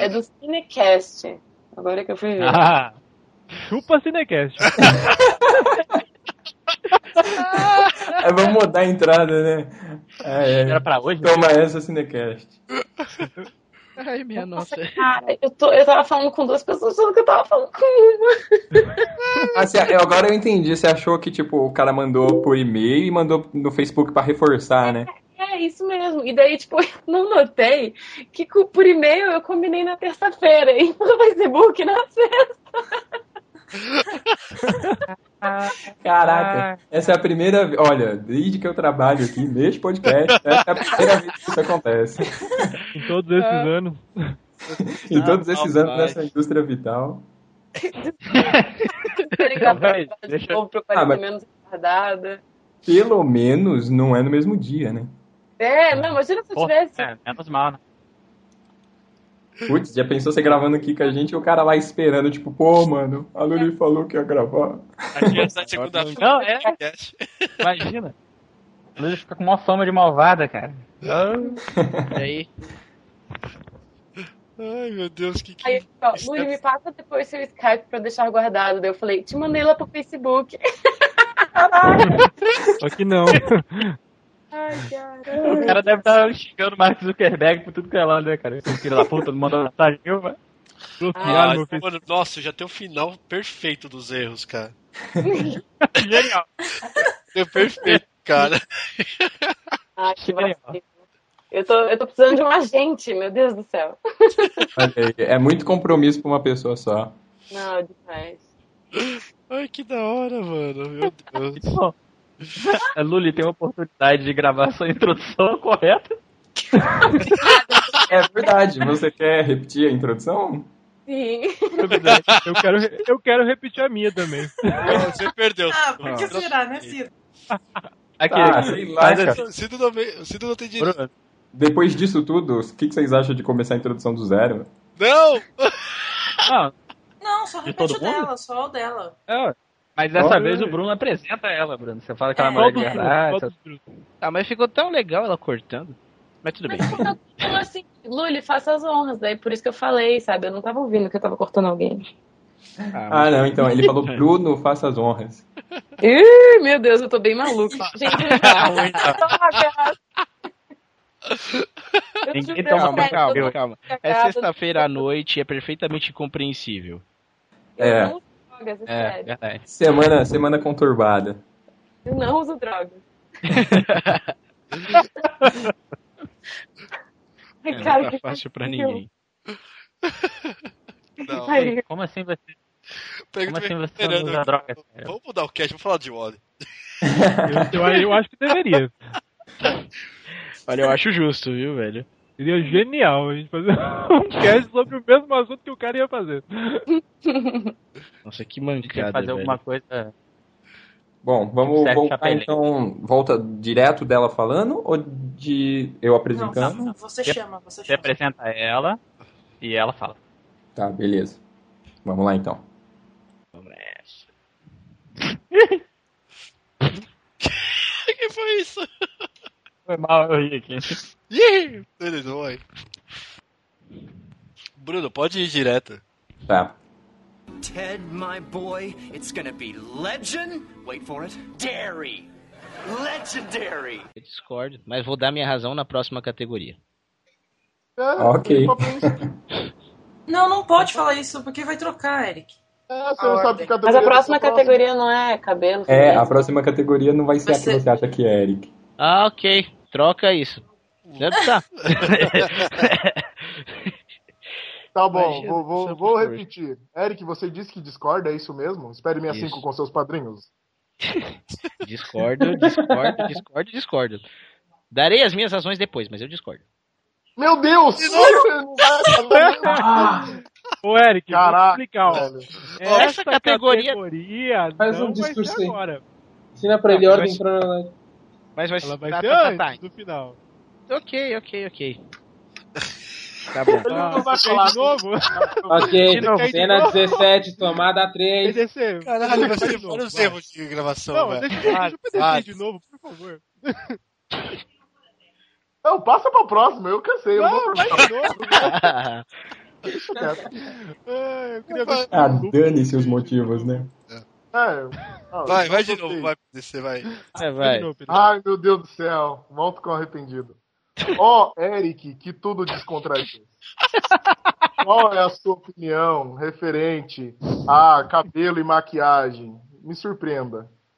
É do Cinecast. Agora que eu fui ver. Ah, chupa Cinecast. *laughs* É, vamos mudar a entrada, né? É, é. Era pra hoje? Toma essa, Cinecast. Ai, minha nossa. Cara, eu, tô, eu tava falando com duas pessoas, sendo que eu tava falando com uma. Ah, você- eu- agora eu entendi. Você achou que, tipo, o cara mandou por e-mail e mandou no Facebook pra reforçar, né? É, isso mesmo. E daí, tipo, *laughs* eu não notei que por e-mail eu combinei na terça-feira *laughs* e no Facebook na sexta. *laughs* Caraca, essa é a primeira vez. Olha, desde que eu trabalho aqui neste podcast, essa é a primeira vez que isso acontece. Em todos esses anos. Em todos esses anos nessa indústria vital. Obrigada Vai, de deixa- novo Ah, mas- menos retardada. Pelo menos não é no mesmo dia, né? É, não, imagina se eu Pô, tivesse. é, menos mal, né? Putz, já pensou você gravando aqui com a gente e o cara lá esperando, tipo, pô, mano, a Luli falou que ia gravar. Essa segunda-feira. *laughs* Não, é. podcast. Imagina. Ele fica com uma fama de malvada, cara. *laughs* Aí, Ai, meu Deus, que que. Aí, ó, Luli, me passa depois seu Skype pra eu deixar guardado. Daí eu falei, te mandei lá pro Facebook. Só *laughs* que não. Ai, *laughs* O cara deve estar xingando o Mark Zuckerberg por tudo que é lá, né, cara? Esse filho da puta não mandou mensagem nenhuma. Ah, mano, nossa, já tem o final perfeito dos erros, cara. *laughs* Genial. É perfeito, cara. Ai, que. Eu tô, eu tô precisando de um agente, meu Deus do céu. É muito compromisso pra uma pessoa só. Não, demais. Ai, que da hora, mano. Meu *laughs* Deus. *laughs* Luli tem a oportunidade de gravar sua introdução *laughs* correta. É verdade, você quer repetir a introdução? Sim. Eu quero, eu quero repetir a minha também. Não, Você perdeu. Ah, por que será, né, Ciro? Aqui, Ah, aqui. sei lá, cara. assim, Cido não, Cido não tem direito. Depois disso tudo, o que que vocês acham de começar a introdução do zero? Não! Não, Não, só repete o mundo? dela, só o dela. é, mas dessa Olha vez o Bruno apresenta ela, Bruno. Você fala que ela é É. mulher de verdade. ah, mas ficou tão legal ela cortando. Mas tudo bem. *laughs* Falou assim, Luli, faça as honras. Daí por isso que eu falei, sabe? Eu não tava ouvindo que eu tava cortando alguém. Ah, não, então, ele *laughs* falou, Bruno, faça as honras. Ih, meu Deus, eu tô bem maluca. *laughs* Gente, Ninguém juro, toma Calma, calma, calma. É sexta-feira à noite e é perfeitamente compreensível. Eu É. drogas, é, É, verdade. Semana, semana conturbada. Eu não uso drogas. *laughs* Ai, Não cara, tá que fácil pra ninguém. Não. Como assim você, Pega como assim você não usa droga? cara? Vamos mudar o cast, vamos falar de Wally. Eu, eu, eu acho que deveria. *laughs* Olha, eu acho justo, viu, velho? Seria genial a gente fazer *laughs* um cast sobre o mesmo assunto que o cara ia fazer. *laughs* Nossa, que mancada, fazer velho. alguma coisa. Bom, vamos Sete voltar chapéu. então. Volta direto dela falando ou de eu apresentando? não, você chama, você Você chama. apresenta ela e ela fala. Tá, beleza. Vamos lá então. Vamos *laughs* nessa. que foi isso? Foi mal, eu ri aqui. *laughs* Ih, Beleza, vai. Bruno, pode ir direto. Tá. Ted, my boy, it's gonna be legend. Wait for it. Dairy. Legendary. Eu discordo, mas vou dar minha razão na próxima categoria. É, Ok. *laughs* Não, não pode falar isso, porque vai trocar, Eric. É, você não sabe que Mas a próxima tá categoria não é cabelo. É, a próxima categoria não vai ser Vai a que ser- você acha que é, Eric. Ah, ok. Troca isso. Deve tá. *laughs* Tá bom, Imagina, vou, vou, vou repetir. Eric, você disse que discorda, é isso mesmo? Espere minha Isso. 5 com seus padrinhos. *laughs* discordo, discordo, discordo, discordo. Darei as minhas razões depois, mas eu discordo. Meu Deus! *laughs* Ô, Eric, vou te Caraca, explicar, velho. Essa, Essa categoria- categoria Faz um discurso agora. Ensina pra ele Não, ordem mas- cronológica. Mas vai Ela vai tá, ser tá, tá, antes tá. do final. Ok, ok, ok. Tá bom. Ele Ah, não vai você falar *laughs* quer de novo? Ok, De novo. cena 17, tomada 3. EDC. Caralho, vai novo, vários vai. erros de gravação, Não, velho. deixa, deixa, eu PDC de novo, por favor. Não, passa pra próxima, eu cansei. Eu não vou Não, vai de novo. Ah, *laughs* eu queria ver Ah, dane-se os motivos, né? É, Vai, vai de novo, vai, descer, vai. É, vai. Ai, meu Deus do céu. Volto com arrependido. Ó, Eric, que tudo descontradis. Qual é a sua opinião referente a cabelo e maquiagem? Me surpreenda.